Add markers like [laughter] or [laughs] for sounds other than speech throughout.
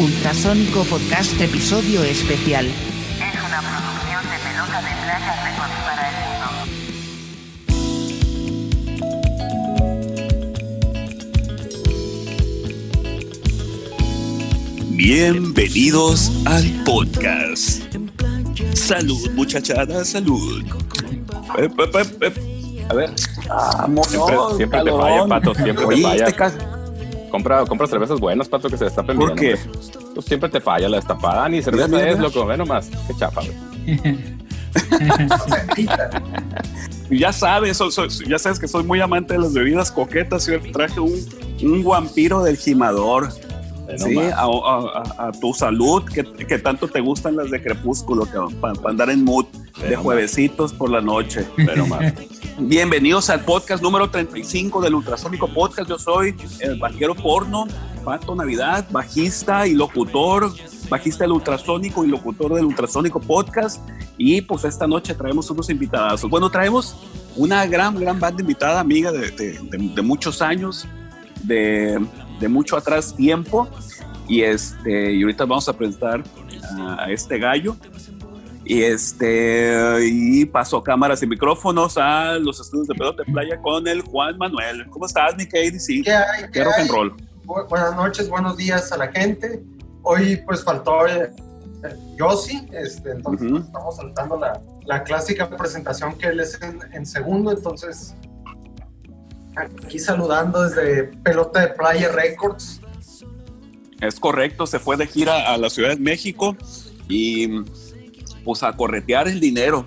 Ultrasónico Podcast Episodio Especial. Es una producción de pelota de playa Records para el mundo. Bienvenidos al podcast. Salud, muchachada, salud. Ep, ep, ep, ep. A ver. Vámonos, Siempre, siempre te falla, Pato, siempre Oye, te falla. este Compra, compra cervezas buenas, Pato, que se destapen ¿Por bien. qué? Pues siempre te falla la destapada. Ni cerveza Mira, mira, es, mira. loco. Ve nomás. Qué chafa, güey. [laughs] Ya sabes, ya sabes que soy muy amante de las bebidas coquetas. Yo traje un, un vampiro del gimador. Sí, a, a- a- a tu salud, que, que tanto te gustan las de crepúsculo, para andar en mood de juevesitos por la noche. Ve nomás. [laughs] Bienvenidos al podcast número 35 del Ultrasónico Podcast. Yo soy el vaquero porno, Pato Navidad, bajista y locutor, bajista del Ultrasónico y locutor del Ultrasónico Podcast. Y pues esta noche traemos unos invitados. Bueno, traemos una gran, gran banda invitada, amiga de, de- de- de muchos años, de, mucho atrás tiempo. Y, este, y ahorita vamos a presentar a este gallo. Y este y paso cámaras y micrófonos a los estudios de pelota de playa con el Juan Manuel. ¿Cómo estás, mi KDC? ¿Qué hay? ¿Qué ¿Qué rock and roll? Bu- buenas noches, buenos días a la gente. Hoy pues faltó eh, eh, Yossi, este, entonces estamos saltando la, la clásica presentación que él es en, en segundo, entonces aquí saludando desde Pelota de Playa Records. Es correcto, se fue de gira a la Ciudad de México y pues a corretear el dinero.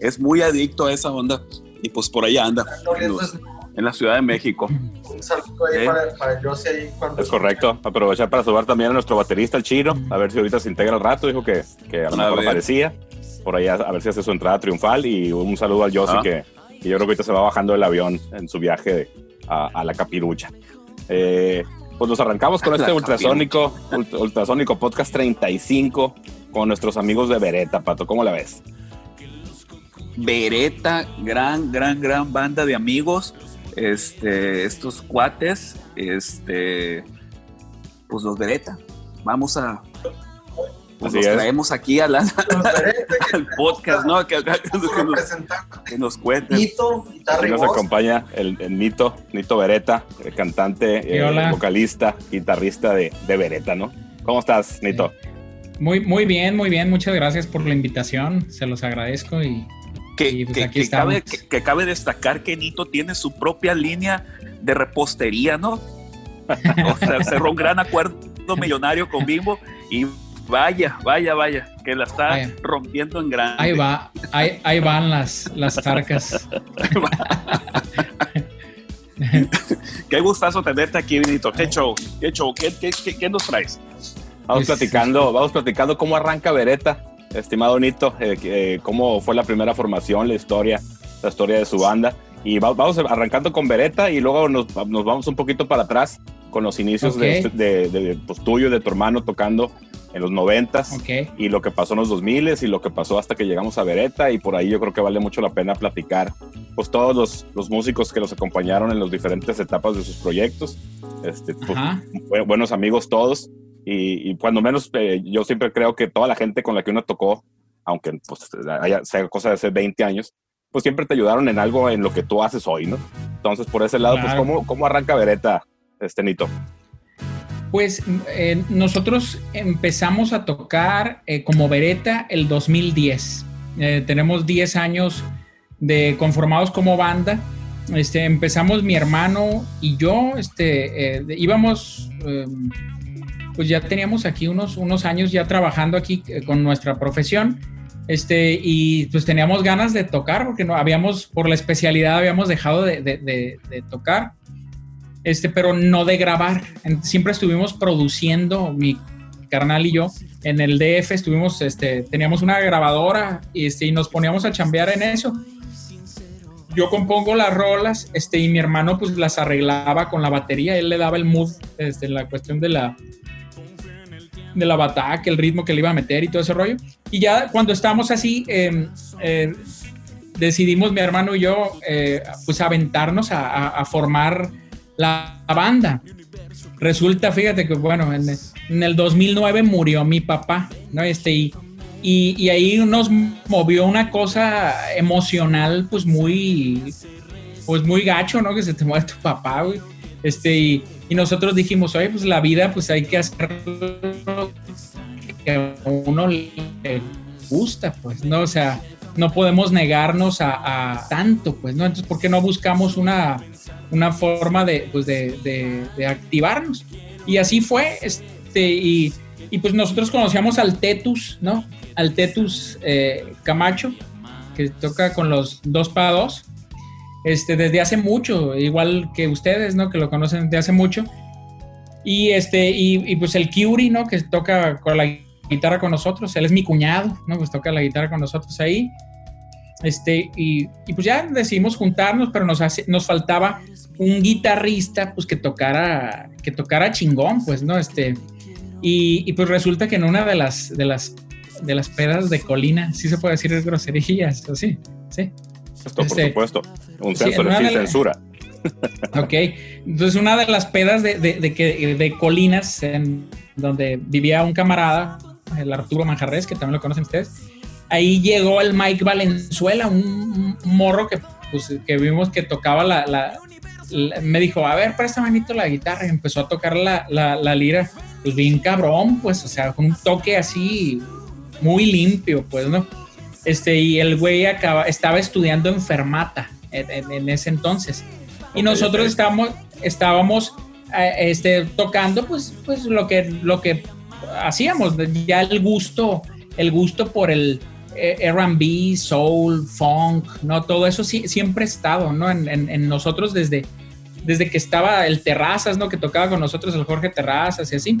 Es muy adicto a esa onda y pues por ahí anda en, los- Entonces, en la Ciudad de México. un saludo ahí Eh. para, para Yossi ahí cuando Es correcto. Aprovechar para saludar también a nuestro baterista, el Chino. A ver si ahorita se integra al rato. Dijo que, que a lo mejor aparecía. Por allá, a ver si hace su entrada triunfal. Y un saludo al Yossi, Ah. que, que yo creo que ahorita se va bajando del avión en su viaje a, a la capirucha. Eh, pues nos arrancamos con [laughs] este ultrasónico, ult- ultrasónico podcast 35 con nuestros amigos de Beretta, Pato. ¿Cómo la ves? Beretta, gran, gran, gran banda de amigos. Este, estos cuates, este, pues los Beretta. Vamos a, pues los traemos aquí a la- [laughs] al podcast, ¿no? Que, nos, representante, que nos cuenten. Nito, guitarra Aquí y nos voz. acompaña el, el Nito, Nito Beretta, el cantante, eh, vocalista, guitarrista de, de Beretta, ¿no? ¿Cómo estás, Nito? Muy, muy bien, muy bien. Muchas gracias por la invitación. Se los agradezco y Que, pues que- aquí que cabe, que, cabe destacar que Nito tiene su propia línea de repostería, ¿no? [laughs] O sea, cerró un gran acuerdo millonario con Bimbo y vaya, vaya, vaya, que la está Vaya. rompiendo en grande. ahí va, ahí, ahí van las, las arcas. [laughs] Qué gustazo tenerte aquí, Nito. Qué show, qué show, qué, qué, qué- qué nos traes? Vamos platicando, vamos platicando cómo arranca Beretta, estimado Nito, eh, eh, cómo fue la primera formación, la historia, la historia de su banda. Y va- vamos arrancando con Beretta y luego nos, nos vamos un poquito para atrás con los inicios Ok. de, este- de, de, pues, tuyo y de tu hermano tocando en los noventas. Ok. y lo que pasó en los 2000 y lo que pasó hasta que llegamos a Beretta y por ahí yo creo que vale mucho la pena platicar pues todos los, los músicos que los acompañaron en las diferentes etapas de sus proyectos este, pues, buenos amigos todos y, y cuando menos eh, yo siempre creo que toda la gente con la que uno tocó aunque pues, haya, sea cosa de hace 20 años pues siempre te ayudaron en algo en lo que tú haces hoy, ¿no? Entonces por ese lado pues Claro. ¿cómo, cómo arranca Beretta este Nito? Pues eh, nosotros empezamos a tocar eh, como Beretta el 2010. Eh, tenemos 10 años de conformados como banda. Este, empezamos mi hermano y yo, este, eh, íbamos, eh, pues ya teníamos aquí unos, unos años ya trabajando aquí eh, con nuestra profesión. Este, y pues teníamos ganas de tocar porque no habíamos, por la especialidad, habíamos dejado de, de- de- de tocar este, pero no de grabar. Siempre estuvimos produciendo, mi carnal y yo, en el DF estuvimos, este, teníamos una grabadora y, este, y nos poníamos a chambear en eso. Yo compongo las rolas, este, y mi hermano pues las arreglaba con la batería, él le daba el mood, este, la cuestión de la de la bataca, el ritmo que le iba a meter y todo ese rollo. Y ya cuando estábamos así, eh, eh, decidimos mi hermano y yo, eh, pues aventarnos a, a- a formar la banda. resulta, fíjate que, bueno, en, en el 2009 murió mi papá, ¿no? Este, y, y, y ahí nos movió una cosa emocional, pues muy, pues muy gacho, ¿no? Que se te muere tu papá, güey. Este, y, y nosotros dijimos, oye, pues la vida, pues hay que hacer lo que a uno le gusta, pues, ¿no? O sea, no podemos negarnos a, a tanto, pues, ¿no? Entonces, ¿por qué no buscamos una, una forma de, pues, de, de- de activarnos? Y así fue, este, y, y pues nosotros conocíamos al Tetus, ¿no? Al Tetus eh, Camacho, que toca con los dos para dos, este, desde hace mucho, igual que ustedes, ¿no? Que lo conocen desde hace mucho. Y este, y, pues el Curie, ¿no? Que toca con la guitarra con nosotros, él es mi cuñado, ¿no? Pues toca la guitarra con nosotros ahí. Este, y, y pues ya decidimos juntarnos, pero nos, hace, nos faltaba un guitarrista, pues que tocara, que tocara chingón, pues, ¿no? Este, y, y pues resulta que en una de las, de las, de las pedas de colina, sí se puede decir groserías, o sí, sí. Esto, por Este, supuesto. Un sí, censor sin de censura. [laughs] Ok, entonces una de las pedas de, de, de que- de colinas en donde vivía un camarada, el Arturo Manjarres, que también lo conocen ustedes, ahí llegó el Mike Valenzuela, un, un morro que, pues, que vimos que tocaba la, la- la- Me dijo, a ver, presta manito la guitarra, y empezó a tocar la, la, la lira, pues bien cabrón, pues, o sea, con un toque así muy limpio, pues, ¿no? Este, y el güey acaba, estaba estudiando enfermata en, en- en ese entonces. Y nosotros estábamos, estábamos eh, este, tocando pues, pues lo, que, lo que hacíamos, ya el gusto, el gusto por el eh, RB, soul, funk, ¿no? Todo eso sí, siempre ha estado, ¿no? En, en- en nosotros desde, desde que estaba el Terrazas, ¿no? Que tocaba con nosotros el Jorge Terrazas y así.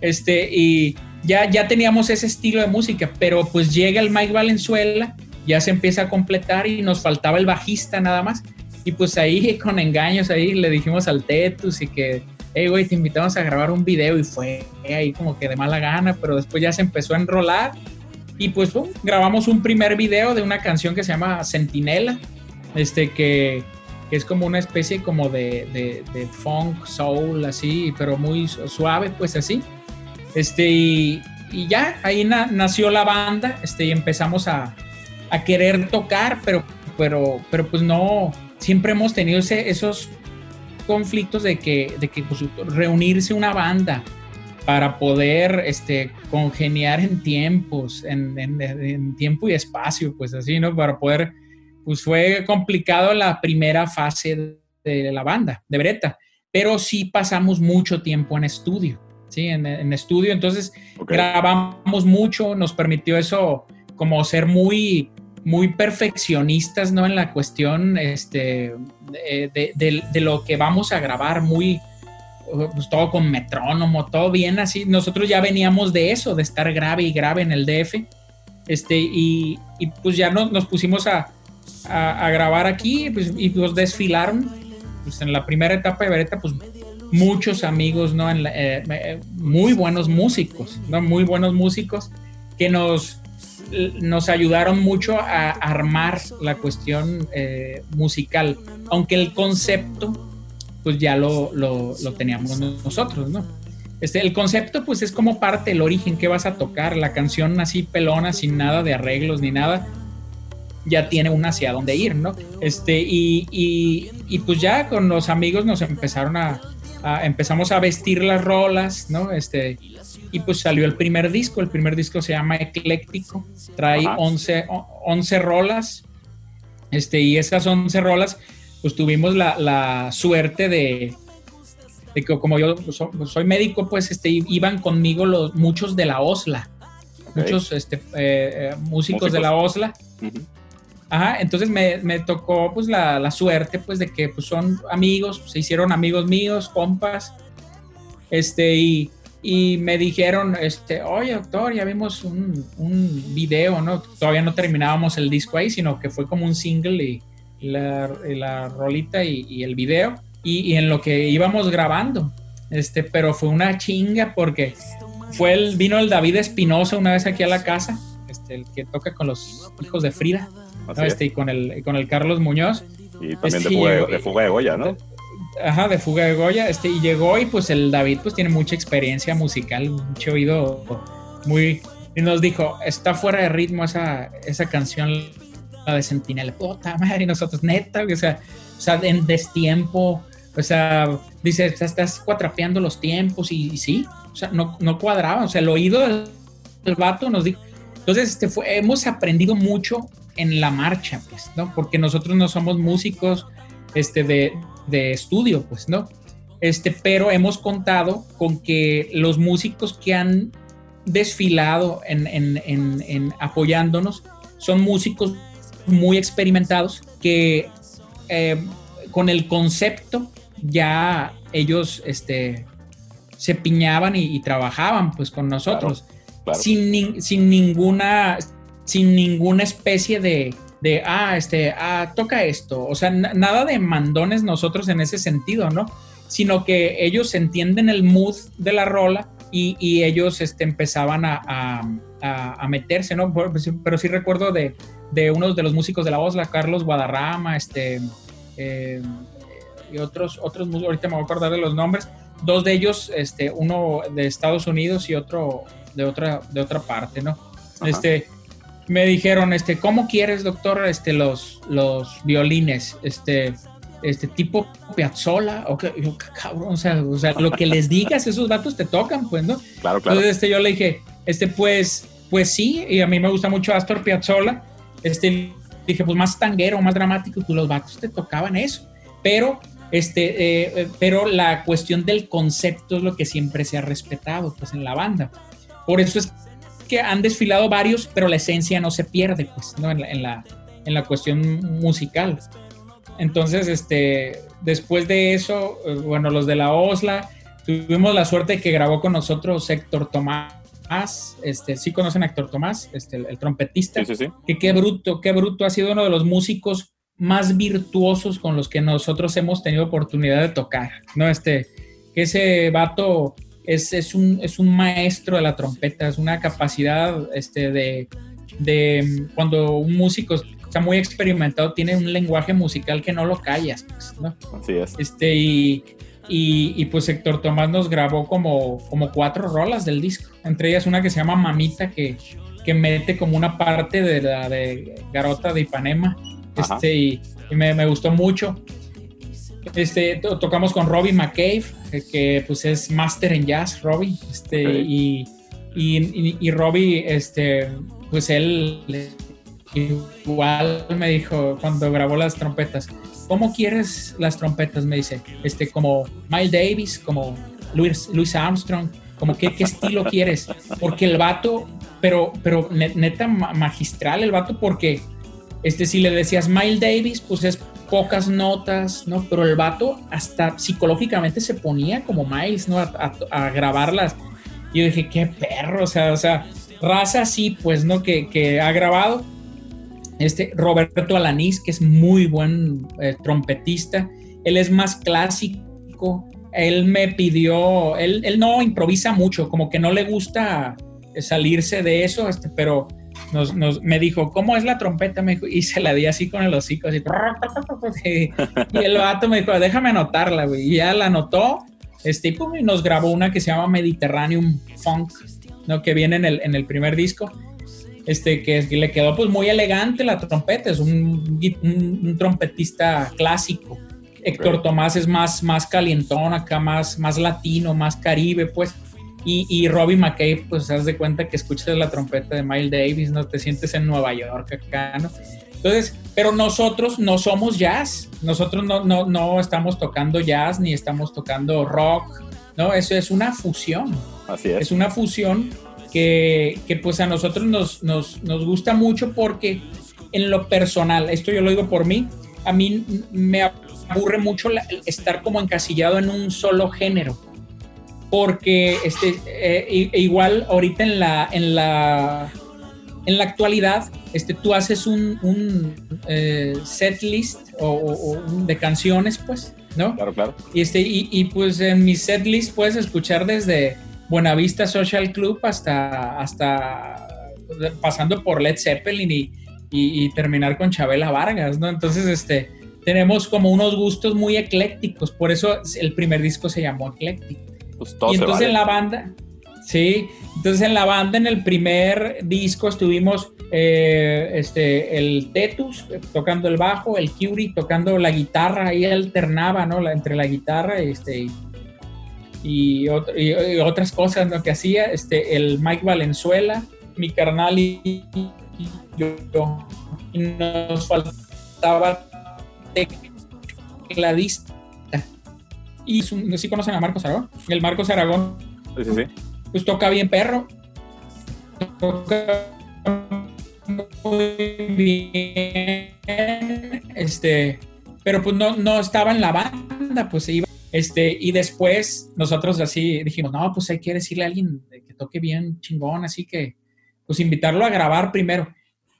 Este, y ya, ya teníamos ese estilo de música, pero pues llega el Mike Valenzuela, ya se empieza a completar y nos faltaba el bajista nada más. Y pues ahí [laughs] con engaños ahí le dijimos al Tetus y que, hey güey, te invitamos a grabar un video y fue ahí como que de mala gana, pero después ya se empezó a enrolar y pues pum, grabamos un primer video de una canción que se llama Sentinela, este que, es como una especie como de, de- de funk, soul, así, pero muy su- suave, pues así. Este, y, y ya, ahí na- nació la banda, este, y empezamos a, a querer tocar, pero, pero, pero pues no, siempre hemos tenido ese- esos conflictos de que, de que pues, reunirse una banda para poder este, congeniar en tiempos, en, en- en tiempo y espacio, pues así, ¿no? Para poder, pues fue complicado la primera fase de la banda, de Breta, pero sí pasamos mucho tiempo en estudio, ¿sí? En, en estudio, entonces grabamos mucho, nos permitió eso como ser muy, muy perfeccionistas, ¿no? En la cuestión este, de, de- de- de lo que vamos a grabar, muy, pues todo con metrónomo, todo bien así. Nosotros ya veníamos de eso, de estar grave y grave en el DF, este, y, y pues ya nos, nos pusimos a, a- a grabar aquí pues, y pues desfilaron, pues en la primera etapa de Beretta, pues muchos amigos, ¿no? En la- eh, eh, muy buenos músicos, ¿no? Muy buenos músicos que nos, nos ayudaron mucho a armar la cuestión eh, musical, aunque el concepto pues ya lo, lo, lo teníamos nosotros, ¿no? Este, el concepto pues es como parte del origen que vas a tocar, la canción así pelona, sin nada de arreglos ni nada, ya tiene un hacia dónde ir, ¿no? Este, y, y, y pues ya con los amigos nos empezaron a, a- empezamos a vestir las rolas, ¿no? Este, y pues salió el primer disco, el primer disco se llama Ecléctico, trae Ajá. 11, o- 11 rolas, este, y esas 11 rolas, pues tuvimos la, la suerte de, de que como yo so- soy médico, pues este, iban conmigo los, muchos de la OSLA, muchos este, eh, eh, músicos, de la OSLA, Ujú. Ajá, entonces me, me tocó pues la, la suerte pues de que pues son amigos, se hicieron amigos míos, compas, este, y, y me dijeron, este, oye doctor, ya vimos un, un video, ¿no? Todavía no terminábamos el disco ahí, sino que fue como un single y la, la rolita y, y el video, y, y en lo que íbamos grabando, este, pero fue una chinga porque fue el, vino el David Espinosa una vez aquí a la casa, este, el que toca con los hijos de Frida. ¿No? es. Este, y con el, con el Carlos Muñoz. Y también de sí, fuga, de fuga de Goya, ¿no? ajá, de Fuga de Goya, este, y llegó y pues el David pues tiene mucha experiencia musical, mucho oído muy... Y nos dijo, está fuera de ritmo esa, esa canción, la de Sentinela, puta madre, y nosotros, neta, o sea, o sea, en destiempo, o sea, dice, estás cuatrapeando los tiempos y, y sí, o sea, no, no cuadraba, o sea, el oído del, del vato nos dijo, entonces, este hemos aprendido mucho en la marcha, pues, ¿no? Porque nosotros no somos músicos este, de, estudio, pues, ¿no? Este, pero hemos contado con que los músicos que han desfilado en, apoyándonos son músicos muy experimentados que eh, con el concepto ya ellos este, se piñaban y, trabajaban pues con nosotros. Sin, sin ninguna sin ninguna especie de, de ah este ah toca esto. O sea na- nada de mandones nosotros en ese sentido no sino que ellos entienden el mood de la rola y, y ellos este, empezaban a, a- meterse, ¿no? Pues, Pero sí recuerdo de, de uno de los músicos de la voz, la Carlos Guadarrama, este, eh, y otros, otros músicos, ahorita me voy a acordar de los nombres, dos de ellos, este, uno de Estados Unidos y otro de otra, de otra parte, ¿no? Ajá. Este, me dijeron, este, ¿cómo quieres, doctor, este, los, los violines? Este, este tipo Piazzolla, o que, yo, cabrón, o sea, o sea, lo que les digas, esos datos te tocan, pues, ¿no? Claro, claro. Entonces, este, yo le dije, este, pues, pues sí, y a mí me gusta mucho Astor Piazzolla. Este, dije, pues más tanguero, más dramático, pues los vatos te tocaban eso. Pero, este, eh, eh, pero la cuestión del concepto es lo que siempre se ha respetado, pues, en la banda. Por eso es que han desfilado varios, pero la esencia no se pierde, pues, ¿no? En la, en la, en la cuestión musical. Entonces, este, después de eso, eh, bueno, los de la OSLA, tuvimos la suerte de que grabó con nosotros Héctor Tomás, este, sí conocen a Héctor Tomás, este, el, el trompetista, Sí, sí, sí. que qué bruto, qué bruto, ha sido uno de los músicos más virtuosos con los que nosotros hemos tenido oportunidad de tocar, ¿no? Este, que ese vato es, es, un, es un maestro de la trompeta, es una capacidad este, de, de cuando un músico está muy experimentado, tiene un lenguaje musical que no lo callas, pues, ¿no? Así es. Este, y, y, y, pues Héctor Tomás nos grabó como, como cuatro rolas del disco, entre ellas una que se llama Mamita, que, que mete como una parte de la de Garota de Ipanema, Ajá. este, y, y me, me gustó mucho. Este, to- tocamos con Robbie McCabe, eh, que pues es máster en jazz, Robbie, este, Ok. y, y, y, y Robbie, este, pues él igual me dijo cuando grabó las trompetas, ¿cómo quieres las trompetas? Me dice, este, como Miles Davis, como Louis, Louis Armstrong, como qué, qué estilo quieres, porque el vato, pero, pero ne- neta ma- magistral el vato, porque este, si le decías Miles Davis, pues es pocas notas, ¿no? Pero el vato hasta psicológicamente se ponía como Miles, ¿no? A, grabarlas. Y yo dije, qué perro, o sea, o sea, raza así, pues, ¿no? Que, que ha grabado. Este Roberto Alanís, que es muy buen eh, trompetista, él es más clásico. Él me pidió, él, él no improvisa mucho, como que no le gusta salirse de eso, este, pero nos, nos- me dijo, ¿cómo es la trompeta? Me dijo, y se la di así con el hocico, así. Y el vato me dijo, déjame anotarla, güey. Y ya la anotó, este, y, nos grabó una que se llama Mediterraneum Funk, ¿no? Que viene en el, en el primer disco. Este, que, le quedó pues muy elegante la trompeta, es un, un- un trompetista clásico. Héctor. Tomás es más, más calientón, acá más, más latino, más caribe, pues. Y, y Robbie McCabe, pues haz de cuenta que escuchas la trompeta de Miles Davis, ¿no? Te sientes en Nueva York acá, ¿no? Entonces, pero nosotros no somos jazz, nosotros no, no, no estamos tocando jazz ni estamos tocando rock, ¿no? Eso es una fusión, Así es. es una fusión que, que, pues a nosotros nos, nos, nos gusta mucho porque en lo personal, esto yo lo digo por mí, a mí me aburre mucho estar como encasillado en un solo género. Porque este, eh, i- igual ahorita en la, en la, en la actualidad, este, tú haces un, un eh, set list o, o- o un- de canciones, pues, ¿no? Claro, claro. Y, este, y, y, pues en mi setlist puedes escuchar desde Buenavista Social Club hasta, hasta pasando por Led Zeppelin y, y- y terminar con Chabela Vargas, ¿no? Entonces, este, tenemos como unos gustos muy eclécticos, por eso el primer disco se llamó Ecléctico. Pues todo y se entonces vale. en la banda, sí, entonces en la banda en el primer disco estuvimos eh, este, el Tetus eh, tocando el bajo, el Curie tocando la guitarra, ahí alternaba, ¿no? La- entre la guitarra este, y, y, ot- y- y otras cosas ¿no? que hacía, este, el Mike Valenzuela, mi carnal y, y yo. y nos faltaba tecladista. Y su- no sé si conocen a Marcos Aragón. El Marcos Aragón Sí, sí, sí. pues toca bien perro. Toca muy bien. Este, pero pues no, no estaba en la banda, pues se iba. Este, y después nosotros así dijimos, no, pues hay que decirle a alguien que toque bien chingón, así que pues invitarlo a grabar primero.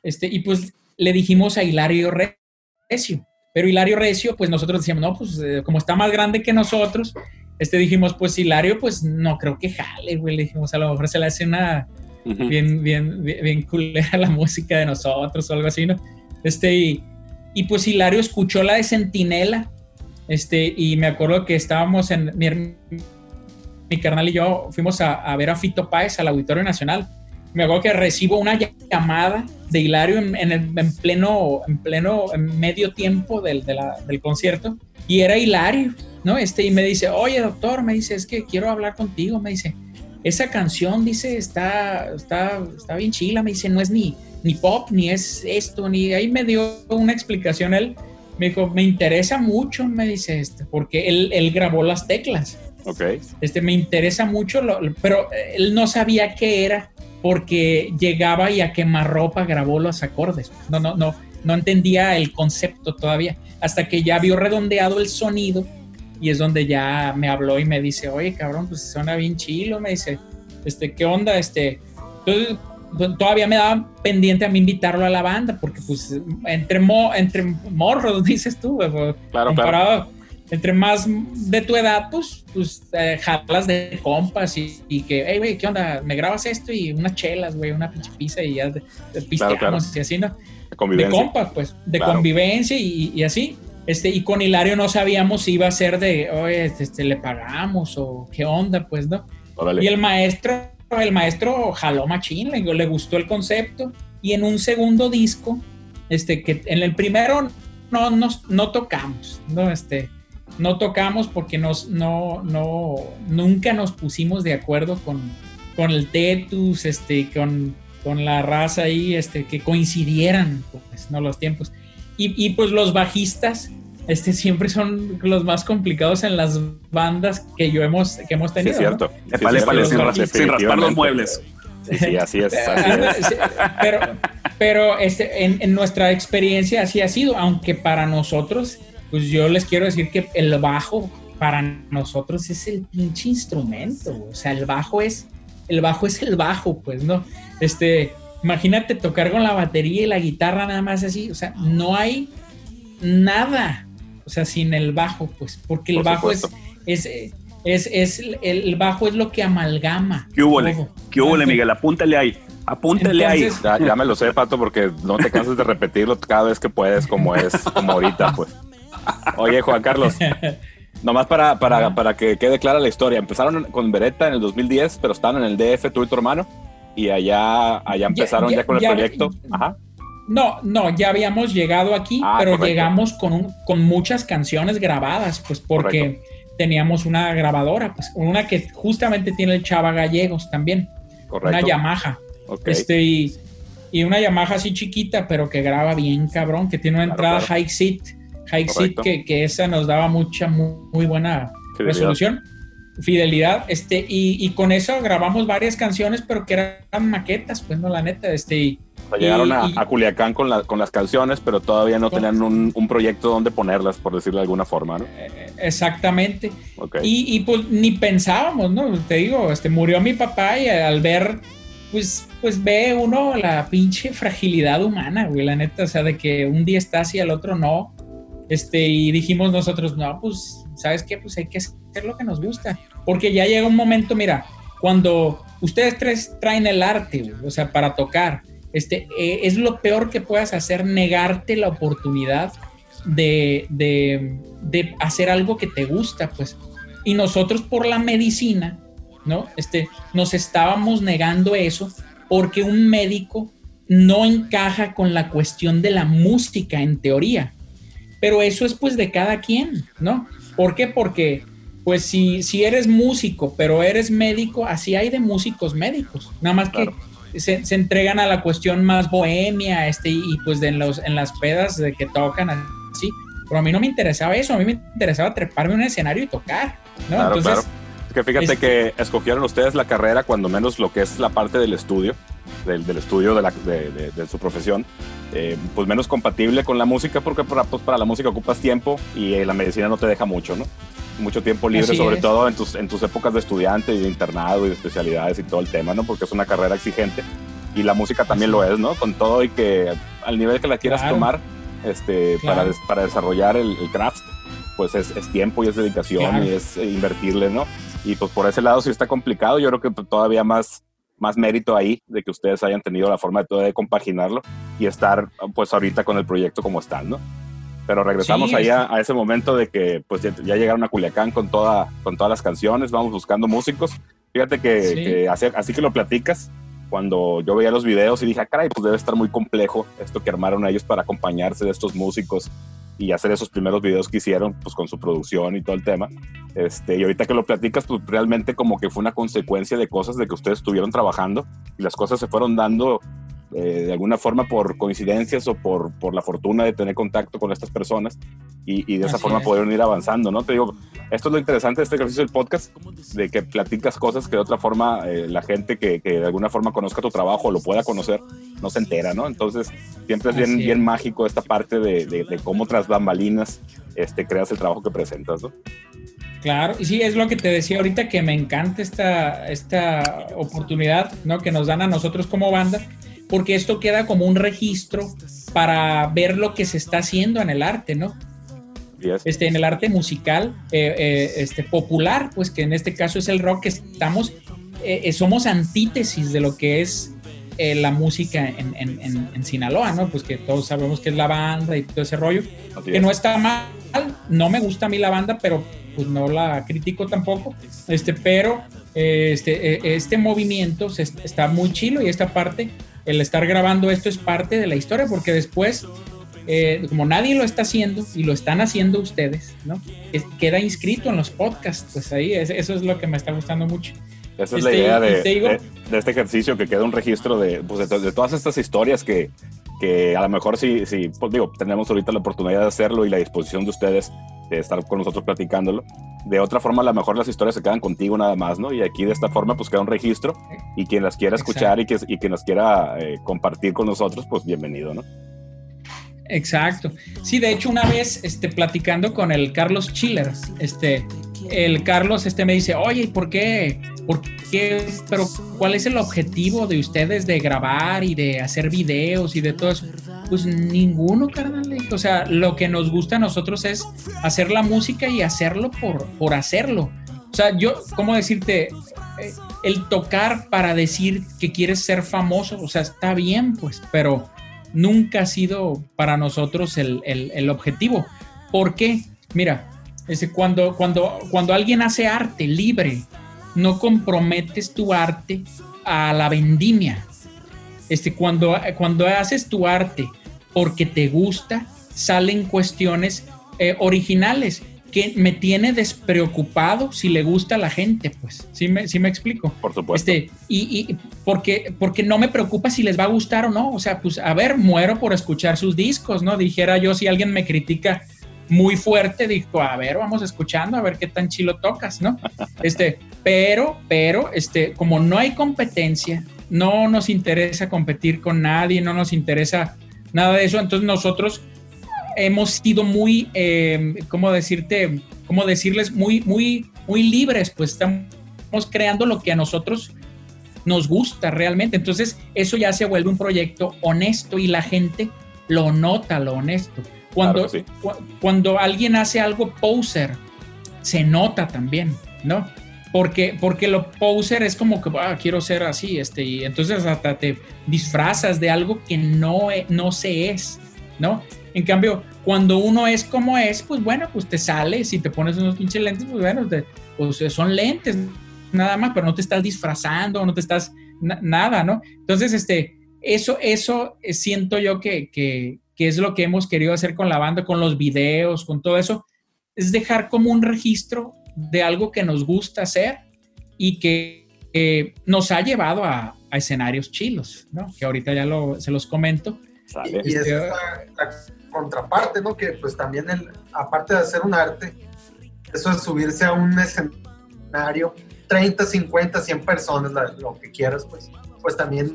Este, y pues le dijimos a Hilario Recio. Pero Hilario Recio, pues nosotros decíamos, no, pues eh, como está más grande que nosotros, este dijimos, pues Hilario, pues no creo que jale, güey. Le dijimos, a lo mejor se le hace una bien, bien, bien, bien culera la música de nosotros o algo así, ¿no? Este, y, y pues Hilario escuchó la de Centinela, este, y me acuerdo que estábamos en, mi, mi carnal y yo fuimos a, a ver a Fito Páez al Auditorio Nacional. Me acuerdo que recibo una llamada de Hilario en, en el- en pleno, en pleno, en medio tiempo del, de la- del concierto, y era Hilario, ¿no? Este, y me dice, oye, doctor, me dice, es que quiero hablar contigo, me dice, esa canción, dice, está, está, está bien chila, me dice, no es ni, ni pop, ni es esto, ni ahí me dio una explicación él. Me dijo, me interesa mucho, me dice, este, porque él, él grabó las teclas. Ok. Este, me interesa mucho, lo- lo- pero él no sabía qué era porque llegaba y a quemarropa grabó los acordes. No, no, no, no entendía el concepto todavía. Hasta que ya vio redondeado el sonido y es donde ya me habló y me dice, oye, cabrón, pues suena bien chilo, me dice, este, ¿qué onda? Este, entonces, pues, todavía me daba pendiente a mí invitarlo a la banda, porque pues entre, mo- entre morros, [laughs] dices tú, pues, Claro, claro. comparado, entre más de tu edad, pues, pues eh, jalas de compas y, y que, hey, güey, ¿qué onda? ¿Me grabas esto? Y unas chelas, güey, una pinche pizza y ya de, de pisteamos claro. y así, ¿no? de Convivencia. compas, pues, de Claro. convivencia y, y así. Este, y con Hilario no sabíamos si iba a ser de, oye, este, le pagamos o qué onda, pues, ¿no? Órale. Y el maestro, el maestro jaló machín, le, le gustó el concepto. Y en un segundo disco, este, que en el primero no, nos, no tocamos, ¿no? Este, no tocamos porque nos, no, no, nunca nos pusimos de acuerdo con, con el Tetus, este, con, con la raza ahí, este, que coincidieran, pues, ¿no? Los tiempos. Y, y, pues los bajistas, este, siempre son los más complicados en las bandas que yo hemos, que hemos Sí, tenido. ¿no? Sí, es cierto, sin, ras- sin raspar los muebles. Sí, sí, así es. Así es. sí, pero, pero este, en, en nuestra experiencia así ha sido, aunque para nosotros, pues yo les quiero decir que el bajo para nosotros es el pinche instrumento, o sea, el bajo es, el bajo es el bajo, pues, ¿no? Este, imagínate tocar con la batería y la guitarra nada más así, o sea, no hay nada, o sea, sin el bajo, pues, porque el Por bajo es, es, es, es, el, bajo es lo que amalgama. ¿Qué hubo. ¿Qué hubo, Miguel? Apúntale ahí. Apúntale Entonces- Ya, ya me lo sé, Pato, porque no te cansas de repetirlo cada vez que puedes, como es, como ahorita, pues. Oye, Juan Carlos, [laughs] nomás para, para, para que quede clara la historia. Empezaron con Beretta en el 2010, pero estaban en el DF, tú y tu hermano, y allá, allá empezaron ya, ya- con el ya- proyecto. Ajá. No, no, ya habíamos llegado aquí, Ah, pero correcto. llegamos con, un- con muchas canciones grabadas, pues porque teníamos una grabadora, pues una que justamente tiene el Chava Gallegos también, Correcto. una Yamaha, este y, y una Yamaha así chiquita, pero que graba bien cabrón, que tiene una Claro, entrada claro. high seat, high seat Correcto. que, que esa nos daba mucha muy, muy buena Fidelidad. resolución, fidelidad, este y, y con eso grabamos varias canciones, pero que eran maquetas, pues no la neta, este y, O sea, llegaron a, y- a Culiacán con, la- con las canciones, pero todavía no tenían un, un proyecto donde ponerlas, por decirlo de alguna forma, ¿no? eh, exactamente. Ok. Y, y, pues ni pensábamos, ¿no? Te digo, este, murió mi papá y al ver, pues, pues ve uno la pinche fragilidad humana, güey, la neta, o sea, de que un día estás y al otro no. Este, y dijimos nosotros, no, pues, ¿sabes qué? Pues hay que hacer lo que nos gusta. Porque ya llega un momento, mira, cuando ustedes tres traen el arte, o sea, para tocar, este, eh, es lo peor que puedas hacer, negarte la oportunidad de, de, de hacer algo que te gusta, pues. Y nosotros por la medicina, ¿no? Este, nos estábamos negando eso porque un médico no encaja con la cuestión de la música en teoría. Pero eso es pues de cada quien, ¿no? ¿Por qué? Porque pues si, si eres músico, pero eres médico, así hay de músicos médicos. Nada más que se, se, entregan a la cuestión más bohemia, este, y pues de en, los, en las pedas de que tocan así. Pero a mí no me interesaba eso, a mí me interesaba treparme en un escenario y tocar, ¿no? Claro, Entonces, claro. Es que fíjate este- que escogieron ustedes la carrera cuando menos lo que es la parte del estudio, del, del estudio de, la, de, de- de su profesión, eh, pues menos compatible con la música porque para, pues para la música ocupas tiempo y eh, la medicina no te deja mucho, ¿no? Mucho tiempo libre, Así sobre es. todo en tus, en tus épocas de estudiante y de internado y de especialidades y todo el tema, ¿no? Porque es una carrera exigente y la música también lo es, ¿no? Con todo y que al nivel que la quieras Claro. tomar, este, para, des- para desarrollar el, el craft, pues es, es tiempo y es dedicación Claro. y es eh, invertirle, ¿no? Y pues por ese lado sí está complicado, yo creo que todavía más, más mérito ahí de que ustedes hayan tenido la forma de, de compaginarlo y estar pues ahorita con el proyecto como están, ¿no? Pero regresamos Sí, es- a, a ese momento de que pues ya, ya llegaron a Culiacán con, toda, con todas las canciones, vamos buscando músicos. Fíjate que, Sí. que así, así que lo platicas, cuando yo veía los videos y dije, ah, caray, pues debe estar muy complejo esto que armaron ellos para acompañarse de estos músicos y hacer esos primeros videos que hicieron, pues con su producción y todo el tema. Este, y ahorita que lo platicas, pues realmente como que fue una consecuencia de cosas de que ustedes estuvieron trabajando y las cosas se fueron dando eh, de alguna forma por coincidencias o por, por la fortuna de tener contacto con estas personas y, y de esa Así forma es. pudieron ir avanzando, ¿no? Te digo, esto es lo interesante de este ejercicio del podcast, de que platicas cosas que de otra forma eh, la gente que, que de alguna forma conozca tu trabajo o lo pueda conocer no se entera, ¿no? Entonces siempre es bien, Así es. bien mágico esta parte de, de- de cómo tras bambalinas este, creas el trabajo que presentas, ¿no? Claro, y sí, es lo que te decía ahorita, que me encanta esta, esta oportunidad ¿no? que nos dan a nosotros como banda, porque esto queda como un registro para ver lo que se está haciendo en el arte, ¿no? Y es- Este, en el arte musical eh, eh, este, popular, pues que en este caso es el rock, que estamos, eh, eh, somos antítesis de lo que es eh, la música en, en- en- en Sinaloa, ¿no? Pues que todos sabemos que es la banda y todo ese rollo así que es. no está mal, no me gusta a mí la banda, pero pues no la critico tampoco, este, pero eh, este, este movimiento se est- está muy chilo y esta parte, el estar grabando esto es parte de la historia, porque después, eh, como nadie lo está haciendo y lo están haciendo ustedes, ¿no? Es- queda inscrito en los podcasts, pues ahí, es- eso es lo que me está gustando mucho. Esa es Este, la idea y de, este ejercicio, que queda un registro de, pues, de todas estas historias que, que a lo mejor sí, sí, pues digo, tenemos ahorita la oportunidad de hacerlo y la disposición de ustedes de estar con nosotros platicándolo. De otra forma, a lo mejor las historias se quedan contigo nada más, ¿no? Y aquí de esta forma, pues queda un registro y quien las quiera escuchar y, que, y quien las quiera eh, compartir con nosotros, pues bienvenido, ¿no? Exacto. Sí, de hecho, una vez este, platicando con el Carlos Chiller, este, el Carlos este, me dice, oye, ¿y ¿por qué? ¿Por qué? Pero, ¿cuál es el objetivo de ustedes de grabar y de hacer videos y de todo eso? Pues ninguno, carnal. O sea, lo que nos gusta a nosotros es hacer la música y hacerlo por, por hacerlo. O sea, yo, ¿cómo decirte? Eh, El tocar para decir que quieres ser famoso, o sea, está bien, pues, pero nunca ha sido para nosotros el, el- el objetivo. ¿Por qué? Mira, este, cuando, cuando, cuando alguien hace arte libre, no comprometes tu arte a la vendimia. Este, cuando, cuando haces tu arte porque te gusta, salen cuestiones eh, originales que me tiene despreocupado si le gusta a la gente, pues. ¿Sí me, sí me explico? Por supuesto. Este, y, y porque, porque no me preocupa si les va a gustar o no. O sea, pues a ver, muero por escuchar sus discos, ¿no? Dijera yo, si alguien me critica muy fuerte, digo, a ver, vamos escuchando, a ver qué tan chilo tocas, ¿no? [laughs] Este, pero, pero, este, como no hay competencia, no nos interesa competir con nadie, no nos interesa nada de eso, entonces nosotros hemos sido muy, eh, ¿cómo decirte? ¿Cómo decirles? Muy, muy, muy libres, pues estamos creando lo que a nosotros nos gusta realmente. Entonces, eso ya se vuelve un proyecto honesto y la gente lo nota, lo honesto. Cuando, Claro sí. cu- cuando alguien hace algo poser, se nota también, ¿no? Porque, porque lo poser es como que "Ah, quiero ser así, este, y entonces hasta te disfrazas de algo que no, e- no se es, ¿no? En cambio, Cuando uno es como es, pues bueno, pues te sales y te pones unos pinches lentes, pues bueno, te- pues son lentes nada más, pero no te estás disfrazando, no te estás na- nada, ¿no? Entonces, este, eso, eso eh, siento yo que, que, que es lo que hemos querido hacer con la banda, con los videos, con todo eso, es dejar como un registro de algo que nos gusta hacer y que eh, nos ha llevado a, a escenarios chilos, ¿no? Que ahorita ya lo, se los comento. Sale. Y es Este- la, la contraparte, ¿no? Que pues también, el, aparte de hacer un arte, eso es subirse a un escenario, 30, 50, 100 personas, la- lo que quieras, pues, pues también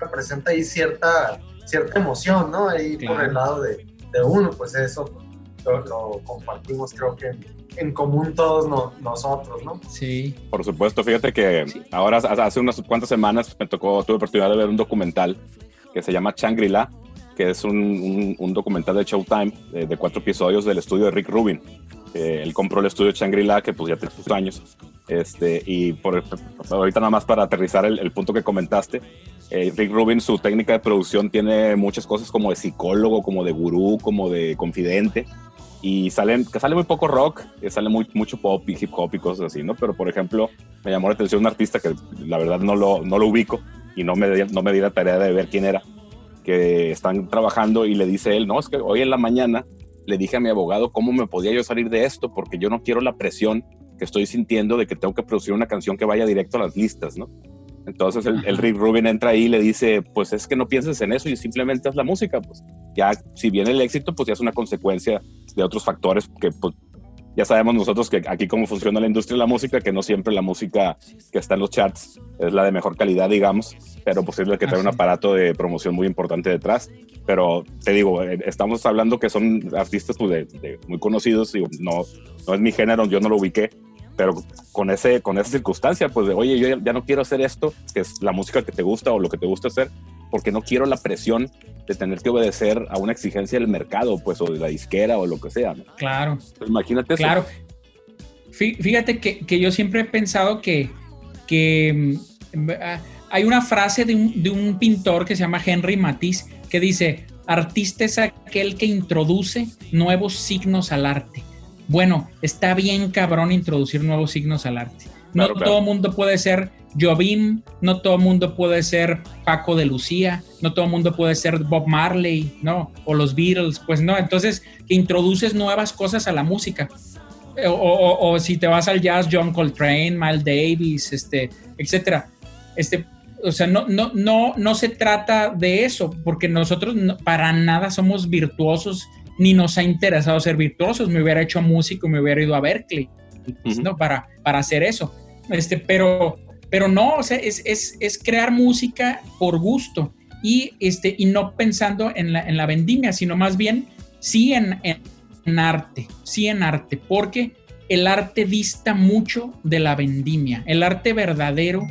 representa ahí cierta, cierta emoción, ¿no? Ahí por el lado de, de uno, pues eso lo, lo compartimos creo que en, común todos no- nosotros, ¿no? Sí. Por supuesto, fíjate que Sí. ahora hace unas cuantas semanas me tocó, tuve oportunidad de ver un documental que se llama Shangri-La, que es un, un- un documental de Showtime de, de cuatro episodios del estudio de Rick Rubin. Eh, él compró el estudio Shangri-La, que pues ya tiene sus años. Este, y por, ahorita nada más para aterrizar el, el punto que comentaste, eh, Rick Rubin, su técnica de producción tiene muchas cosas como de psicólogo, como de gurú, como de confidente. Y salen, que sale muy poco rock, que sale muy, mucho pop y hip hop y cosas así, ¿no? Pero, por ejemplo, me llamó la atención un artista que la verdad no lo, no lo ubico y no me, no me di la tarea de ver quién era, que están trabajando y le dice él, no, es que hoy en la mañana le dije a mi abogado cómo me podía yo salir de esto, porque yo no quiero la presión que estoy sintiendo de que tengo que producir una canción que vaya directo a las listas, ¿no? Entonces el, el. Rick Rubin entra ahí y le dice, pues es que no pienses en eso y simplemente haz la música, pues ya si viene el éxito, pues ya es una consecuencia de otros factores que pues, ya sabemos nosotros que aquí cómo funciona la industria de la música, que no siempre la música que está en los charts es la de mejor calidad, digamos, pero pues es la que trae un aparato de promoción muy importante detrás. Pero te digo, eh, estamos hablando que son artistas pues, de, de muy conocidos, digo, no, no es mi género, yo no lo ubiqué, pero con, ese, con esa circunstancia, pues de, oye, yo ya, no quiero hacer esto, que es la música que te gusta o lo que te gusta hacer, porque no quiero la presión de tener que obedecer a una exigencia del mercado, pues, o de la disquera o lo que sea. ¿no? Claro. Entonces, imagínate eso. Claro. Fí- Fíjate que, que yo siempre he pensado que, que mm, ah, hay una frase de un, de un pintor que se llama Henry Matisse que dice, artista es aquel que introduce nuevos signos al arte. Bueno, está bien cabrón introducir nuevos signos al arte. No Claro, claro. todo mundo puede ser Jobim, no todo mundo puede ser Paco de Lucía, no todo mundo puede ser Bob Marley, ¿no? O los Beatles, pues no. Entonces, que introduces nuevas cosas a la música. Eh, O, o- o si te vas al jazz, John Coltrane, Miles Davis, este, etcétera. Este, o sea, no, no, no, no se trata de eso, porque nosotros no- para nada somos virtuosos, ni nos ha interesado ser virtuosos. Me hubiera hecho músico, me hubiera ido a Berkeley, pues. ¿no? Para, para hacer eso. Este, pero, pero no, o sea, es, es, es crear música por gusto y, este, y no pensando en la, en la vendimia, sino más bien sí en, en- en arte, sí en arte, porque el arte dista mucho de la vendimia. El arte verdadero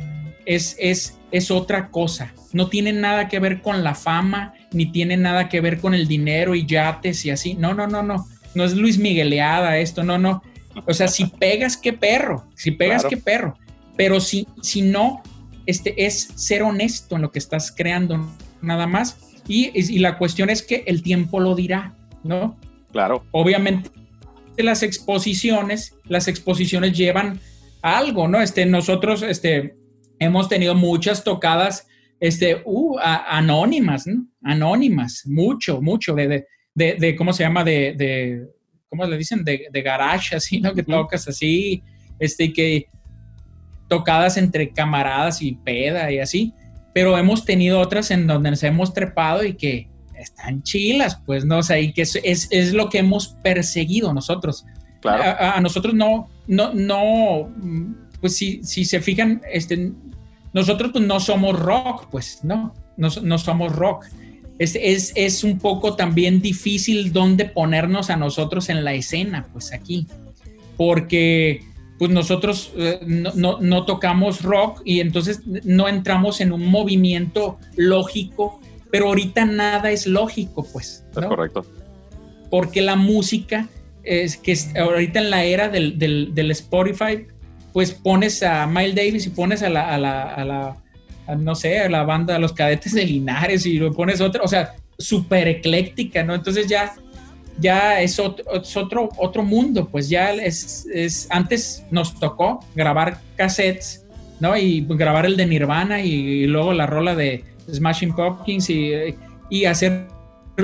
es, es, es otra cosa. No tiene nada que ver con la fama, ni tiene nada que ver con el dinero y yates y así. No, no, no, no. No es Luis Migueleada esto, no, no. O sea, si pegas, qué perro. Si pegas, Claro. qué perro. Pero si, si no, este, es ser honesto en lo que estás creando, nada más. Y, y la cuestión es que el tiempo lo dirá, ¿no? Claro, obviamente las exposiciones, las exposiciones llevan a algo, ¿no? Este, nosotros este, hemos tenido muchas tocadas este, uh, a- anónimas, ¿no? Anónimas, mucho, mucho, de, de, de, de- ¿cómo se llama? De, de ¿cómo le dicen? De, de garage, [laughs] así, ¿no? Que tocas así, este, que tocadas entre camaradas y peda y así, pero hemos tenido otras en donde nos hemos trepado y que están chilas, pues, ¿no? O sea, y que es, es, es lo que hemos perseguido nosotros. claro. A, a nosotros no, no, no, mm, pues si, si se fijan, este, nosotros pues no somos rock, pues, ¿no? No, no somos rock. Es, es, es un poco también difícil dónde ponernos a nosotros en la escena, pues aquí. Porque pues nosotros eh, no, no, no tocamos rock y entonces no entramos en un movimiento lógico, pero ahorita nada es lógico, pues. Es ¿no? correcto. porque la música es que es- ahorita en la era del, del- del Spotify, pues pones a Miles Davis y pones a la, a la, a la- a, no sé, a la banda, a los cadetes de Linares y lo pones otra, o sea, súper ecléctica, ¿no? Entonces ya, ya es otro, es otro, otro mundo, pues ya es, es, antes nos tocó grabar cassettes, ¿no? Y grabar el de Nirvana y, luego la rola de Smashing Pumpkins y, y hacer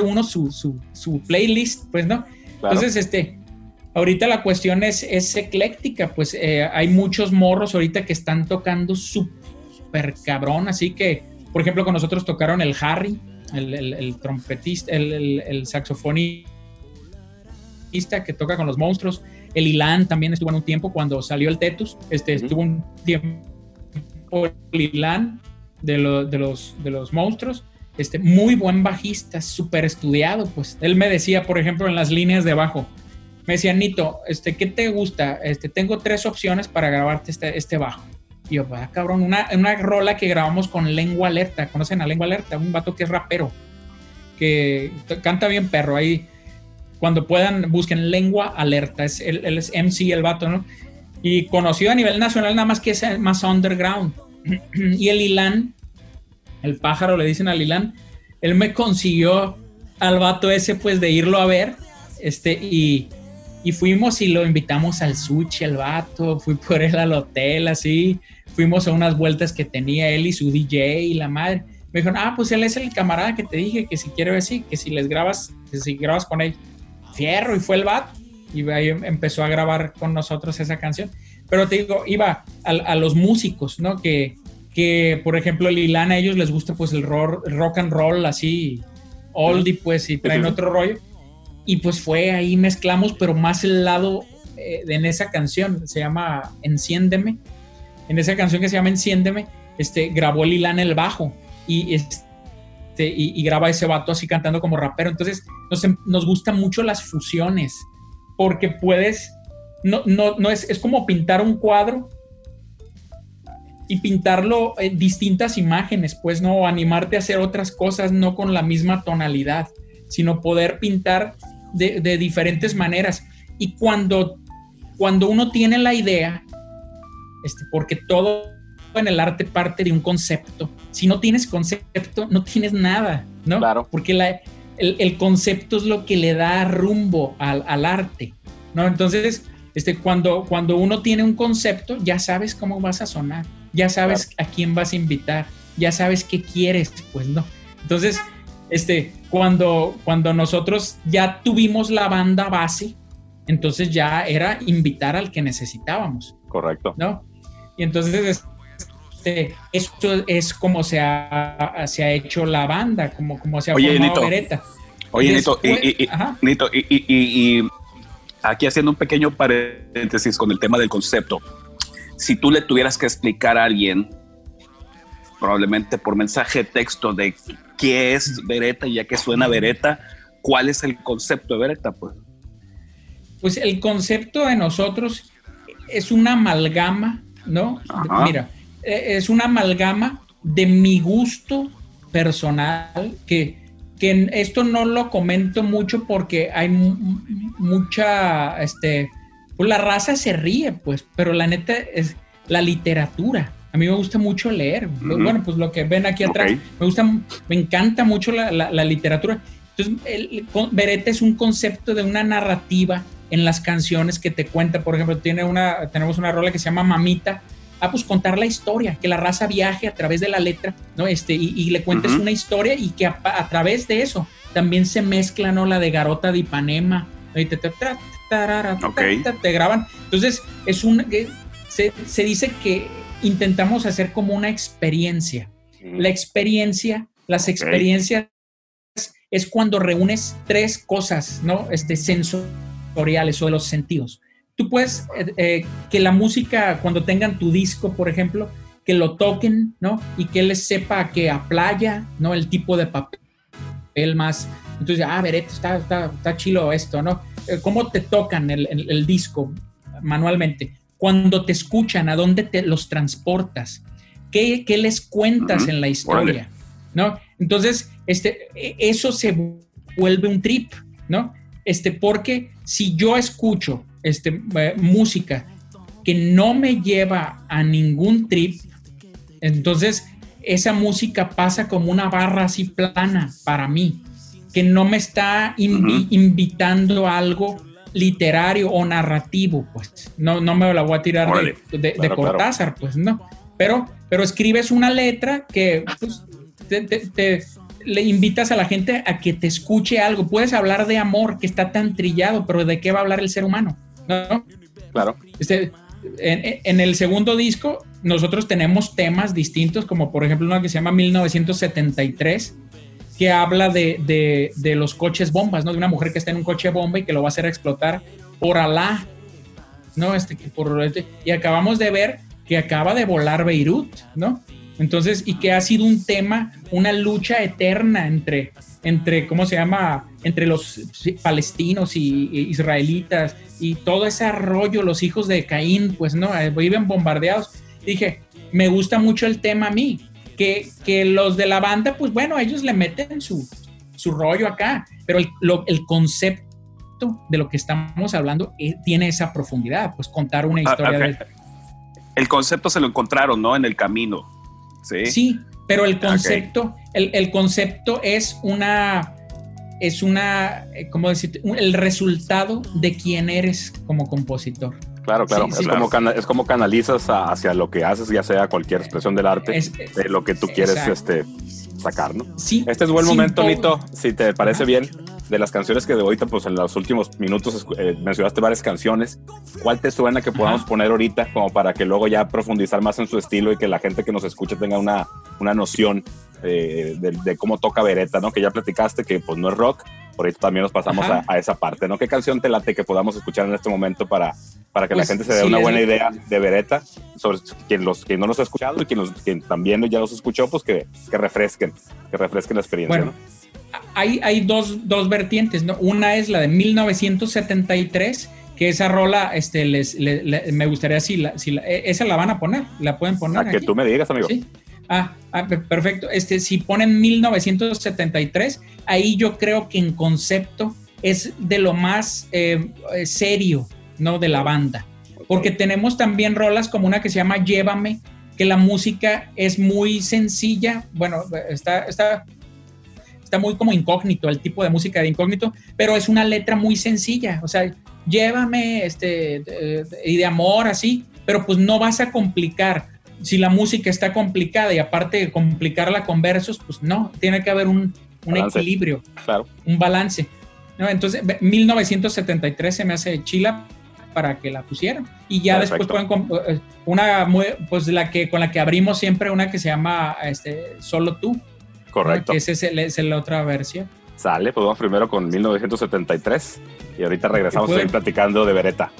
uno su, su, su, playlist, pues, ¿no? Entonces, este, ahorita la cuestión es, es ecléctica, pues eh, hay muchos morros ahorita que están tocando súper cabrón, así que, por ejemplo, con nosotros tocaron el Harry, el, el, el trompetista, el, saxofonista que toca con los monstruos. El Ilan también estuvo en un tiempo cuando salió el Tetus. Este, Estuvo un tiempo el Ilan de, de, los, de los monstruos. Este, muy buen bajista, súper estudiado. Pues él me decía, por ejemplo, en las líneas de abajo, me decía, Nito, este, ¿qué te gusta? Este, tengo tres opciones para grabarte este, este bajo. Y yo, ah, cabrón, una, una rola que grabamos con Lengua Alerta. ¿Conocen a Lengua Alerta? Un vato que es rapero, que canta bien perro. Ahí cuando puedan, busquen lengua alerta. Es, él, es MC, el vato, ¿no? Y conocido a nivel nacional, nada más que es más underground. [clears throat] y el Ilan, el pájaro, le dicen al Ilan, él me consiguió al vato ese, pues, de irlo a ver. Este, y, y fuimos y lo invitamos al sushi, el vato. Fui por él al hotel, así. Fuimos a unas vueltas que tenía él y su DJ y la madre. Me dijeron, ah, pues él es el camarada que te dije que si quiero decir, que si les grabas, que si grabas con él fierro y fue el bat y ahí empezó a grabar con nosotros esa canción. Pero te digo, iba a, los músicos, ¿no? Que, que, por ejemplo, el Ilan a ellos les gusta pues el rock, rock and roll así, oldie pues, y traen otro rollo. Y pues fue ahí mezclamos, pero más el lado eh, en esa canción, se llama Enciéndeme. En esa canción que se llama Enciéndeme, este, grabó el Ilan el bajo. Y este, este, y, graba ese vato así cantando como rapero. Entonces nos, em, nos gustan mucho las fusiones porque puedes, no, no, no es, es como pintar un cuadro y pintarlo en distintas imágenes, pues no, animarte a hacer otras cosas no con la misma tonalidad, sino poder pintar de, de diferentes maneras. Y cuando, cuando uno tiene la idea, este, porque todo en el arte parte de un concepto. Si no tienes concepto, no tienes nada, ¿no? Claro. Porque la, el, concepto es lo que le da rumbo al, al, arte, ¿no? Entonces, este, cuando, cuando uno tiene un concepto, ya sabes cómo vas a sonar, ya sabes a quién vas a invitar, ya sabes qué quieres, pues, ¿no? Entonces, este, cuando, cuando nosotros ya tuvimos la banda base, entonces ya era invitar al que necesitábamos. Correcto. ¿No? Y entonces este, esto es como se ha, se ha hecho la banda, como, como se ha Oye, formado Beretta. Oye, Nito, y, Nito y, aquí haciendo un pequeño paréntesis con el tema del concepto. Si tú le tuvieras que explicar a alguien, probablemente por mensaje de texto, de qué es Beretta, ya que suena Beretta, ¿cuál es el concepto de Beretta? Pues? pues el concepto de nosotros es una amalgama, ¿no? Mira, eh, es una amalgama de mi gusto personal, que, que esto no lo comento mucho porque hay mucha, este, pues la raza se ríe, pues, pero la neta es la literatura. A mí me gusta mucho leer. Bueno, pues lo que ven aquí atrás, me gusta, me encanta mucho la, la, literatura. Entonces, el, Beretta es un concepto de una narrativa en las canciones que te cuenta. Por ejemplo, tiene una, tenemos una rola que se llama Mamita, ah, pues contar la historia, que la raza viaje a través de la letra, ¿no? Este, y, le cuentes una historia y que a, través de eso también se mezcla, ¿no? La de Garota de Ipanema, y te, te, te, graban. Entonces, es un, eh, se, se, dice que intentamos hacer como una experiencia. La experiencia, las experiencias es cuando reúnes tres cosas, ¿no? Este, sensoriales o de los sentidos tú puedes, eh, eh, que la música, cuando tengan tu disco, por ejemplo, que lo toquen, ¿no? Y que les sepa que a playa, ¿no? El tipo de papel más. Entonces, ah, ver, está, está, está chilo esto, ¿no? Eh, ¿Cómo te tocan el, el, disco manualmente? Cuando te escuchan, ¿a dónde te los transportas? ¿Qué, qué les cuentas en la historia? ¿No? Entonces, este, e, eso se vuelve un trip, ¿no? Este, porque si yo escucho este, eh, música que no me lleva a ningún trip, entonces esa música pasa como una barra así plana para mí. que no me está invi- invitando a algo literario o narrativo, pues no, no me la voy a tirar de, Órale. de- de Claro, Cortázar, pues no. Pero, pero escribes una letra que pues, te, te- te- le invitas a la gente a que te escuche algo. Puedes hablar de amor que está tan trillado, pero ¿de qué va a hablar el ser humano? ¿No? Claro. Este, en, en el segundo disco, nosotros tenemos temas distintos, como por ejemplo uno que se llama 1973, que habla de, de- de los coches bombas, ¿no? De una mujer que está en un coche bomba y que lo va a hacer explotar por Alá, ¿no? Este, por, este- y acabamos de ver que acaba de volar Beirut, ¿no? Entonces, y que ha sido un tema, una lucha eterna entre, entre ¿cómo se llama? Entre los palestinos y, israelitas y todo ese rollo, los hijos de Caín, pues, ¿no? Viven bombardeados. Dije, me gusta mucho el tema a mí, que, que los de la banda, pues bueno, ellos le meten su, su rollo acá, pero el, lo- el concepto de lo que estamos hablando eh, tiene esa profundidad, pues contar una Ah, historia ok. de, El concepto se lo encontraron, ¿no? En el camino. Sí. Sí, pero el concepto, el, el concepto es una, es una, eh, ¿cómo decir? El resultado de quién eres como compositor. Claro, claro. Sí, es, sí. Como es como canalizas a- hacia lo que haces, ya sea cualquier expresión del arte, Es- de lo que tú quieres Exacto. este, sacar, ¿no? Sí, Este es buen momento, Nito, si te parece Ajá. bien, de las canciones que de ahorita, pues en los últimos minutos eh, mencionaste varias canciones. ¿Cuál te suena que podamos Ajá. poner ahorita como para que luego ya profundizar más en su estilo y que la gente que nos escuche tenga una, una noción eh, de, de cómo toca Beretta, ¿no? Que ya platicaste que pues no es rock, por ahí también nos pasamos a, esa parte, ¿no? ¿Qué canción te late que podamos escuchar en este momento para, para que Pues, la gente se dé sí, una les- buena idea de Beretta? Sobre quien, los, quien no los ha escuchado y quien, los, quien también ya los escuchó, pues que, que refresquen, que refresquen la experiencia, Bueno, ¿no? hay, hay dos, dos vertientes, ¿no? Una es la de 1973, que esa rola, este, les, le- le- me gustaría si, la, si la- e- esa la van a poner, la pueden poner. A que tú me digas, amigo. Sí. Ah, ah, pe- perfecto. Este, si ponen 1973, ahí yo creo que en concepto es de lo más eh, eh, serio, ¿no? De la banda. Porque tenemos también rolas como una que se llama Llévame, que la música es muy sencilla. Bueno, está, está, está muy como incógnito, el tipo de música de incógnito, pero es una letra muy sencilla. O sea, llévame, este, y de amor, así, pero pues no vas a complicar. Si la música está complicada y aparte de complicarla con versos, pues no, tiene que haber un, un equilibrio, Claro. un balance. ¿no? Entonces, ve- 1973 se me hace chila para que la pusieran. Y ya Perfecto. después pueden eh, una pues la que con la que abrimos siempre una que se llama este solo tú, ¿no? Correcto. que esa es, la otra versión. Sale, pues vamos primero con 1973 y ahorita regresamos a seguir platicando de Beretta.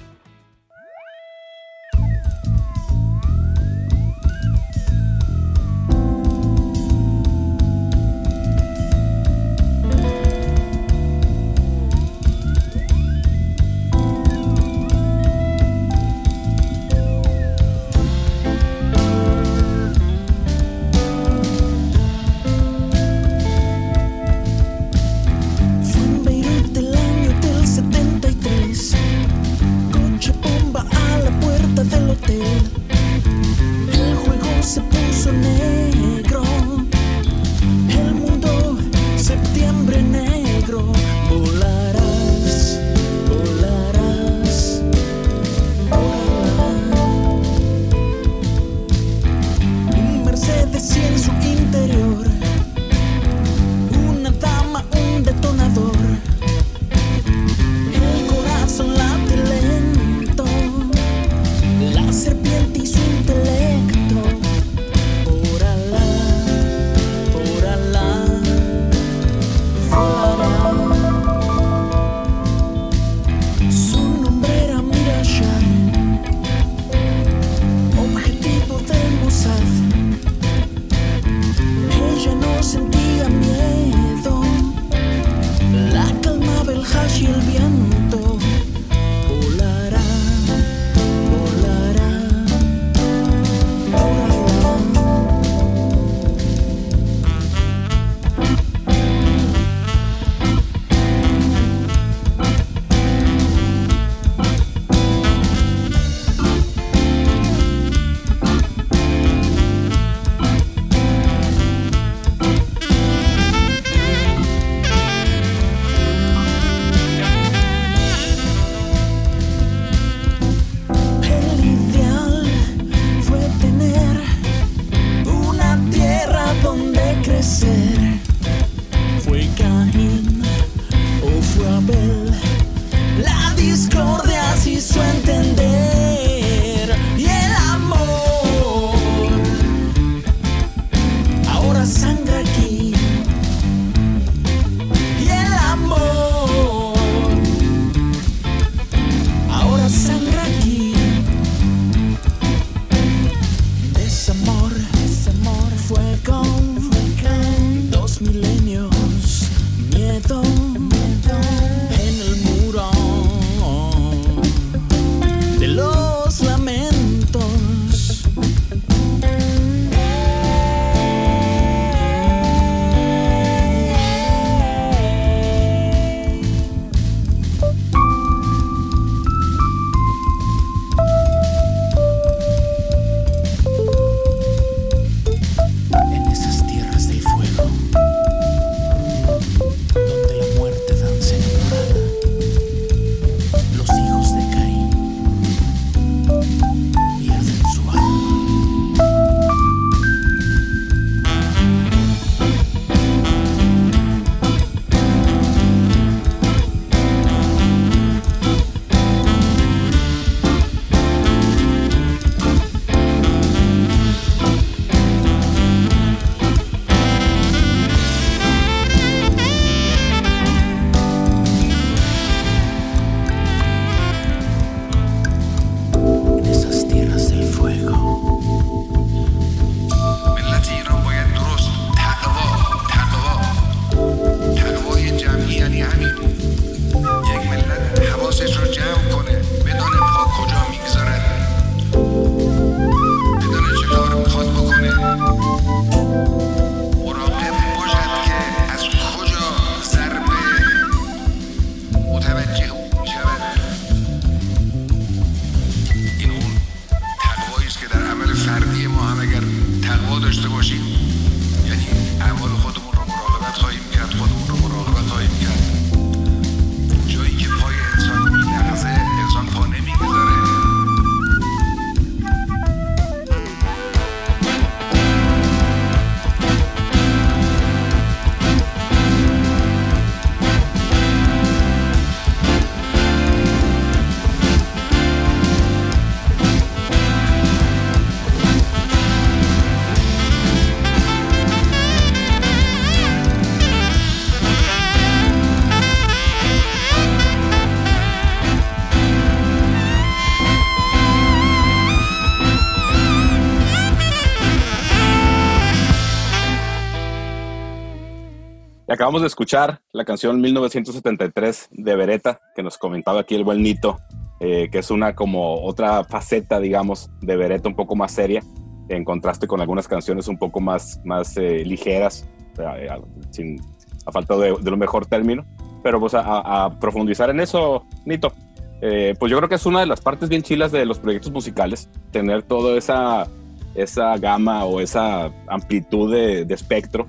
Acabamos de escuchar la canción 1973 de Beretta, que nos comentaba aquí el buen Nito, eh, que es una como otra faceta, digamos, de Beretta un poco más seria, en contraste con algunas canciones un poco más, más eh, ligeras, eh, sin, a falta de, de mejor término. Pero pues a, a profundizar en eso, Nito, eh, pues yo creo que es una de las partes bien chilas de los proyectos musicales, tener toda esa, esa gama o esa amplitud de, de espectro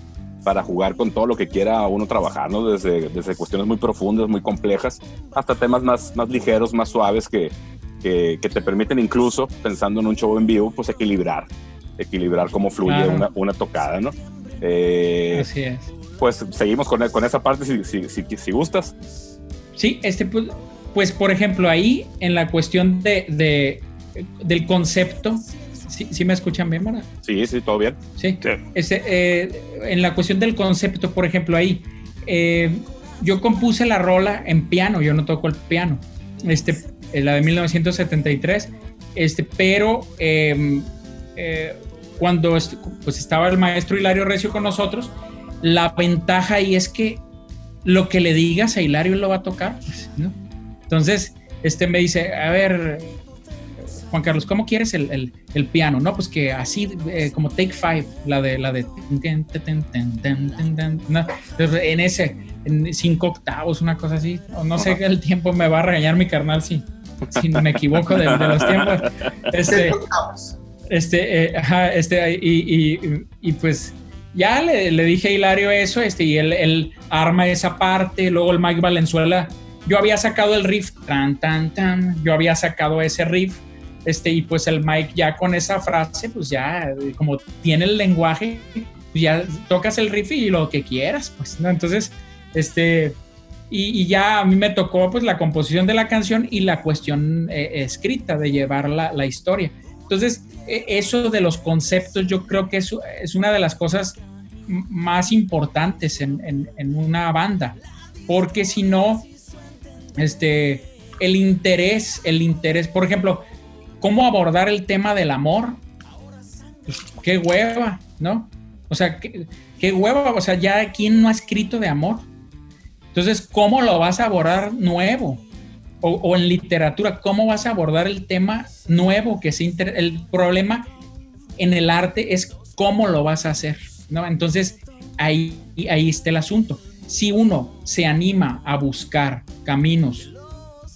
para jugar con todo lo que quiera uno trabajar, ¿no? Desde, desde cuestiones muy profundas, muy complejas, hasta temas más, más ligeros, más suaves que, que, que te permiten incluso, pensando en un show en vivo, pues equilibrar, equilibrar cómo fluye Claro. una, una tocada, ¿no? Eh, Así es. pues seguimos con, con esa parte si, si, si, si gustas. Sí, este, pues, pues, por ejemplo, ahí en la cuestión de, de- del concepto, ¿sí, sí me escuchan bien, verdad? Sí, sí, todo bien. Sí. Sí. Este, eh, en la cuestión del concepto, por ejemplo, ahí, eh, yo compuse la rola en piano, yo no toco el piano, este, eh, la de 1973, este, pero eh, eh, cuando est- pues estaba el maestro Hilario Recio con nosotros, la ventaja ahí es que lo que le digas a Hilario lo va a tocar, pues, ¿no? Entonces, este me dice, a ver, Juan Carlos, ¿cómo quieres el, el- el piano? No, pues que así, eh, como Take Five, la de la de no, en ese, en cinco octavos, una cosa así. O no sé el tiempo me va a regañar mi carnal si, si me equivoco de, de los tiempos. Este, este, eh, ajá, este, y, y- y, pues ya le, le dije a Hilario eso, este, y él, él arma esa parte, luego el Mike Valenzuela, yo había sacado el riff, tan, tan, tan, yo había sacado ese riff, este, y pues el Mike ya con esa frase, pues ya, eh, como tiene el lenguaje, pues ya tocas el riff y lo que quieras, pues, ¿no? Entonces, este, y, ya a mí me tocó pues la composición de la canción y la cuestión eh, escrita de llevar la, historia. Entonces, e- eso de los conceptos yo creo que es, es una de las cosas más importantes en, en- en una banda, porque si no, este, el interés, el interés, por ejemplo, cómo abordar el tema del amor, Pues, qué hueva, ¿no? O sea, qué, hueva, o sea, ya quién no ha escrito de amor. Entonces, ¿cómo lo vas a abordar nuevo? O, o en literatura, ¿cómo vas a abordar el tema nuevo que se inter- el problema en el arte es cómo lo vas a hacer, ¿no? Entonces, ahí, ahí está el asunto. Si uno se anima a buscar caminos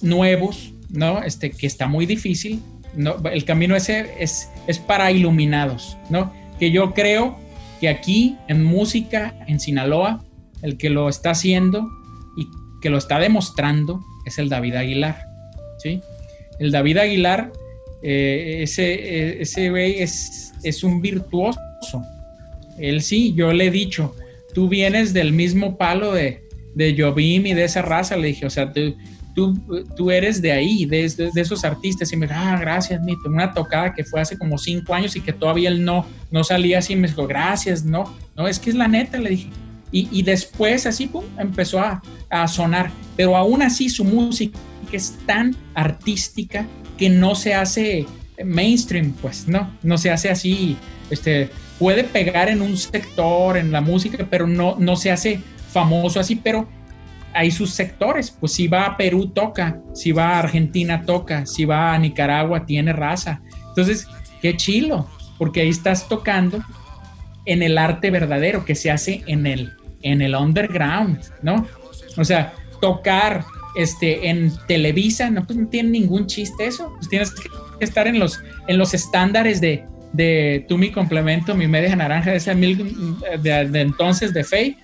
nuevos, ¿no? Este, que está muy difícil, ¿no? El camino ese es, para iluminados, ¿no? Que yo creo que aquí en música, en Sinaloa, el que lo está haciendo y que lo está demostrando es el David Aguilar, ¿sí? El David Aguilar, eh, ese, eh, ese es, es un virtuoso. Él sí, yo le he dicho, tú vienes del mismo palo de, de Jobim y de esa raza, le dije, o sea, tú, tú, tú eres de ahí, de, de, esos artistas. Y me dijo, ah, gracias, Nito. Una tocada que fue hace como cinco años y que todavía él no, no salía así. Me dijo, gracias, no, no, es que es la neta, le dije. Y, y después así, pum, empezó a, a sonar. Pero aún así su música es tan artística que no se hace mainstream, pues, no, no se hace así, este, puede pegar en un sector, en la música, pero no, no se hace famoso así, pero hay sus sectores, pues si va a Perú toca, si va a Argentina toca, si va a Nicaragua tiene raza. Entonces, qué chilo, porque ahí estás tocando en el arte verdadero que se hace en el, en el underground, ¿no? O sea, tocar este, en Televisa, no, pues tiene ningún chiste eso, pues tienes que estar en los, en los estándares de, de Tú mi complemento, mi media naranja de esa mil de, de entonces de Faye,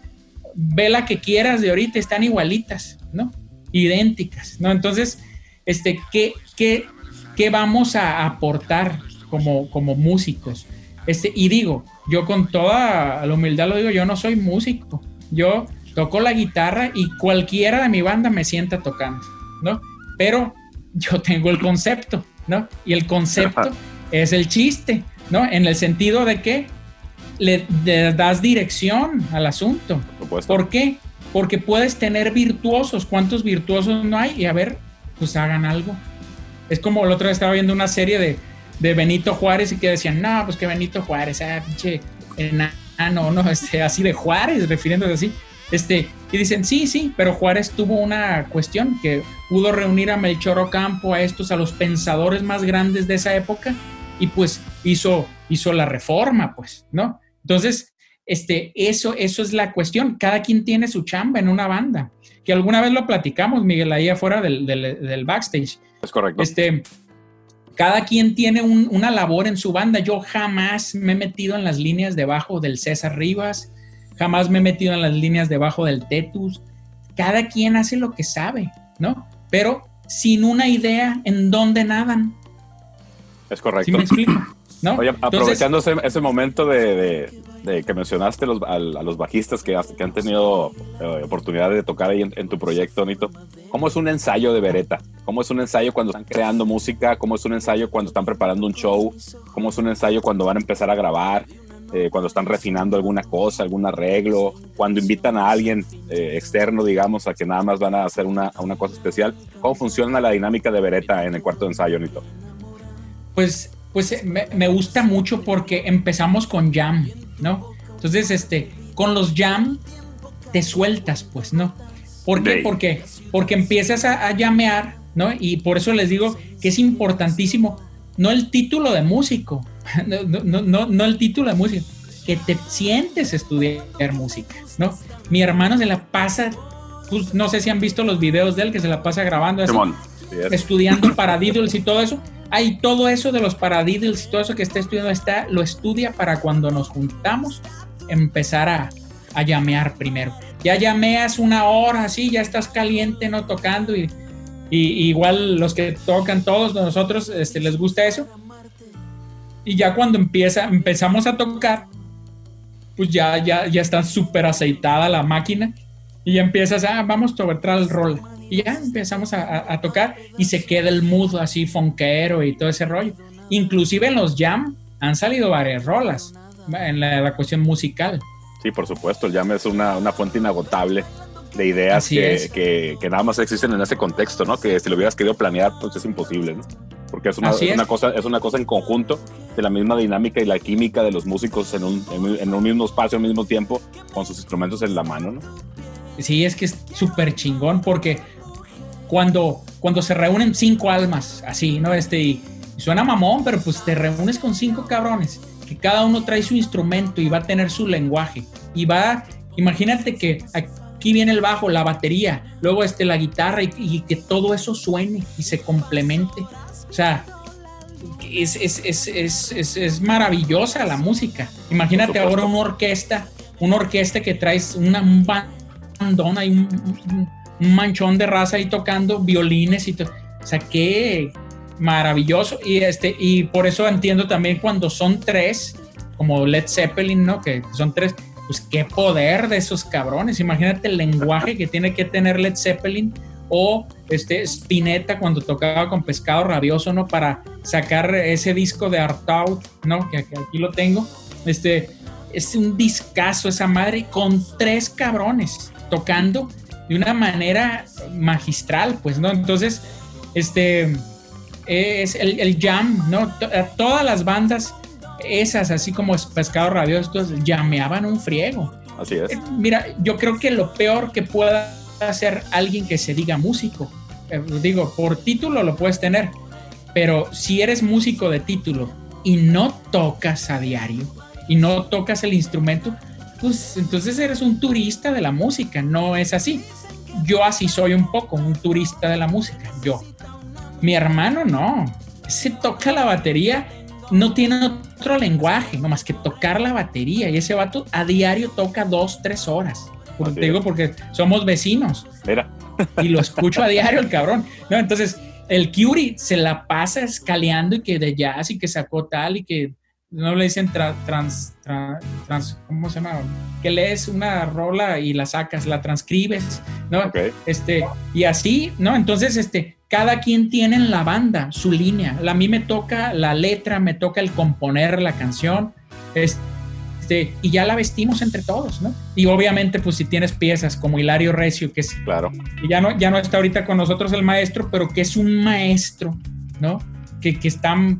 ve la que quieras de ahorita, están igualitas, ¿no? Idénticas, ¿no? Entonces, este, ¿qué, qué, qué vamos a aportar como, como músicos? Este, y digo, yo con toda la humildad lo digo, yo no soy músico, yo toco la guitarra y cualquiera de mi banda me sienta tocando, ¿no? Pero yo tengo el concepto, ¿no? Y el concepto es el chiste, ¿no? En el sentido de que le, le das dirección al asunto. ¿Por qué? Porque puedes tener virtuosos. ¿Cuántos virtuosos no hay? Y a ver, pues hagan algo. Es como el otro día estaba viendo una serie de, de Benito Juárez y que decían, no, pues que Benito Juárez, ah, pinche enano, no, [laughs] este, así de Juárez, refiriéndose así. Este, y dicen, sí, sí, pero Juárez tuvo una cuestión que pudo reunir a Melchor Ocampo, a estos, a los pensadores más grandes de esa época, y pues hizo, hizo la reforma, pues, ¿no? Entonces, este, eso, eso es la cuestión. Cada quien tiene su chamba en una banda, que alguna vez lo platicamos, Miguel, ahí afuera del, del, del backstage. Es correcto. Este, cada quien tiene un- una labor en su banda. Yo jamás me he metido en las líneas debajo del César Rivas, jamás me he metido en las líneas debajo del Tetus. Cada quien hace lo que sabe, ¿no? Pero sin una idea en dónde nadan. Es ¿Sí correcto. me explico? ¿No? Oye, Entonces, aprovechando ese, ese momento de, de- de que mencionaste los- a, los bajistas que, has- que han tenido eh, oportunidad de tocar ahí en, en tu proyecto, Nito, ¿cómo es un ensayo de Beretta? ¿Cómo es un ensayo cuando están creando música? ¿Cómo es un ensayo cuando están preparando un show? ¿Cómo es un ensayo cuando van a empezar a grabar? Eh, cuando están refinando alguna cosa, algún arreglo, cuando invitan a alguien eh, externo, digamos, a que nada más van a hacer una, una cosa especial. ¿Cómo funciona la dinámica de Beretta en el cuarto de ensayo, Nito? pues, pues eh, me, me gusta mucho porque empezamos con jam, ¿no? Entonces, este, con los jam te sueltas, pues, ¿no? ¿Por qué? Porque, porque empiezas a, a llamear, ¿no? Y por eso les digo que es importantísimo, no el título de músico, [laughs] no, no, no, no, el título de músico, que te sientes a estudiar música, ¿no? Mi hermano se la pasa, pues, no sé si han visto los videos de él, que se la pasa grabando así, estudiando paradiddles [clears throat] y todo eso. Hay todo eso de los paradiddles y todo eso que está estudiando, está, lo estudia para cuando nos juntamos empezar a, a llamear primero. Ya llameas una hora así, ya estás caliente, no tocando y, y- igual los que tocan todos nosotros este, les gusta eso. Y ya cuando empieza, empezamos a tocar, pues ya, ya, ya está súper aceitada la máquina y empiezas, ah, vamos a entrar el rol. Y ya empezamos a, a- a tocar y se queda el mood así fonquero y todo ese rollo. Inclusive en los jam han salido varias rolas en la, la cuestión musical. Sí, por supuesto, el jam es una, una fuente inagotable de ideas que, es. que- que nada más existen en ese contexto, ¿no? Que si lo hubieras querido planear, pues es imposible, ¿no? Porque es una, es una es. cosa, es una cosa en conjunto de la misma dinámica y la química de los músicos en un, en en un mismo espacio al mismo tiempo con sus instrumentos en la mano, ¿no? Sí, es que es súper chingón porque cuando, cuando se reúnen cinco almas, así, ¿no? Este, y, y suena mamón, pero pues te reúnes con cinco cabrones, que cada uno trae su instrumento y va a tener su lenguaje. Y va, imagínate que aquí viene el bajo, la batería, luego este, la guitarra y, y que todo eso suene y se complemente. O sea, es, es, es, es, maravillosa la música. Imagínate ahora una orquesta, una orquesta que traes una, un bandón, hay un, un- un manchón de raza ahí tocando violines y todo. O sea, qué maravilloso. Y, este, y por eso entiendo también cuando son tres, como Led Zeppelin, ¿no? Que son tres, pues qué poder de esos cabrones. Imagínate el lenguaje que tiene que tener Led Zeppelin o este Spinetta cuando tocaba con Pescado Rabioso, ¿no? Para sacar ese disco de Art Out, ¿no? Que, que aquí lo tengo. Este es un discazo esa madre con tres cabrones tocando de una manera magistral, pues, ¿no? Entonces, este es el, el jam, ¿no? A Todas las bandas, esas, así como es Pescado Rabioso, llameaban un friego. Así es. Eh, Mira, yo creo que lo peor que pueda hacer alguien que se diga músico, eh, digo, por título lo puedes tener, pero si eres músico de título y no tocas a diario y no tocas el instrumento, pues entonces eres un turista de la música, no es así. Yo así soy un poco, un turista de la música, yo. Mi hermano no, se toca la batería no tiene otro lenguaje, nomás que tocar la batería. Y ese vato a diario toca dos, tres horas. Te digo porque somos vecinos Mira, [laughs] y lo escucho a diario el cabrón. ¿no? Entonces, el Curie se la pasa escaleando y que de jazz y que sacó tal y que no le dicen tra- trans, tra- trans, ¿cómo se llama? Que lees una rola y la sacas, la transcribes, ¿no? Este, y así, ¿no? Entonces, este, cada quien tiene en la banda su línea. A mí me toca la letra, me toca el componer la canción, este, y ya la vestimos entre todos, ¿no? Y obviamente, pues si tienes piezas como Hilario Recio, que es Claro. ya no, ya no está ahorita con nosotros el maestro, pero que es un maestro, ¿no? Que, que está m-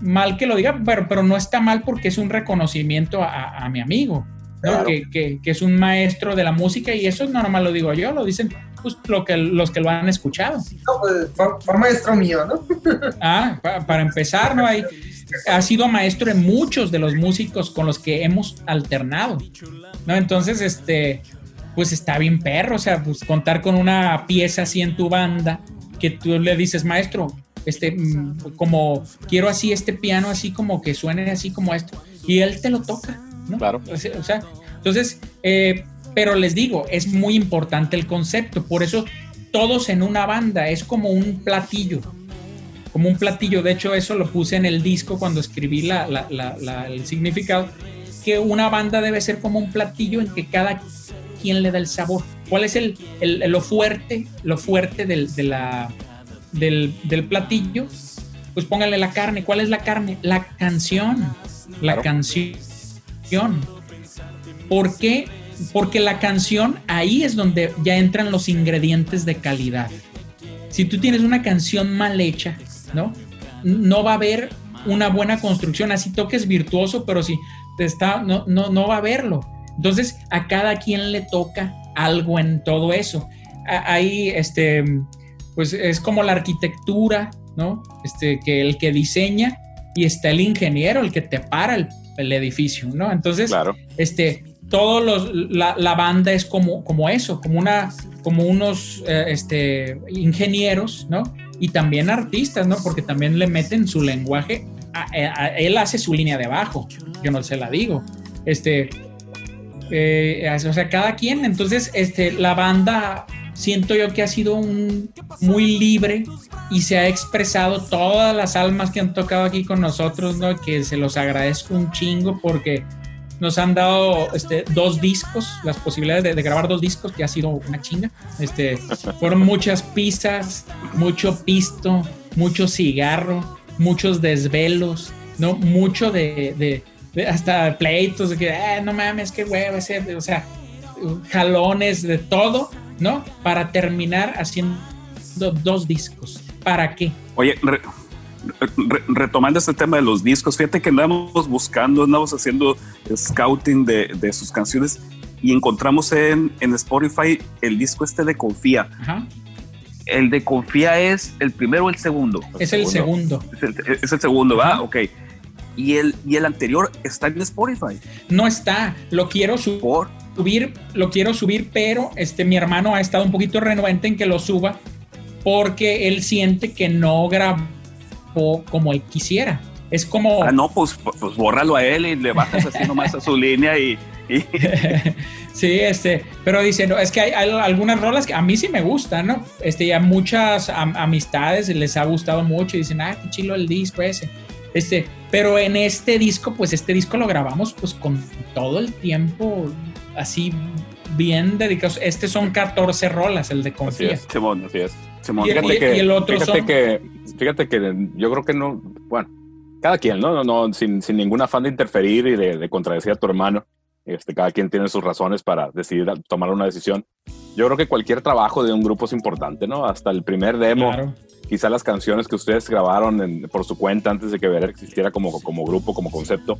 mal que lo diga, pero, pero no está mal porque es un reconocimiento a, a mi amigo, ¿no? Claro. Que, que- que es un maestro de la música y eso no nomás lo digo yo, lo dicen pues, lo que, los que lo han escuchado. No, pues, fue, fue maestro mío, ¿no? [laughs] Ah, pa- para empezar, ¿no? Hay, ha sido maestro de muchos de los músicos con los que hemos alternado, ¿no? Entonces, este, pues está bien perro, o sea, pues contar con una pieza así en tu banda que tú le dices, maestro, este, mm, como quiero así este piano así como que suene así como esto, y él te lo toca, ¿no? Claro. O sea, entonces, eh, pero les digo, es muy importante el concepto, por eso todos en una banda es como un platillo, como un platillo. De hecho, eso lo puse en el disco cuando escribí la, la- la- la- el significado, que una banda debe ser como un platillo en que cada quien le da el sabor. ¿Cuál es el, el- lo fuerte, lo fuerte del, de la, del, del platillo? Pues póngale la carne. ¿Cuál es la carne? La canción. La Claro. canción. ¿Por qué? Porque la canción ahí es donde ya entran los ingredientes de calidad. Si tú tienes una canción mal hecha, ¿no? No va a haber una buena construcción, así toques virtuoso, pero si te está, no, no, no va a haberlo. Entonces, a cada quien le toca algo en todo eso. Ahí, este, pues es como la arquitectura, ¿no? Este, que el que diseña y está el ingeniero, el que te para el, el edificio, ¿no? Entonces, Claro. este, todos los, la, la banda es como, como eso, como una, como unos eh, este, ingenieros, ¿no? Y también artistas, ¿no? Porque también le meten su lenguaje. A, a- a- él hace su línea de abajo, yo no se la digo. Este, eh, o sea, cada quien. Entonces, este, la banda siento yo que ha sido un, muy libre y se ha expresado todas las almas que han tocado aquí con nosotros, ¿no? Que se los agradezco un chingo porque nos han dado este, dos discos, las posibilidades de, de grabar dos discos, que ha sido una chinga. Este, fueron muchas pizzas, mucho pisto, mucho cigarro, muchos desvelos, ¿no? Mucho de, de- de hasta pleitos, de que, "Ah, no mames, qué huevo ese", o sea, jalones, de todo, ¿no? Para terminar haciendo dos discos. ¿Para qué? Oye, re- re- retomando este tema de los discos, fíjate que andamos buscando, andamos haciendo scouting de, de sus canciones y encontramos en, en Spotify el disco este de Confía. Ajá. El de Confía es el primero o el segundo. Es el segundo. Es el, es el segundo, ¿va? Ajá. Ok. Y el, y el anterior está en Spotify. No está, lo quiero su- Por, subir, lo quiero subir, pero este mi hermano ha estado un poquito renuente en que lo suba porque él siente que no grabó como él quisiera. Es como ah, no, pues, pues bórralo a él y le bajas así nomás a su [laughs] línea y, y- [laughs] sí, este, pero dice, no, es que hay, hay algunas rolas que a mí sí me gustan, ¿no? Este, y a muchas am- amistades les ha gustado mucho y dicen, ah, qué chilo el disco ese. Este, pero en este disco, pues este disco lo grabamos pues con todo el tiempo así bien dedicados. Este son 14 rolas, el de Así Confía. es. Simón, Así es. Simón. Y- Fíjate y- que, y el otro fíjate son- que, fíjate que yo creo que no, bueno, cada quien, ¿no? no, no sin, sin ningún afán de interferir y de, de contradecir a tu hermano. Este, cada quien tiene sus razones para decidir tomar una decisión. Yo creo que cualquier trabajo de un grupo es importante, ¿no? Hasta el primer demo, Claro. quizá las canciones que ustedes grabaron en- por su cuenta antes de que Veré existiera como, como grupo, como concepto.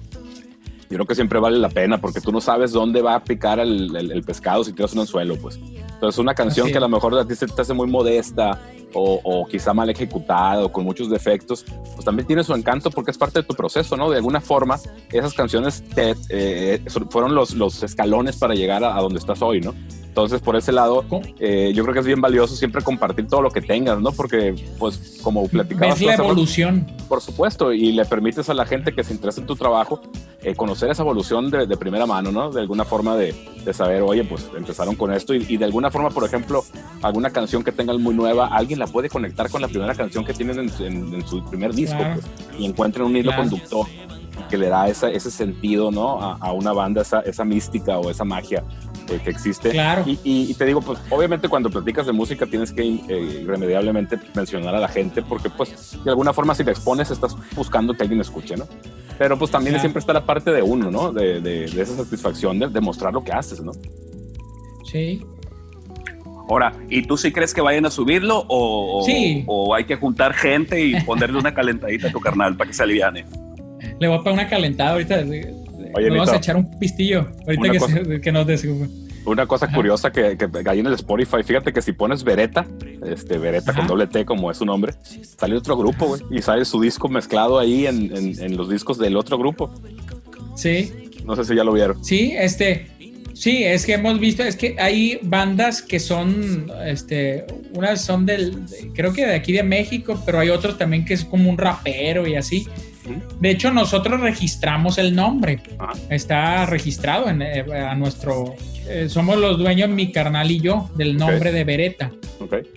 Yo creo que siempre vale la pena porque tú no sabes dónde va a picar el, el- el pescado si tiras un anzuelo, pues. Entonces, una canción Así que a lo es. mejor a ti se te hace muy modesta o, o quizá mal ejecutada o con muchos defectos, pues también tiene su encanto porque es parte de tu proceso, ¿no? De alguna forma, esas canciones te- eh, fueron los, los escalones para llegar a, a donde estás hoy, ¿no? Entonces, por ese lado, eh, yo creo que es bien valioso siempre compartir todo lo que tengas, ¿no? Porque, pues, como platicabas, Ves la evolución. por supuesto, y le permites a la gente que se interesa en tu trabajo eh, conocer esa evolución de, de primera mano, ¿no? De alguna forma de, de saber, oye, pues empezaron con esto y, y de alguna forma, por ejemplo, alguna canción que tengan muy nueva, alguien la puede conectar con la primera canción que tienen en, en- en su primer disco Claro. pues, y encuentren un hilo Claro. conductor que le da esa- ese sentido, ¿no? A, a una banda, esa, esa mística o esa magia eh, que existe. Claro. Y, y- y te digo, pues obviamente cuando platicas de música tienes que eh, irremediablemente mencionar a la gente porque pues de alguna forma si te expones estás buscando que alguien escuche, ¿no? Pero pues también Claro. siempre está la parte de uno, ¿no? De, de- de esa satisfacción de, de mostrar lo que haces, ¿no? Sí. Ahora, ¿y tú sí crees que vayan a subirlo o, o- Sí. o hay que juntar gente y ponerle una [laughs] calentadita a tu carnal para que se aliviane? Le voy a poner una calentada ahorita. Oye, vamos a echar un pistillo. Ahorita que, cosa. se- que nos des. Una cosa Ajá. curiosa que, que ahí en el Spotify, fíjate que si pones Beretta, este Beretta con doble T como es su nombre, sale otro grupo, güey, y sale su disco mezclado ahí en, en- en los discos del otro grupo. Sí. No sé si ya lo vieron. Sí, este, sí, es que hemos visto, es que hay bandas que son, este, unas son del, de- creo que de aquí de México, pero hay otros también que es como un rapero y así. De hecho, nosotros registramos el nombre, Ajá. está registrado en, eh, a nuestro, eh, somos los dueños, mi carnal y yo, del nombre de Beretta,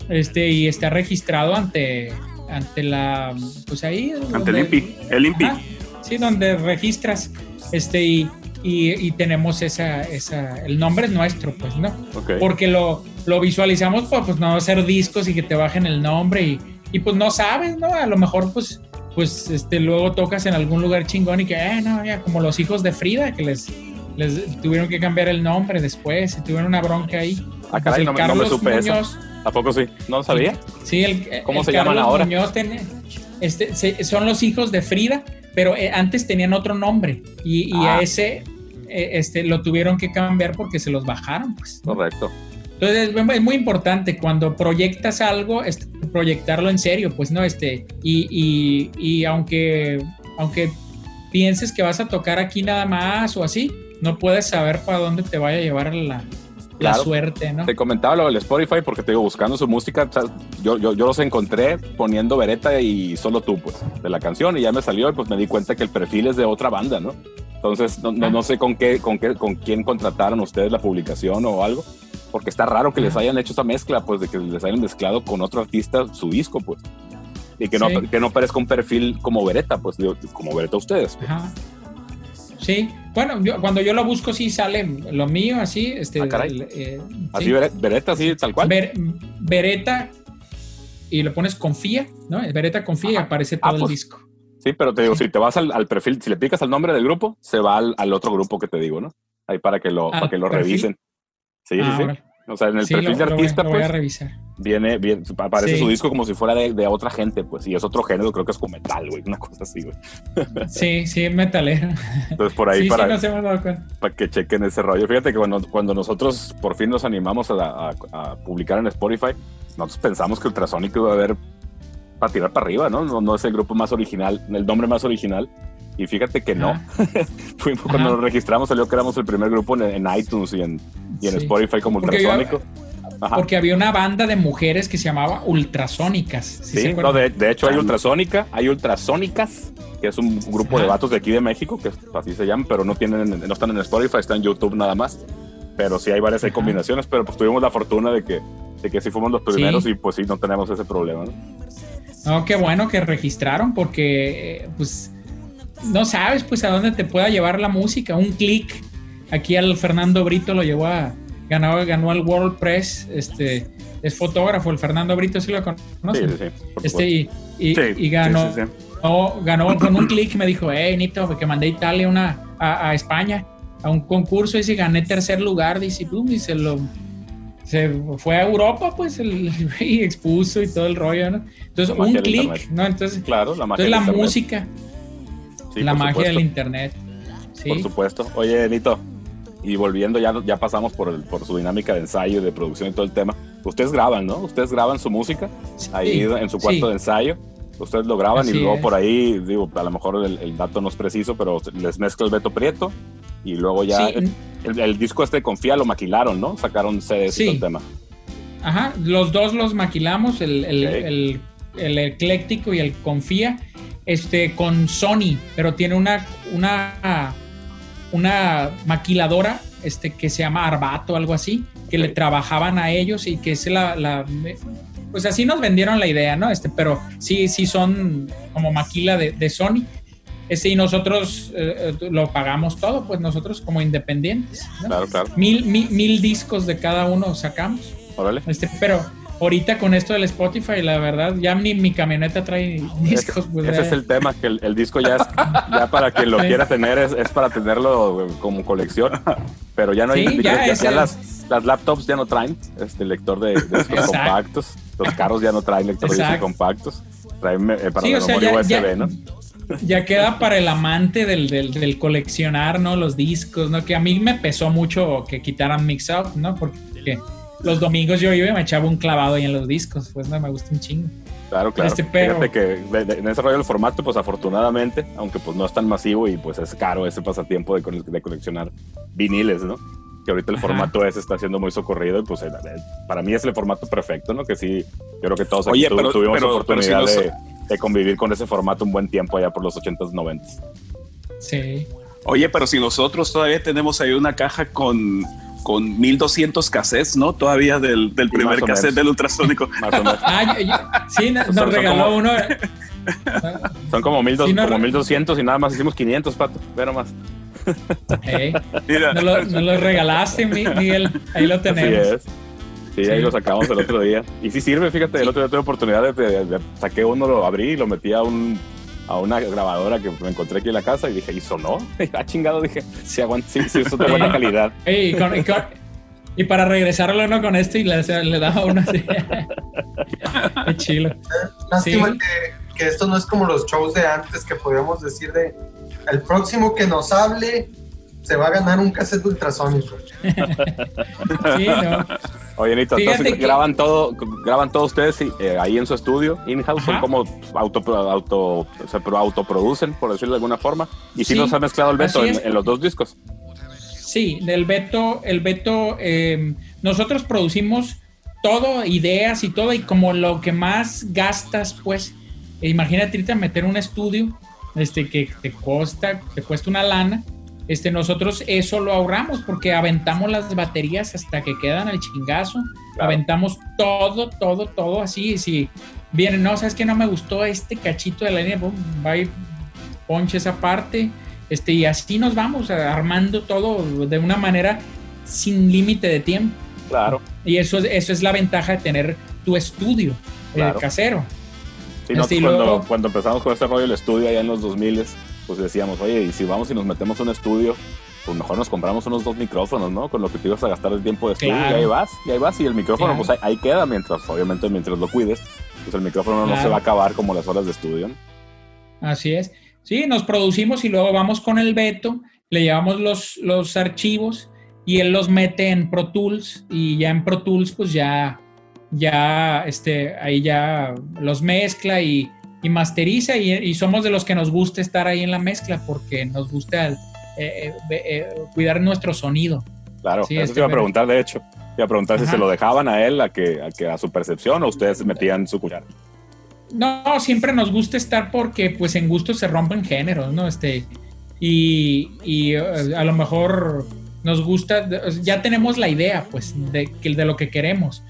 este, y está registrado ante, ante la, pues ahí. Ante el INPI. El INPI. Ajá, sí, donde registras, este, y, y, y tenemos esa, esa, el nombre es nuestro, pues, ¿no? Porque lo, lo visualizamos, pues, pues, no hacer discos y que te bajen el nombre y, y pues no sabes, ¿no? A lo mejor, pues, pues, este, luego tocas en algún lugar chingón y que, eh, no, ya, como los hijos de Frida, que les, les tuvieron que cambiar el nombre después y tuvieron una bronca ahí. Ah, caray, Pues el no, me- no me Carlos supe eso. Muñoz, ¿A poco sí? ¿No sabía? Sí, el, ¿Cómo el se llaman Carlos ahora? Muñoz este, se- son los hijos de Frida, pero eh, antes tenían otro nombre y, y Ah. a ese eh, este, lo tuvieron que cambiar porque se los bajaron. Pues. Correcto. Entonces es, muy importante cuando proyectas algo, este, proyectarlo en serio, pues no, este, y, y, y aunque, aunque pienses que vas a tocar aquí nada más o así, no puedes saber para dónde te vaya a llevar la, la suerte, ¿no? Te comentaba lo del Spotify porque te digo, buscando su música, o sea, yo, yo, yo los encontré poniendo Beretta y solo tú, pues, de la canción y ya me salió y pues me di cuenta que el perfil es de otra banda, ¿no? Entonces, no, no, no sé con qué, con qué, con quién contrataron ustedes la publicación o algo, porque está raro que les hayan hecho esa mezcla, pues, de que les hayan mezclado con otro artista su disco, pues. Y que, no, Sí. que no parezca un perfil como Beretta, pues, digo, como Beretta ustedes. pues. Ajá. Sí, bueno, yo- cuando yo lo busco sí sale lo mío así, este, Ah, caray. el, eh, Así sí. Beretta, así, tal cual. Ver- Beretta y le pones confía, ¿no? Beretta confía y aparece Ah, todo el pues, disco. Sí, pero te digo, si te vas al, al perfil, si le picas al nombre del grupo, se va al, al otro grupo que te digo, ¿no? Ahí para que lo, Ah, para que lo perfil. revisen. Sí, Ah, sí, sí. O sea, en el Sí, perfil lo- de lo voy- artista, lo voy a pues, revisar. viene, viene, aparece Sí. su disco como si fuera de, de otra gente, pues, y es otro género, creo que es como metal, güey, una cosa así, güey. [laughs] Sí, sí, metalero. Entonces, por ahí sí, para, para que chequen ese rollo. Fíjate que cuando, cuando nosotros por fin nos animamos a, a- a publicar en Spotify, nosotros pensamos que Ultrasonic iba a haber para tirar para arriba, ¿no? ¿no? No es el grupo más original, el nombre más original. Y fíjate que no. [laughs] Fuimos, cuando nos registramos salió que éramos el primer grupo en, en iTunes y en, y en Sí. Spotify como Ultrasónico. Ajá. Porque había una banda de mujeres que se llamaba Ultrasónicas. ¿sí Sí, no, de, de hecho hay Ultrasónica, hay Ultrasónicas, que es un grupo de vatos de aquí de México, que así se llaman, pero no tienen, no están en Spotify, están en YouTube nada más. Pero sí hay varias hay combinaciones, pero pues tuvimos la fortuna de que, de que sí fuimos los primeros Sí. y pues sí, no tenemos ese problema. ¿no? No, qué bueno que registraron porque, eh, pues, no sabes, pues, a dónde te pueda llevar la música. Un clic. Aquí al Fernando Brito lo llevó a... Ganó, ganó al World Press, este... Es fotógrafo, el Fernando Brito, sí lo Sí, conocen. sí, sí. Este, y, y- Sí, y ganó, ganó, ganó con un clic, me dijo, hey, Nito, que mandé a Italia una, a, a España a un concurso y si gané tercer lugar, dice, pum, y se lo se fue a Europa, pues, el, [laughs] y expuso y todo el rollo, ¿no? Entonces, La un clic. ¿no? Entonces, Claro, la entonces la música, Sí, la magia supuesto. del internet. Sí. Por supuesto. Oye, Nito, y volviendo, ya, ya pasamos por, el- por su dinámica de ensayo, de producción y todo el tema. Ustedes graban, ¿no? Ustedes graban su música ahí en su cuarto de ensayo. Ustedes lo graban y luego es. por ahí, digo, a lo mejor el, el dato no es preciso, pero les mezcla el Beto Prieto y luego ya. El, el disco este Confía lo maquilaron, ¿no? Sacaron CDs y todo el tema. Ajá, los dos los maquilamos, el, el, Ok. el- el ecléctico y el confía, este, con Sony, pero tiene una, una, una maquiladora este, que se llama Arbato, algo así, que le trabajaban a ellos y que es la, la- pues así nos vendieron la idea, ¿no? Este, pero sí, sí son como maquila de, de Sony. Este, y nosotros eh, eh, lo pagamos todo, pues nosotros como independientes. ¿no? Claro, claro. Mil, mil, mil discos de cada uno sacamos. Órale. Este, pero ahorita con esto del Spotify, la verdad, ya ni mi camioneta trae discos. pues, Ese es el tema, que el, el disco ya es, ya para quien lo quiera tener, es, es para tenerlo como colección. Pero ya no hay, Sí, ya, ya es ya el- las, las laptops ya no traen este lector de, de discos [laughs] compactos. Los carros ya no traen lector de discos compactos. Traen eh, para Sí, la memoria USB, ¿no? ya queda para el amante del, del- del coleccionar, ¿no? Los discos, ¿no? Que a mí me pesó mucho que quitaran Mix Out, ¿no? Porque los domingos yo iba y me echaba un clavado ahí en los discos, pues no me gusta un chingo. Claro, claro. Este, pero- Fíjate que en ese rollo del formato, pues afortunadamente, aunque pues no es tan masivo y pues es caro ese pasatiempo de, cole- de coleccionar viniles, ¿no? Que ahorita el Ajá. formato ese está siendo muy socorrido y pues para mí es el formato perfecto, ¿no? Que sí, yo creo que todos aquí Oye, tu- pero- tuvimos pero- pero si oportunidad los- de, de convivir con ese formato un buen tiempo allá por los 80s, 90s. Sí. Oye, pero si nosotros todavía tenemos ahí una caja con, con 1200 cassettes, ¿no? Todavía del, del Sí, primer más cassette menos. del ultrasónico. [laughs] Más o menos. Ah, yo- yo- sí, no- nos son regaló como- uno. [laughs] Son como, mil dos- Sí, no, como 1200 y nada más hicimos 500, pato. Ve nomás. Eh, Mira, no lo, no lo regalaste, Mi- Miguel. Ahí lo Así tenemos. es. Sí, ahí lo sacamos el otro día. Y sí sirve, fíjate, el otro día tuve oportunidad de, de- de- saqué uno, lo abrí y lo metí a un a una grabadora que me encontré aquí en la casa y dije, ¿y sonó? [laughs] Y, ah, chingado, dije, sí, aguanta, sí, sí, eso es de buena [laughs] calidad. Ey, y, con- y con- y para regresarlo uno con este y le, le daba uno así. [laughs] Qué chilo. Lástima Sí. que, que esto no es como los shows de antes que podíamos decir de el próximo que nos hable se va a ganar un cassette ultrasónico. Sí, no. Oye, Nito, entonces que- graban todo, graban todos ustedes eh, ahí en su estudio, in-house, son como auto, auto, se pro- autoproducen, por decirlo de alguna forma. Y sí, Sí, nos ha mezclado el Beto en, los dos discos. Sí, del Beto, el Beto, eh, nosotros producimos todo, ideas y todo, y como lo que más gastas, pues, imagínate ahorita meter un estudio, este, que te cuesta, te cuesta una lana, este, nosotros eso lo ahorramos porque aventamos las baterías hasta que quedan al chingazo, Claro. aventamos todo, todo, todo así, si vienen, no, sabes que no me gustó este cachito de la línea, pum, va y ponche esa parte, este, y así nos vamos armando todo de una manera sin límite de tiempo. Claro. Y eso es, eso es la ventaja de tener tu estudio casero. Sí, nosotros Este, cuando, luego- cuando empezamos con este rollo del estudio allá en los 2000 pues decíamos, oye, y si vamos y nos metemos a un estudio, pues mejor nos compramos unos dos micrófonos, ¿no? Con lo que te ibas a gastar el tiempo de estudio Claro. y ahí vas, y ahí vas, y el micrófono, Claro. pues ahí, ahí queda, mientras, obviamente, mientras lo cuides, pues el micrófono no se va a acabar como las horas de estudio, ¿no? Así es. Sí, nos producimos y luego vamos con el Beto, le llevamos los, los archivos y él los mete en Pro Tools y ya en Pro Tools pues ya, ya, este, ahí ya los mezcla y, y masteriza y, y somos de los que nos gusta estar ahí en la mezcla porque nos gusta eh, eh, eh, cuidar nuestro sonido. Claro, Sí, eso este, te iba a preguntar, de hecho. Te iba a preguntar si se lo dejaban a él, a que, a que a su percepción, o ustedes metían su cuchara. No, siempre nos gusta estar porque pues en gusto se rompen géneros, ¿no? Este, y, y, a lo mejor nos gusta, ya tenemos la idea pues de, que- de lo que queremos.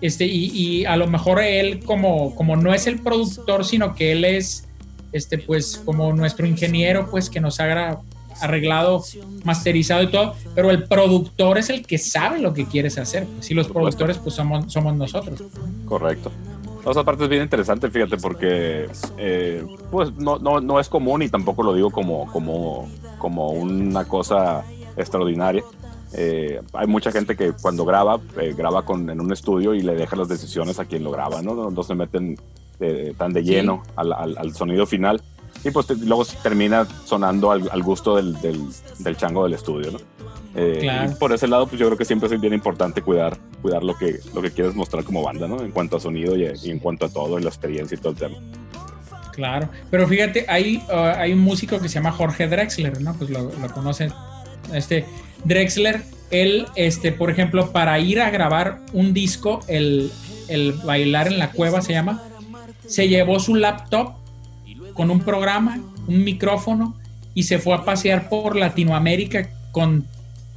Este, y, y a lo mejor él como, como no es el productor, sino que él es este, pues como nuestro ingeniero, pues que nos haga arreglado, masterizado y todo, pero el productor es el que sabe lo que quieres hacer. Pues, y los productores pues somos, somos nosotros. Correcto. No, Esa parte es bien interesante, fíjate, porque eh, pues no, no, no es común y tampoco lo digo como, como, como una cosa extraordinaria. Eh, hay mucha gente que cuando graba, eh, graba con, en un estudio y le deja las decisiones a quien lo graba, ¿no? No, se meten eh, tan de Sí. lleno al, al- al sonido final. Y pues te- luego termina sonando al, al gusto del, del, del chango del estudio, ¿no? Eh, Claro. y por ese lado, pues yo creo que siempre es bien importante cuidar, cuidar lo que, lo que quieres mostrar como banda, ¿no? En cuanto a sonido y, y en cuanto a todo, y la experiencia y todo el tema. Claro, pero fíjate, hay, uh, hay un músico que se llama Jorge Drexler, ¿no? Pues lo, lo conocen Este Drexler, él, este, por ejemplo, para ir a grabar un disco, el, el bailar en la cueva se llama, se llevó su laptop con un programa, un micrófono y se fue a pasear por Latinoamérica con,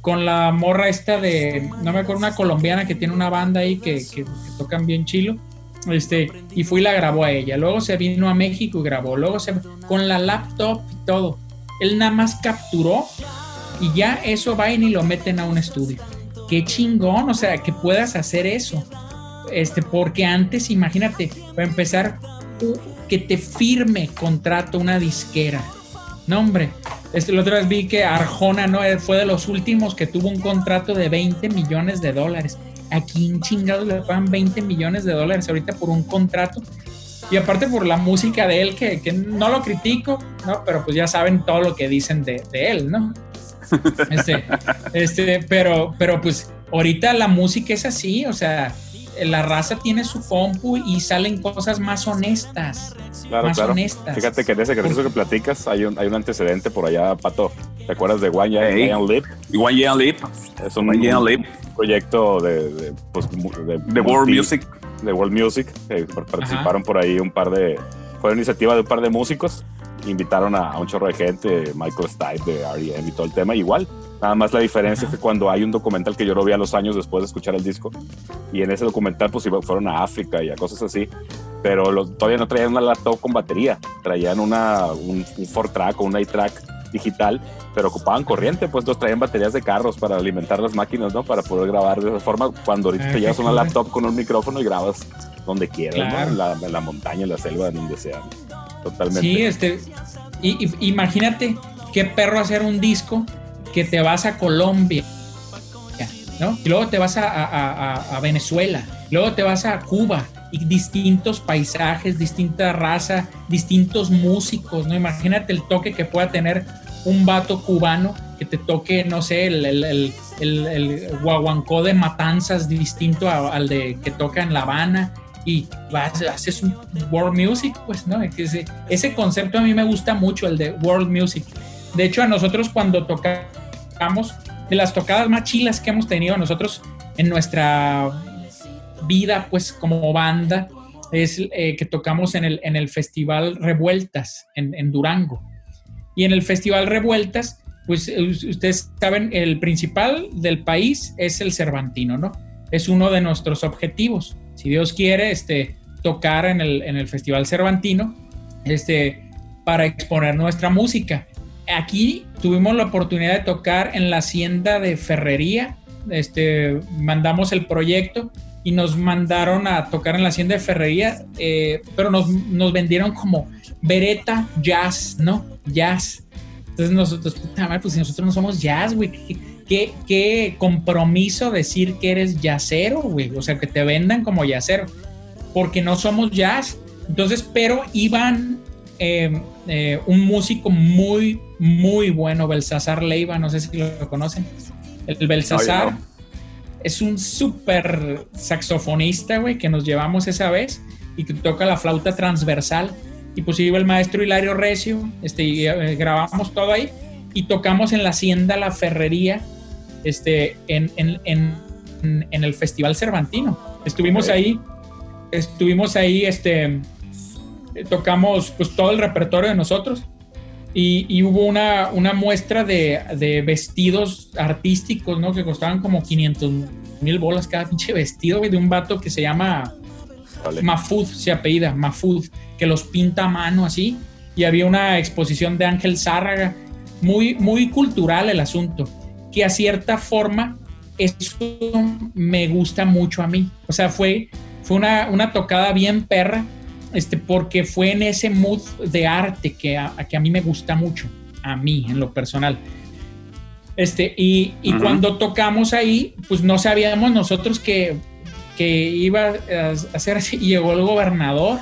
con la morra esta de, no me acuerdo, una colombiana que tiene una banda ahí que, que- tocan bien chilo. Este, y fue y la grabó a ella. Luego se vino a México y grabó. Luego se con la laptop y todo. Él nada más capturó y ya eso va y lo meten a un estudio. Qué chingón, o sea, que puedas hacer eso. Este, porque antes, imagínate, para empezar, que te firme contrato una disquera. No, hombre. Este, la otra vez vi que Arjona no Eh, fue de los últimos que tuvo un contrato de 20 millones de dólares. ¿A quién chingados le pagan 20 millones de dólares ahorita por un contrato? Y aparte por la música de él, que, que no lo critico, ¿no? Pero pues ya saben todo lo que dicen de, de él, ¿no? Este, este, pero, pero pues ahorita la música es así, o sea, la raza tiene su compu y salen cosas más honestas. Claro, más claro. honestas. Fíjate que en ese ejercicio que platicas hay un, hay un antecedente por allá, Pato. ¿Te acuerdas de One Giant Hey. Leap? Y One Year Leap, Es un, One Year un Leap, proyecto de, de, pues, de, The World Music. de World Music. par- participaron por ahí un par de. Fue una iniciativa de un par de músicos. Invitaron a, a un chorro de gente, Michael Stipe de R.E.M. y todo el tema. Igual, nada más la diferencia es que cuando hay un documental que yo lo vi a los años después de escuchar el disco, y en ese documental, pues iba- fueron a África y a cosas así, pero lo- todavía no traían una laptop con batería, traían una, un, un 4-track o un 8-track digital, pero ocupaban corriente, pues los traían baterías de carros para alimentar las máquinas, ¿no? Para poder grabar de esa forma. Cuando ahorita Ah, te qué llevas una laptop con un micrófono y grabas donde quieras, Claro. ¿no? En la, en la montaña, en la selva, donde sea. Totalmente. Sí, este, y, imagínate qué perro hacer un disco que te vas a Colombia, ¿no? Y luego te vas a, Venezuela, luego te vas a Cuba y distintos paisajes, distinta raza, distintos músicos, ¿no? Imagínate el toque que pueda tener un vato cubano que te toque, no sé, el, el, el, guaguancó de matanzas distinto al de que toca en La Habana y vas, haces un world music, pues, ¿no? Ese, ese concepto a mí me gusta mucho, el de world music. De hecho, a nosotros cuando tocamos, de las tocadas más chilas que hemos tenido nosotros en nuestra vida, pues, como banda, es eh, que tocamos en el, en el Festival Revueltas, en, en Durango. Y en el Festival Revueltas, pues us- ustedes saben, el principal del país es el Cervantino, ¿no? Es uno de nuestros objetivos. Si Dios quiere, este, tocar en el, en el Festival Cervantino, este, para exponer nuestra música. Aquí tuvimos la oportunidad de tocar en la hacienda de Ferrería, este, mandamos el proyecto y nos mandaron a tocar en la hacienda de Ferrería, eh, pero nos, nos vendieron como Beretta Jazz, ¿no? Jazz. Entonces nosotros, puta madre, pues si nosotros no somos jazz, güey, ¿qué, qué, qué compromiso decir que eres jazzero, güey, o sea, que te vendan como jazzero, porque no somos jazz. Entonces, pero iban eh, eh, un músico muy, muy bueno, Belsasar Leiva, no sé si lo conocen. El Belsasar no. es un súper saxofonista, güey, que nos llevamos esa vez y que toca la flauta transversal. Y pues iba el maestro Hilario Recio, este, y, eh, grabamos todo ahí y tocamos en la hacienda La Ferrería, este, en, en, en, en el Festival Cervantino. Estuvimos ahí, estuvimos ahí, este, tocamos pues todo el repertorio de nosotros y, y hubo una, una muestra de, de vestidos artísticos, ¿no? Que costaban como 500 mil bolas cada pinche vestido, de un vato que se llama Vale. Mafud, se apellida, Mafud, que los pinta a mano así. Y había una exposición de Ángel Zárraga, muy, muy cultural el asunto, que a cierta forma eso me gusta mucho a mí. O sea, fue, fue una, una tocada bien perra, este, porque fue en ese mood de arte que a, a que a mí me gusta mucho, a mí en lo personal. Este, y, y cuando tocamos ahí, pues no sabíamos nosotros que, que iba a hacer así, y llegó el gobernador,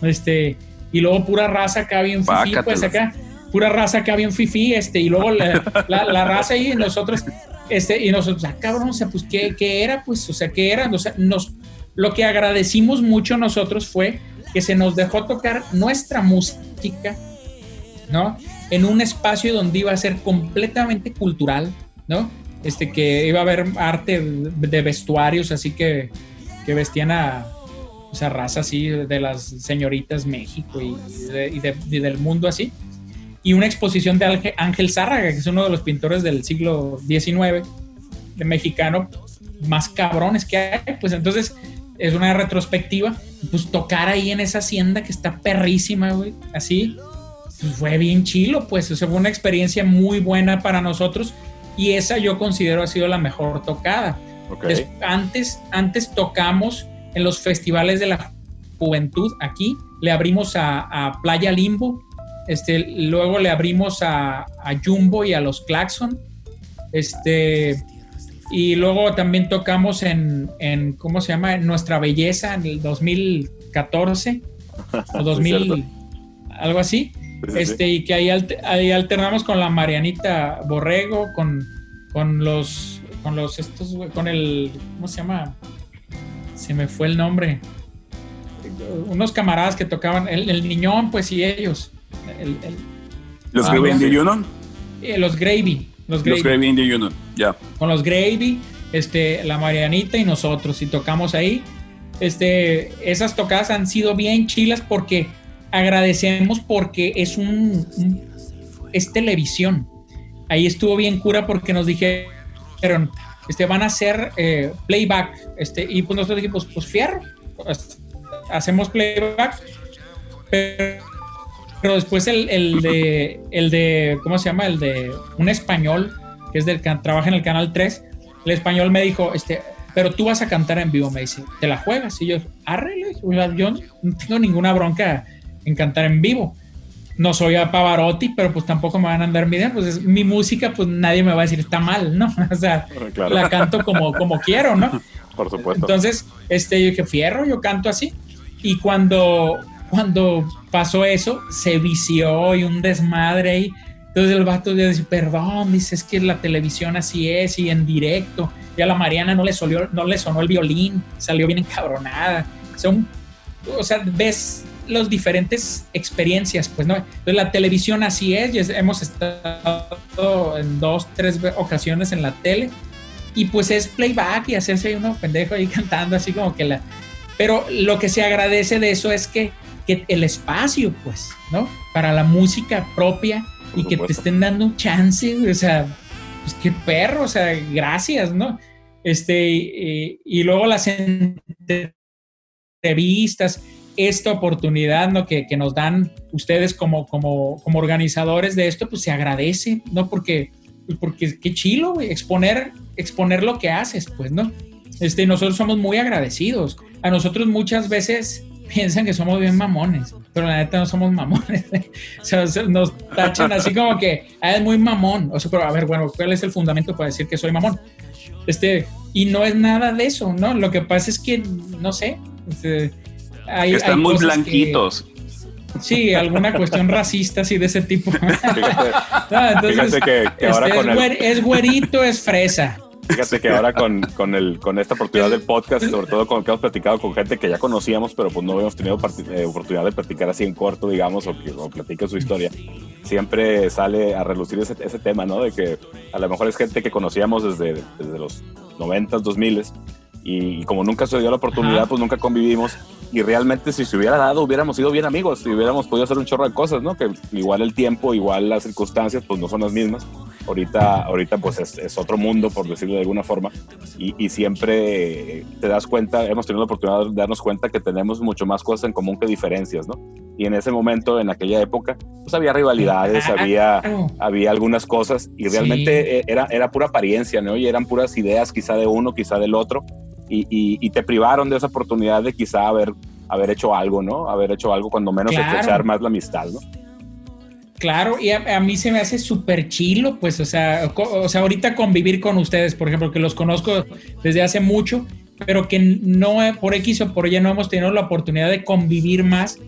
este, y luego pura raza acá bien fifí, pues acá, pura raza acá bien fifí, este, y luego la, la- la raza y nosotros, este, y nosotros, ah, cabrón, o sea, pues, ¿qué, qué era? Pues, o sea, ¿qué era? O sea, nos, lo que agradecimos mucho nosotros fue que se nos dejó tocar nuestra música, ¿no? en un espacio donde iba a ser completamente cultural, ¿no? Este, que iba a haber arte de vestuarios, así que, que vestían a, o sea, raza así de las señoritas México y, de- y de- y del mundo así. Y una exposición de Ángel- Zárraga, que es uno de los pintores del siglo XIX, de mexicano, más cabrones que hay. Pues entonces es una retrospectiva. Pues tocar ahí en esa hacienda que está perrísima, güey, así, pues fue bien chilo, pues. O sea, fue una experiencia muy buena para nosotros. Y esa yo considero ha sido la mejor tocada. Ok. Des- antes, antes tocamos en los festivales de la juventud aquí, le abrimos a, a Playa Limbo, este, luego le abrimos a, a Jumbo y a los Claxon, este, y luego también tocamos en, en, ¿cómo se llama? En Nuestra Belleza en el 2014 [laughs] o 2000, cierto. algo así. Sí, sí, sí. Este, y que ahí, alter- ahí alternamos con la Marianita Borrego, con, con los, con los, estos, con el, ¿cómo se llama? Se me fue el nombre. Unos camaradas que tocaban, el, el niñón, pues, y ellos. El- el- Los Ah, Gravy no, in the sí. Union. eh, los Gravy. Los Gravy. Los Gravy in the Union. Ya. con los Gravy, este, la Marianita y nosotros, y tocamos ahí. Este, esas tocadas han sido bien chilas porque agradecemos porque es un, un- es televisión. Ahí estuvo bien cura porque nos dijeron, este, van a hacer eh, playback, este, y pues nosotros dijimos, pues fierro, pues, hacemos playback, pero, pero después el, el de, el de, ¿cómo se llama? El de un español que es del que trabaja en el canal 3, el español me dijo, este, pero tú vas a cantar en vivo, me dice, ¿te la juegas? Y yo, arre, le dije, o sea, yo no tengo ninguna bronca en cantar en vivo. No soy a Pavarotti, pero pues tampoco me van a andar midiendo, pues es mi música, pues nadie me va a decir está mal, ¿no? [laughs] O sea, Claro. la canto como, como quiero, ¿no? Por supuesto. Entonces, este, yo dije, fierro, yo canto así. Y cuando, cuando pasó eso, se vició y un desmadre ahí. Entonces el vato ya dice, perdón, dice, es que la televisión así es y en directo. Y a la Mariana no le, solió- no le sonó el violín, salió bien encabronada. Son, o sea, ves las diferentes experiencias, pues, ¿no? Entonces la televisión así es, y hemos estado en dos, tres ocasiones en la tele y pues es playback y hacerse uno pendejo ahí [laughs] cantando así como que la... Pero lo que se agradece de eso es que, que el espacio, pues, ¿no? Para la música propia Por y que te supuesto. estén dando un chance, o sea, pues qué perro, o sea, gracias, ¿no? Este, y, y luego las entrevistas, esta oportunidad, ¿no? Que, que nos dan ustedes como, como, como organizadores de esto, pues se agradece, ¿no? Porque, pues, porque qué chilo, exponer, exponer lo que haces, pues, ¿no? Este, nosotros somos muy agradecidos. A nosotros muchas veces piensan que somos bien mamones, pero la neta no somos mamones. [laughs] o sea, se- nos tachan así como que ah, es muy mamón. O sea, pero a ver, bueno, ¿cuál es el fundamento para decir que soy mamón? Este, y no es nada de eso, ¿no? Lo que pasa es que, no sé, este, hay, Están hay muy que- blanquitos. sí, alguna cuestión racista así de ese tipo. [laughs] Fíjate, No, entonces, que, que ahora este, con es, el, güer- es güerito, es fresa. Fíjate que ahora con, con, el, con esta oportunidad del podcast, sobre todo con que hemos platicado con gente que ya conocíamos, pero pues no habíamos tenido eh, oportunidad de platicar así en corto, digamos, o que o platique su historia, siempre sale a relucir ese, ese tema, ¿no? De que a lo mejor es gente que conocíamos desde, desde los 90s, 2000 y, y como nunca se dio la oportunidad, Ajá. pues nunca convivimos. Y realmente si se hubiera dado, hubiéramos sido bien amigos y hubiéramos podido hacer un chorro de cosas, ¿no? Que igual el tiempo, igual las circunstancias, pues no son las mismas. Ahorita, ahorita pues es, es otro mundo, por decirlo de alguna forma, y, y siempre te das cuenta, hemos tenido la oportunidad de darnos cuenta que tenemos mucho más cosas en común que diferencias, ¿no? Y en ese momento, en aquella época, pues había rivalidades, había, [laughs] había algunas cosas y realmente eh, era, era pura apariencia, ¿no? Y eran puras ideas quizá de uno, quizá del otro, y, y- y te privaron de esa oportunidad de quizá haber, haber hecho algo, ¿no? Haber hecho algo cuando menos Claro. estrechar más la amistad, ¿no? Claro, y a, mí se me hace súper chilo, pues, o sea, o sea, ahorita convivir con ustedes, por ejemplo, que los conozco desde hace mucho, pero que no, por X o por Y no hemos tenido la oportunidad de convivir más.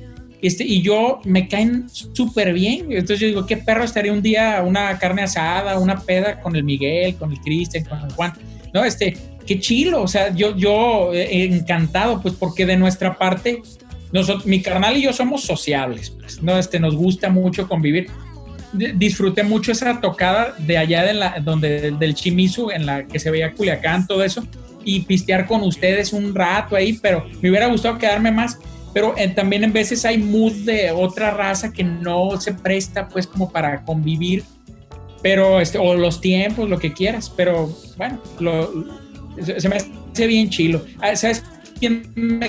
Este, y yo me caen súper bien. Entonces yo digo, qué perro estaría un día una carne asada, una peda con el Miguel, con el Cristian, con el Juan. No, este, qué chilo. O sea, yo, yo eh, encantado, pues, porque de nuestra parte, nosotros, mi carnal y yo somos sociables, pues, ¿no? Este, nos gusta mucho convivir. di- disfruté mucho esa tocada de allá de donde, del Chimizu, en la que se veía Culiacán, todo eso, y pistear con ustedes un rato ahí, pero me hubiera gustado quedarme más. Pero eh, también en veces hay mood de otra raza que no se presta pues como para convivir, pero este, o los tiempos, lo que quieras, pero bueno, lo, se, se me hace bien chilo. Ah, ¿Sabes quién me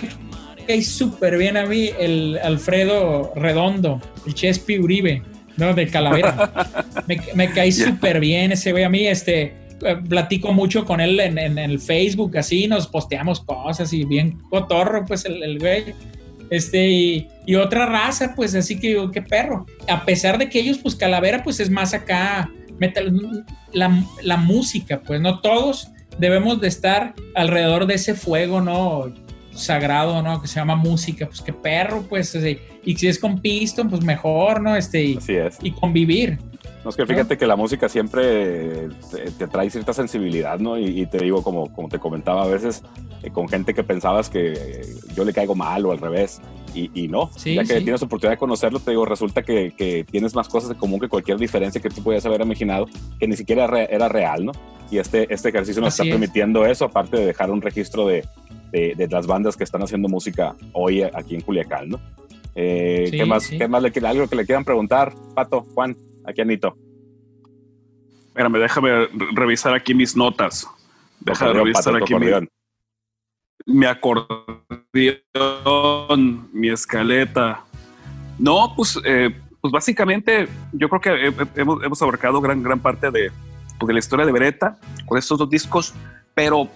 cae súper bien a mí? El Alfredo Redondo, el Chespi Uribe, ¿no? De Calavera. [laughs] me, me cae súper bien ese güey a mí, este, eh, platico mucho con él en, en el Facebook, así, nos posteamos cosas y bien cotorro, pues el, el güey. Este, y, y otra raza, pues así que digo, qué perro. A pesar de que ellos, pues Calavera, pues es más acá, metal, la, la música, pues no todos debemos de estar alrededor de ese fuego, ¿no? Sagrado, ¿no? Que se llama música, pues qué perro, pues, así. y si es con Piston, pues mejor, ¿no? Este, y, Así es. y convivir. No, es que fíjate que la música siempre te, te trae cierta sensibilidad, ¿no? Y, y te digo, como, como te comentaba, a veces eh, con gente que pensabas que yo le caigo mal o al revés. Y, y no, Sí, ya que sí. tienes oportunidad de conocerlo, te digo, resulta que, que tienes más cosas en común que cualquier diferencia que tú podías haber imaginado, que ni siquiera era real, ¿no? Y este, este ejercicio nos Así está es. permitiendo eso, aparte de dejar un registro de, de, de las bandas que están haciendo música hoy aquí en Culiacán, ¿no? Eh, Sí, ¿Qué más? sí. ¿Qué más le, algo que le quieran preguntar? Pato, Juan, aquí Anito. Espérame, déjame re- revisar aquí mis notas. Déjame Acordeón, revisar Pato, aquí mi, acordeón. mi acordeón, mi escaleta. No, pues, eh, pues básicamente yo creo que he- he- hemos, hemos abarcado gran, gran parte de, pues, de la historia de Beretta con estos dos discos, pero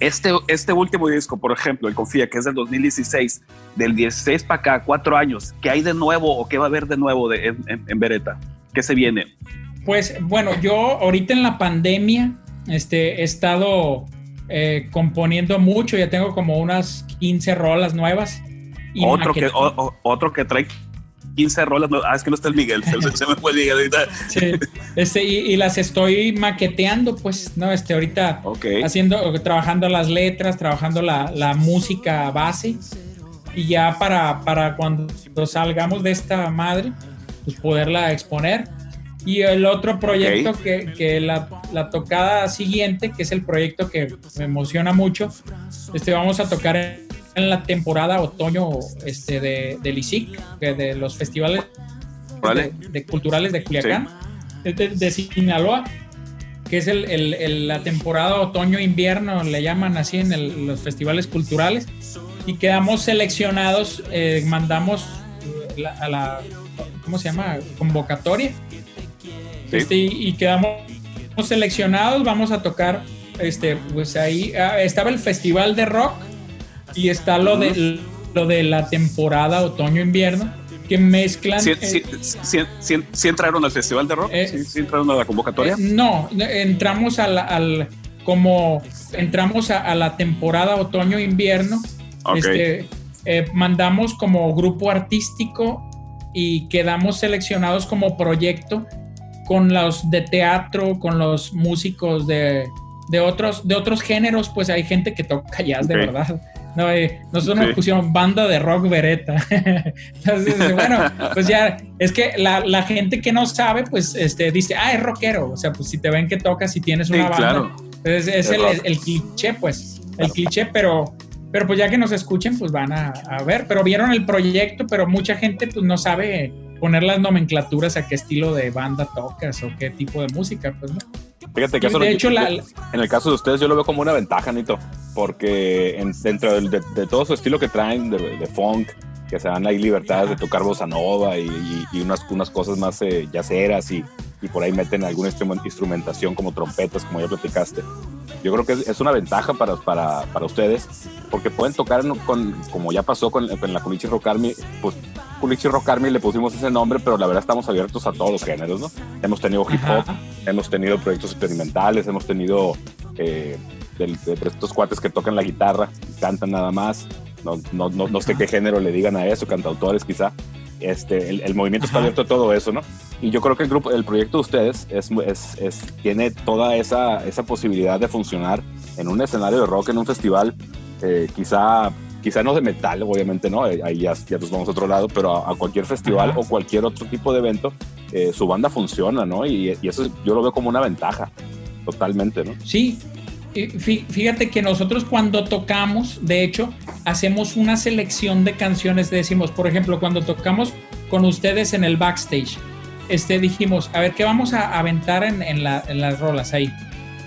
este, este último disco, por ejemplo, el Confía, que es del 2016, del 16 para acá, cuatro años, ¿qué hay de nuevo o qué va a haber de nuevo de, en, en, en Beretta? ¿Qué se viene? Pues bueno, yo ahorita en la pandemia este, he estado eh, componiendo mucho, ya tengo como unas 15 rolas nuevas. Y otro, que, o- otro que trae 15 rolas. no- ah, es que no está el Miguel. Se, se me fue el Miguel ahorita. [laughs] Sí, este, y, y las estoy maqueteando, pues, ¿no? Este, ahorita Ok. haciendo, trabajando las letras, trabajando la, la música base. Y ya para, para cuando salgamos de esta madre, pues poderla exponer. Y el otro proyecto que, que la, la tocada siguiente, que es el proyecto que me emociona mucho, este, vamos a tocar en, la temporada otoño este, de, del ISIC, de los festivales de, de culturales de Culiacán, es de, Sinaloa, que es el, el- el- la temporada otoño-invierno, le llaman así en el- los festivales culturales, y quedamos seleccionados, eh, mandamos eh, la- a la, ¿cómo se llama? Convocatoria, Sí. este, y, y quedamos seleccionados, vamos a tocar, este, pues ahí ah, estaba el festival de rock y está lo de, lo de la temporada otoño-invierno, que mezclan... ¿Sí, sí, sí, sí- sí entraron al Festival de Rock? Eh, ¿Sí, entraron a la convocatoria? Eh, no, entramos a la- al como entramos a, a la temporada otoño-invierno. Ok. Este, eh, mandamos como grupo artístico y quedamos seleccionados como proyecto con los de teatro, con los músicos de, de otros, de otros géneros, pues hay gente que toca jazz de verdad. No, eh, nosotros nos Sí. pusieron banda de rock vereta. [laughs] Entonces, bueno, pues ya, es que la, la gente que no sabe, pues este, dice, ah, es rockero. O sea, pues si te ven que tocas y tienes Sí, una banda, claro. es, es el, rock. el cliché, pues, el cliché, pero, pero pues ya que nos escuchen, pues van a, a ver. Pero vieron el proyecto, pero mucha gente pues no sabe poner las nomenclaturas a qué estilo de banda tocas o qué tipo de música, pues no. Fíjate que eso de lo- hecho, la, en el caso de ustedes yo lo veo como una ventaja, Nito, porque en- dentro de, de todo su estilo que traen de, de funk, que se dan ahí libertades de tocar bossa nova y, y- y unas, unas cosas más eh, yaceras y, y por ahí meten alguna instrumen- instrumentación como trompetas, como ya platicaste. Yo creo que es, es una ventaja para, para, para ustedes, porque pueden tocar con, como ya pasó con, con la Culichi Rock Army, pues Culichi Rock Army le pusimos ese nombre, pero la verdad estamos abiertos a todos los géneros, ¿no? Hemos tenido hip hop, Ajá. hemos tenido proyectos experimentales, hemos tenido eh, del- de, estos cuates que tocan la guitarra, cantan nada más, no, no, no, no sé qué género le digan a eso, cantautores quizá. Este, el, el movimiento está abierto a todo eso, ¿no? Y yo creo que el grupo, el proyecto de ustedes es, es, es- tiene toda esa, esa posibilidad de funcionar en un escenario de rock, en un festival, eh, quizá, quizá no de metal, obviamente no, Eh, ahí ya, ya nos vamos a otro lado, pero a, a cualquier festival Ajá. o cualquier otro tipo de evento eh, su banda funciona, ¿no? Y, y eso yo lo veo como una ventaja, totalmente, ¿no? Sí, fí- fíjate que nosotros cuando tocamos, de hecho, hacemos una selección de canciones, decimos, por ejemplo, cuando tocamos con ustedes en el backstage, este, dijimos, a ver, ¿qué vamos a aventar en, en la- en las rolas ahí?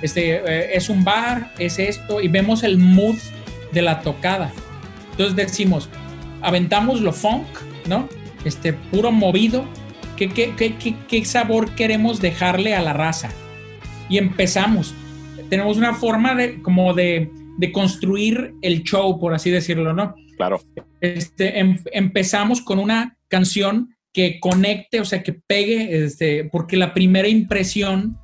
Este, eh, es un bar, es esto, y vemos el mood de la tocada. Entonces decimos, aventamos lo funk, ¿no? Este, puro movido. ¿Qué, qué, qué, qué, qué sabor queremos dejarle a la raza? Y empezamos. Tenemos una forma de, como de, de construir el show, por así decirlo, ¿no? Claro, Este, em- empezamos con una canción que conecte, o sea, que pegue, este, porque la primera impresión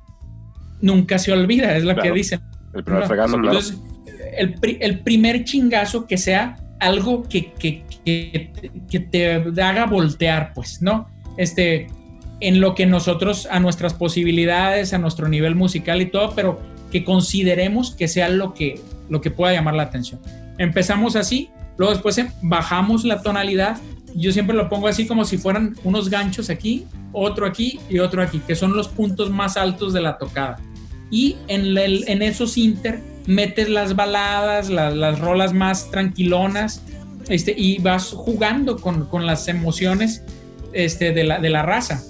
nunca se olvida, es lo Claro. que dicen. el primer fregazo, claro. Entonces, el, el primer chingazo que sea algo que, que, que, que te haga voltear, pues, ¿no? Este, en lo que nosotros, a nuestras posibilidades, a nuestro nivel musical y todo, pero que consideremos que sea lo que, lo que pueda llamar la atención. Empezamos así, luego después eh, bajamos la tonalidad. Yo siempre lo pongo así como si fueran unos ganchos aquí, otro aquí y otro aquí, que son los puntos más altos de la tocada. Y en, el- en esos inter metes las baladas, la- las rolas más tranquilonas, este, y vas jugando con, con las emociones este, de, la, de la raza,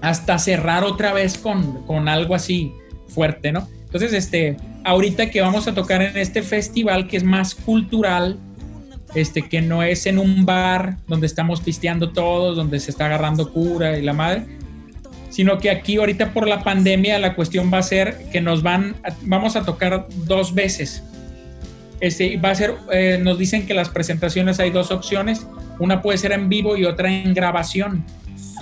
hasta cerrar otra vez con, con algo así fuerte, ¿no? Entonces, este, ahorita que vamos a tocar en este festival que es más cultural, este, que no es en un bar donde estamos pisteando todos, donde se está agarrando cura y la madre, sino que aquí ahorita por la pandemia la cuestión va a ser que nos van, vamos a tocar dos veces. Este, va a ser, eh, nos dicen que las presentaciones hay dos opciones, una puede ser en vivo y otra en grabación.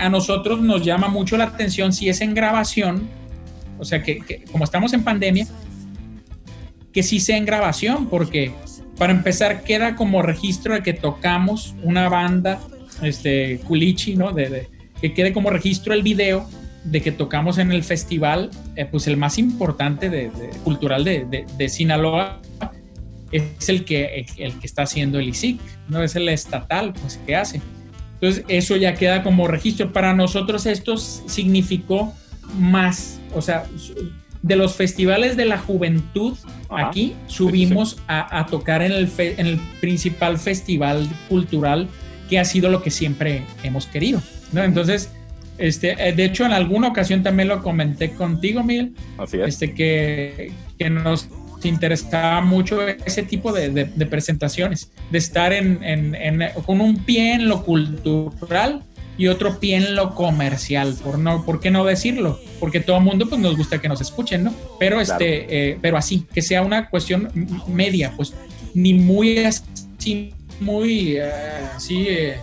A nosotros nos llama mucho la atención si es en grabación, o sea que como estamos en pandemia, que sí sea en grabación, porque para empezar queda como registro de que tocamos una banda, este, Culichi, ¿no? De, de- que quede como registro el video de que tocamos en el festival, eh, pues el más importante de, de- cultural de, Sinaloa es el que, el, que está haciendo el ISIC, no es el estatal, pues que hace. Entonces eso ya queda como registro. Para nosotros esto significó más, o sea, de los festivales de la juventud Ajá. aquí subimos a, a tocar en el, fe- en el principal festival cultural que ha sido lo que siempre hemos querido. ¿no? Entonces, este, eh, de hecho, en alguna ocasión también lo comenté contigo, Miguel, Así es. este, que, que nos interesaba mucho ese tipo de, de- de presentaciones, de estar en, en- en- con un pie en lo cultural y otro pie en lo comercial, por no, ¿por qué no decirlo? Porque todo el mundo pues nos gusta que nos escuchen, ¿no? Pero este, eh, pero así, que sea una cuestión media, pues ni muy así, muy eh, así, eh,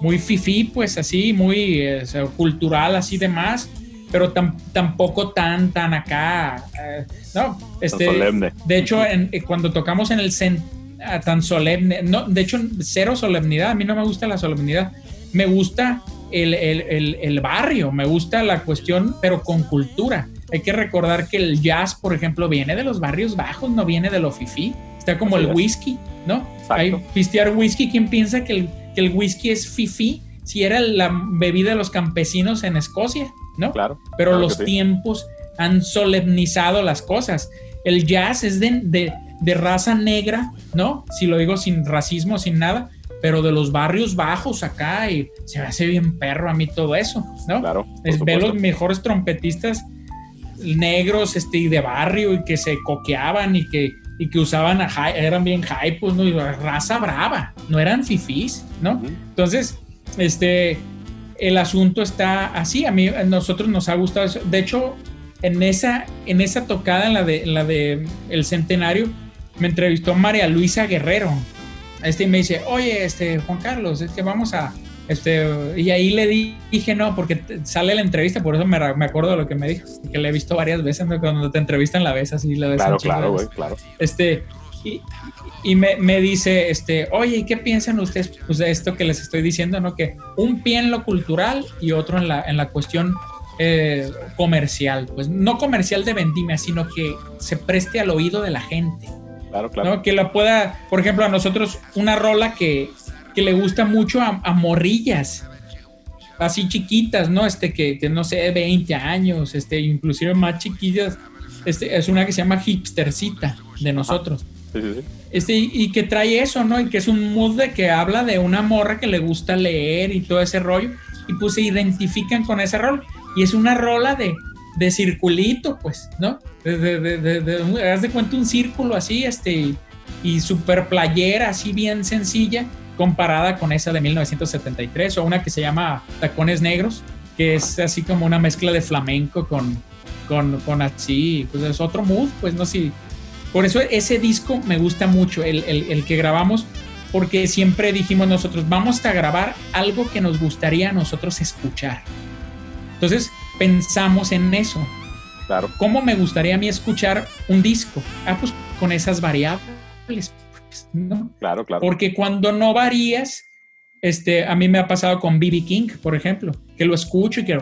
muy fifí, pues así, muy eh, cultural, así demás, pero tam- tampoco tan, tan acá, eh, no, este, solemne. de hecho, en- eh, cuando tocamos en el cen- ah, tan solemne, no, de hecho, cero solemnidad, a mí no me gusta la solemnidad, me gusta el, el- el- el barrio, me gusta la cuestión, pero con cultura. Hay que recordar que el jazz, por ejemplo, viene de los barrios bajos, no viene de lo fifí. Está como Así el es. whisky, ¿no? Exacto. Hay pistear whisky. ¿Quién piensa que el, que el whisky es fifí? Si era la bebida de los campesinos en Escocia, ¿no? Claro. pero claro los sí. tiempos han solemnizado las cosas. El jazz es de, de- de raza negra, ¿no? Si lo digo sin racismo, sin nada, pero de los barrios bajos acá y se me hace bien perro a mí todo eso, ¿no? Claro. Es, ve supuesto. los mejores trompetistas negros este, y de barrio y que se coqueaban y que, y que usaban, a hi- eran bien hypos, ¿no? Y raza brava, no eran fifís, ¿no? Entonces, este, el asunto está así. A mí, a nosotros nos ha gustado eso. De hecho, en esa, en esa tocada, en la de, en la de el centenario, me entrevistó María Luisa Guerrero. Este me dice, oye, este, Juan Carlos, es que vamos a, este, y ahí le di- dije no, porque sale la entrevista, por eso me, me acuerdo de lo que me dijo, que le he visto varias veces, ¿no? cuando te entrevistan la vez así, la ves Claro, claro, güey, claro. Este, y, y me, me dice, este, oye, ¿y qué piensan ustedes pues, de esto que les estoy diciendo, no? Que un pie en lo cultural y otro en la, en la cuestión eh, comercial. Pues no comercial de vendimia, sino que se preste al oído de la gente. Claro, claro. ¿no? Que la pueda, por ejemplo, a nosotros una rola que, que le gusta mucho a, a morrillas. así chiquitas, ¿no? Este que, que no sé, 20 años, este, inclusive más chiquillas. Este, es una que se llama Hipstercita de nosotros. Sí, sí, sí. Este, y, y que trae eso, ¿no? Y que es un mood de que habla de una morra que le gusta leer y todo ese rollo. Y pues se identifican con ese rol. Y es una rola de, de circulito, pues, ¿no? De, de, de, de- haz de cuenta un círculo así, este, y super playera, así bien sencilla, comparada con esa de 1973, o una que se llama Tacones Negros, que es así como una mezcla de flamenco con, con, con así, pues es otro mood, pues no sé. Por eso ese disco me gusta mucho, el, el, el que grabamos, porque siempre dijimos nosotros, vamos a grabar algo que nos gustaría a nosotros escuchar. Entonces pensamos en eso. Claro. ¿Cómo me gustaría a mí escuchar un disco? Ah, pues con esas variables, pues, ¿no? Claro, claro. Porque cuando no varías, este, a mí me ha pasado con BB King, por ejemplo, que lo escucho y que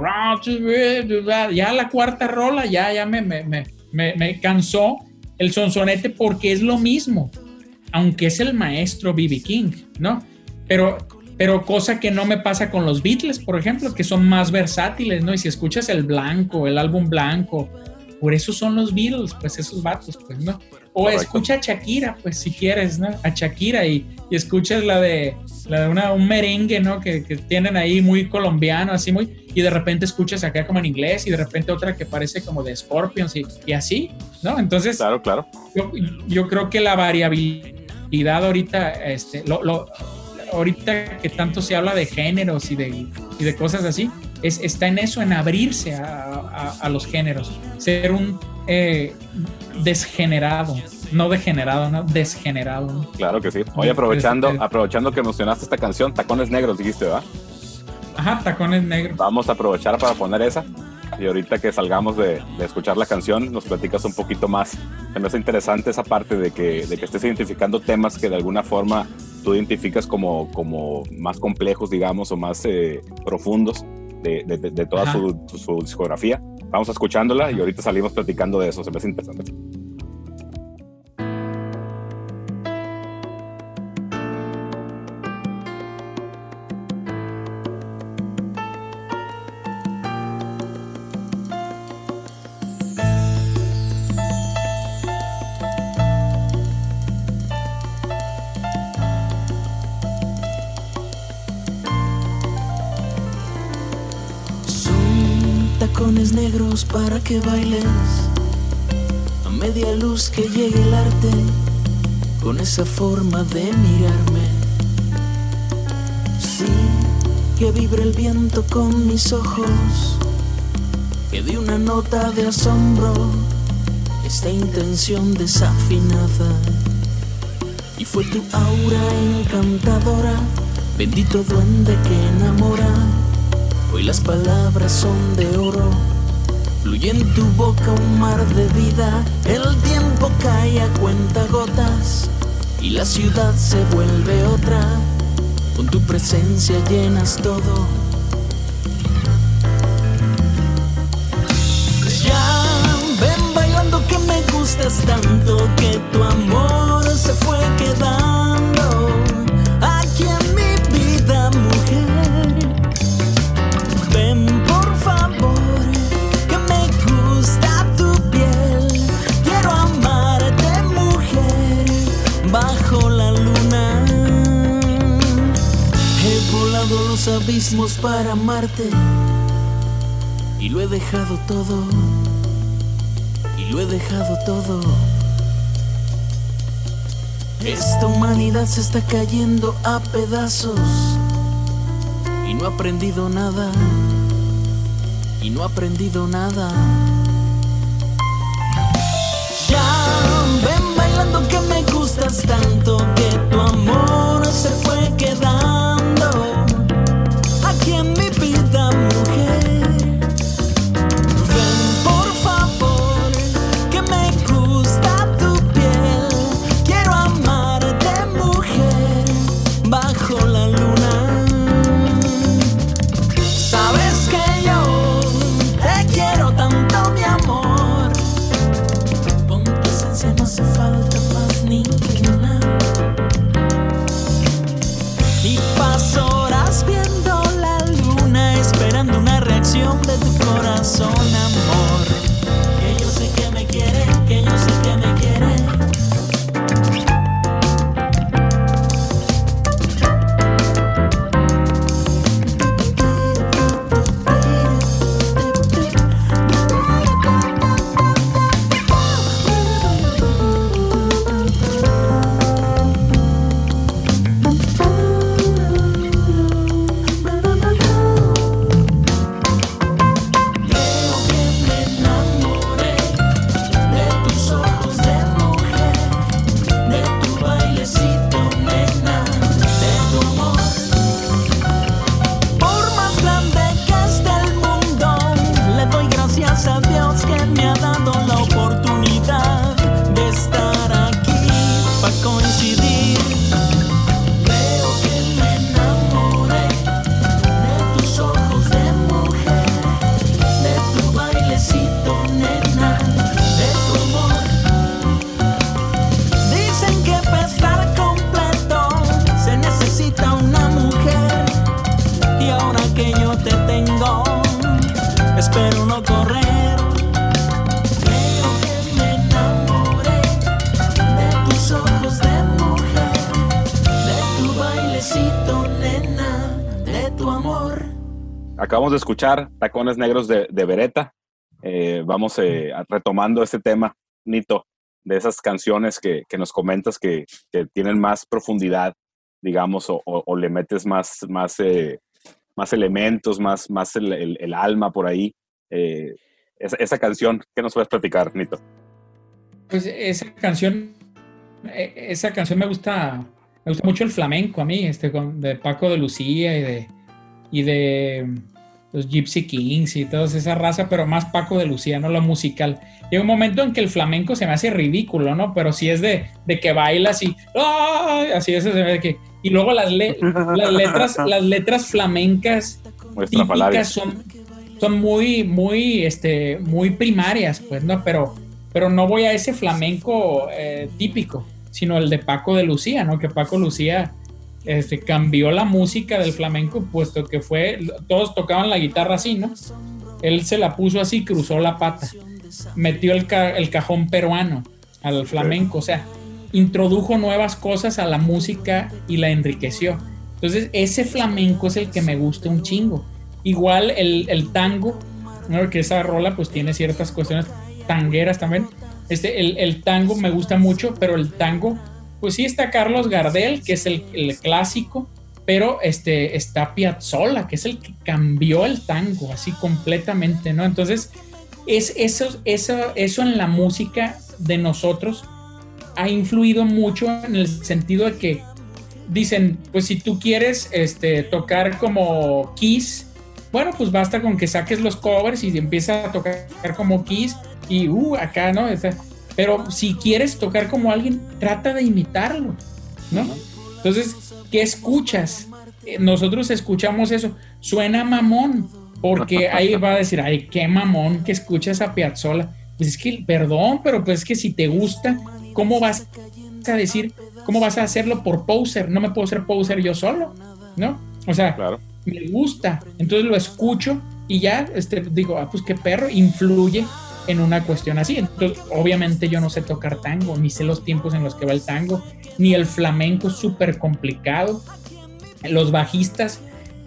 ya la cuarta rola ya, ya me, me, me, me, me cansó el sonsonete porque es lo mismo, aunque es el maestro BB King, ¿no? Pero, pero cosa que no me pasa con los Beatles, por ejemplo, que son más versátiles, ¿no? Y si escuchas el blanco, el álbum blanco, por eso son los Beatles, pues esos vatos, pues, ¿no? O Correcto. escucha a Shakira, pues si quieres, ¿no? A Shakira y, y escuchas la de, la de una, un merengue, ¿no? Que, que tienen ahí muy colombiano, así muy, y de repente escuchas acá como en inglés y de repente otra que parece como de Scorpions y, y así, ¿no? Entonces, Claro, claro. yo, yo creo que la variabilidad ahorita, este, lo, lo- ahorita que tanto se habla de géneros y de, y de cosas así, es, está en eso, en abrirse a, a- a los géneros, ser un eh, desgenerado, no degenerado, no desgenerado. ¿no? Claro que sí. Oye, aprovechando, Este- aprovechando que mencionaste esta canción, Tacones Negros, dijiste, ¿verdad? Ajá, tacones negros. Vamos a aprovechar para poner esa. Y ahorita que salgamos de, de escuchar la canción, nos platicas un poquito más. Se me hace interesante esa parte de que, de que estés identificando temas que de alguna forma tú identificas como, como más complejos, digamos, o más eh, profundos de, de- de- toda su- su discografía. Vamos escuchándola y ahorita salimos platicando de eso. Se me hace interesante. Que bailes a media luz que llegue el arte con esa forma de mirarme. Sí, que vibre el viento con mis ojos, que de una nota de asombro esta intención desafinada. Y fue tu aura encantadora, bendito duende que enamora. Hoy las palabras son de oro, fluye en tu boca un mar de vida. El tiempo cae a cuenta gotas y la ciudad se vuelve otra. Con tu presencia llenas todo. Ya ven bailando que me gustas tanto que tu amor se fue quedando abismos para amarte y lo he dejado todo. Y lo he dejado todo. Esta humanidad se está cayendo a pedazos y no he aprendido nada. Y no he aprendido nada. Ya ven bailando que me gustas tanto que tu amor se fue quedando Acabamos de escuchar Tacones Negros de, de Beretta. Eh, vamos eh, retomando este tema, Nito, de esas canciones que, que nos comentas que, que tienen más profundidad, digamos, o, o- o le metes más, más, eh, más elementos, más, más el, el- el alma por ahí. Esa, esa canción, ¿qué nos puedes platicar, Nito? Pues esa canción, eh, esa canción me gusta, me gusta mucho el flamenco a mí, este, con, de Paco de Lucía y de, y de los Gypsy Kings y toda esa raza, pero más Paco de Lucía, no lo musical. Llega un momento en que el flamenco se me hace ridículo, ¿no? Pero si es de, de que bailas y ¡ay! así eso se ve que y luego las, le- las letras [laughs] las letras flamencas típicas son, son muy, muy, este, muy primarias, pues, ¿no? Pero, pero no voy a ese flamenco eh, típico, sino el de Paco de Lucía, ¿no? Que Paco Lucía este, cambió la música del flamenco, puesto que fue, todos tocaban la guitarra así, ¿no? Él se la puso así, cruzó la pata, metió el, ca- el cajón peruano al flamenco, o sea, introdujo nuevas cosas a la música y la enriqueció. Entonces, ese flamenco es el que me gusta un chingo. Igual el, el tango, ¿no? que esa rola pues tiene ciertas cuestiones tangueras también. Este, el, el tango me gusta mucho, pero el tango, pues sí está Carlos Gardel, que es el, clásico, pero este, está Piazzolla, que es el que cambió el tango así completamente, ¿no? Entonces, es, eso, eso, eso en la música de nosotros ha influido mucho en el sentido de que dicen, pues si tú quieres este, tocar como Kiss, bueno, pues basta con que saques los covers y empiezas a tocar como Kiss y uh, acá, ¿no? Pero si quieres tocar como alguien, trata de imitarlo, ¿no? Entonces, ¿qué escuchas? Eh, Nosotros escuchamos eso, suena mamón, porque [laughs] ahí va a decir, ay, qué mamón que escuchas a Piazzolla. Pues es que, perdón, pero pues es que si te gusta, ¿cómo vas a decir, cómo vas a hacerlo por poser? No me puedo ser poser yo solo, ¿no? O sea, Claro. me gusta, entonces lo escucho y ya este, digo, ah, pues qué perro, influye en una cuestión así. Entonces, obviamente yo no sé tocar tango, ni sé los tiempos en los que va el tango, ni el flamenco es súper complicado. Los bajistas,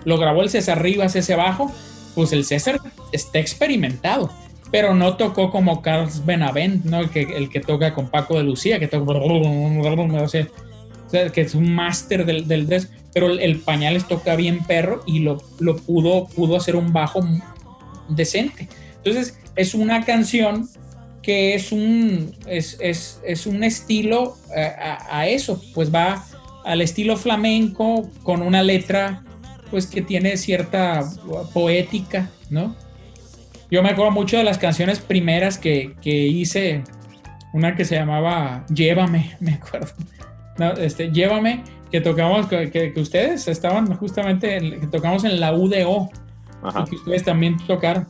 lo grabó el César Rivas ese bajo, pues el César está experimentado, pero no tocó como Carlos Benavent, ¿no? El que, el que toca con Paco de Lucía, que toca, o sea, que es un máster del, del des- pero el, el Pañales toca bien perro y lo, lo pudo, pudo hacer un bajo decente. Entonces, es una canción que es un, es, es- es un estilo eh, a, a eso, pues va al estilo flamenco con una letra pues que tiene cierta poética, ¿no? Yo me acuerdo mucho de las canciones primeras que, que hice, una que se llamaba Llévame, [laughs] me acuerdo. No, este, Llévame, que tocamos, que, que- ustedes estaban justamente, en- que tocamos en la UDO, Ajá. y que ustedes también tocaron.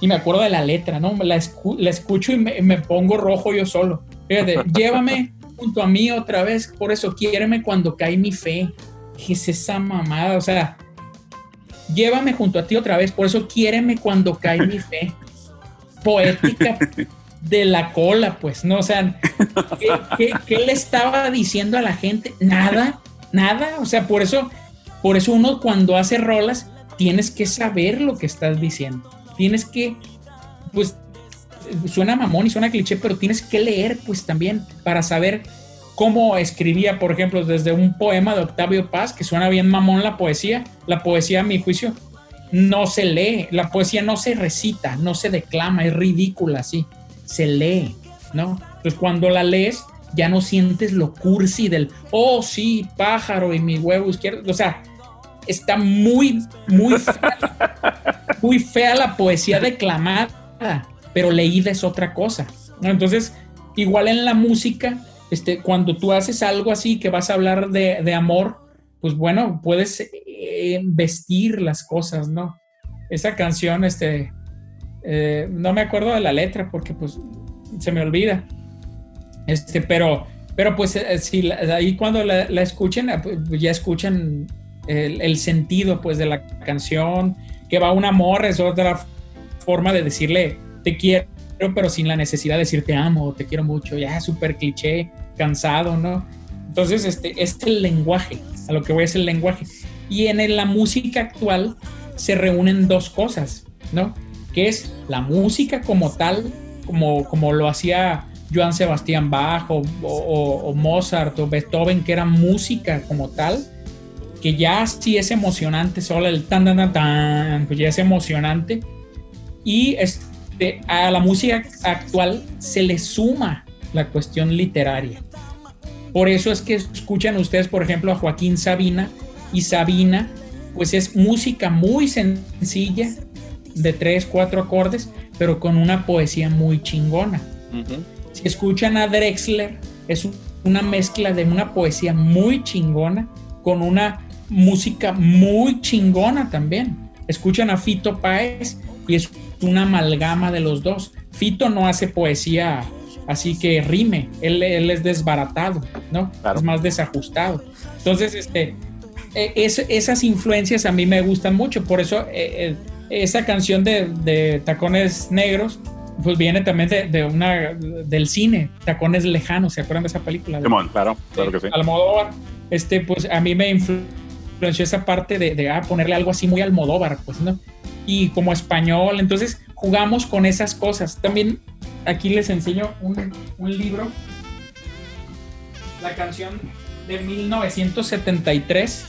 Y me acuerdo de la letra, ¿no? La, escu- la escucho y me, me pongo rojo yo solo. Fíjate, [laughs] llévame junto a mí otra vez, por eso quiéreme cuando cae mi fe. ¿Qué es esa mamada? O sea, llévame junto a ti otra vez, por eso quiéreme cuando cae mi fe. [laughs] Poética de la cola, pues, ¿no? O sea, ¿qué, qué, qué le estaba diciendo a la gente? Nada, nada, o sea, por eso, por eso uno cuando hace rolas tienes que saber lo que estás diciendo. Tienes que, pues, suena mamón y suena cliché, pero tienes que leer, pues, también para saber cómo escribía, por ejemplo, desde un poema de Octavio Paz, que suena bien mamón la poesía. La poesía, a mi juicio, no se lee. La poesía no se recita, no se declama, es ridícula, sí. Se lee, ¿no? Entonces, cuando la lees, ya no sientes lo cursi del, oh, sí, pájaro y mi huevo izquierdo. O sea, está muy, muy fea, muy fea la poesía declamada, pero leída es otra cosa. Entonces, igual en la música, este, cuando tú haces algo así que vas a hablar de, de amor, pues bueno, puedes eh, vestir las cosas, ¿no? Esa canción, este, eh, no me acuerdo de la letra porque pues se me olvida. Este, pero, pero pues eh, ahí cuando la, la escuchen, eh, pues, ya escuchan el, sentido pues de la canción, que va un amor, es otra forma de decirle te quiero, pero sin la necesidad de decir te amo, te quiero mucho, ya súper cliché, cansado, ¿no? Entonces, este es el lenguaje, a lo que voy es el lenguaje. Y en la música actual se reúnen dos cosas, ¿no? Que es la música como tal, como, como lo hacía Joan Sebastián Bach o Mozart o Beethoven, que era música como tal, que ya sí es emocionante, solo el tan, tan, tan, tan, pues ya es emocionante. Y este, a la música actual se le suma la cuestión literaria. Por eso es que escuchan ustedes, por ejemplo, a Joaquín Sabina y Sabina, pues es música muy sencilla, de tres, cuatro acordes, pero con una poesía muy chingona. Ujú. Si escuchan a Drexler, es un- una mezcla de una poesía muy chingona con una música muy chingona también. Escuchan a Fito Páez y es una amalgama de los dos. Fito no hace poesía así que rime, él, él es desbaratado, ¿no? Claro. Es más desajustado. Entonces, este, eh, es- esas influencias a mí me gustan mucho, por eso eh, esa canción de, de Tacones Negros, pues viene también de, de una del cine, Tacones Lejanos, ¿se acuerdan de esa película? Simón, claro, claro que sí. Almodóvar, este, pues a mí me influenció esa parte de, de, ah, ponerle algo así muy Almodóvar, pues, ¿no? Y como español, entonces jugamos con esas cosas. También aquí les enseño un, un libro, la canción de 1973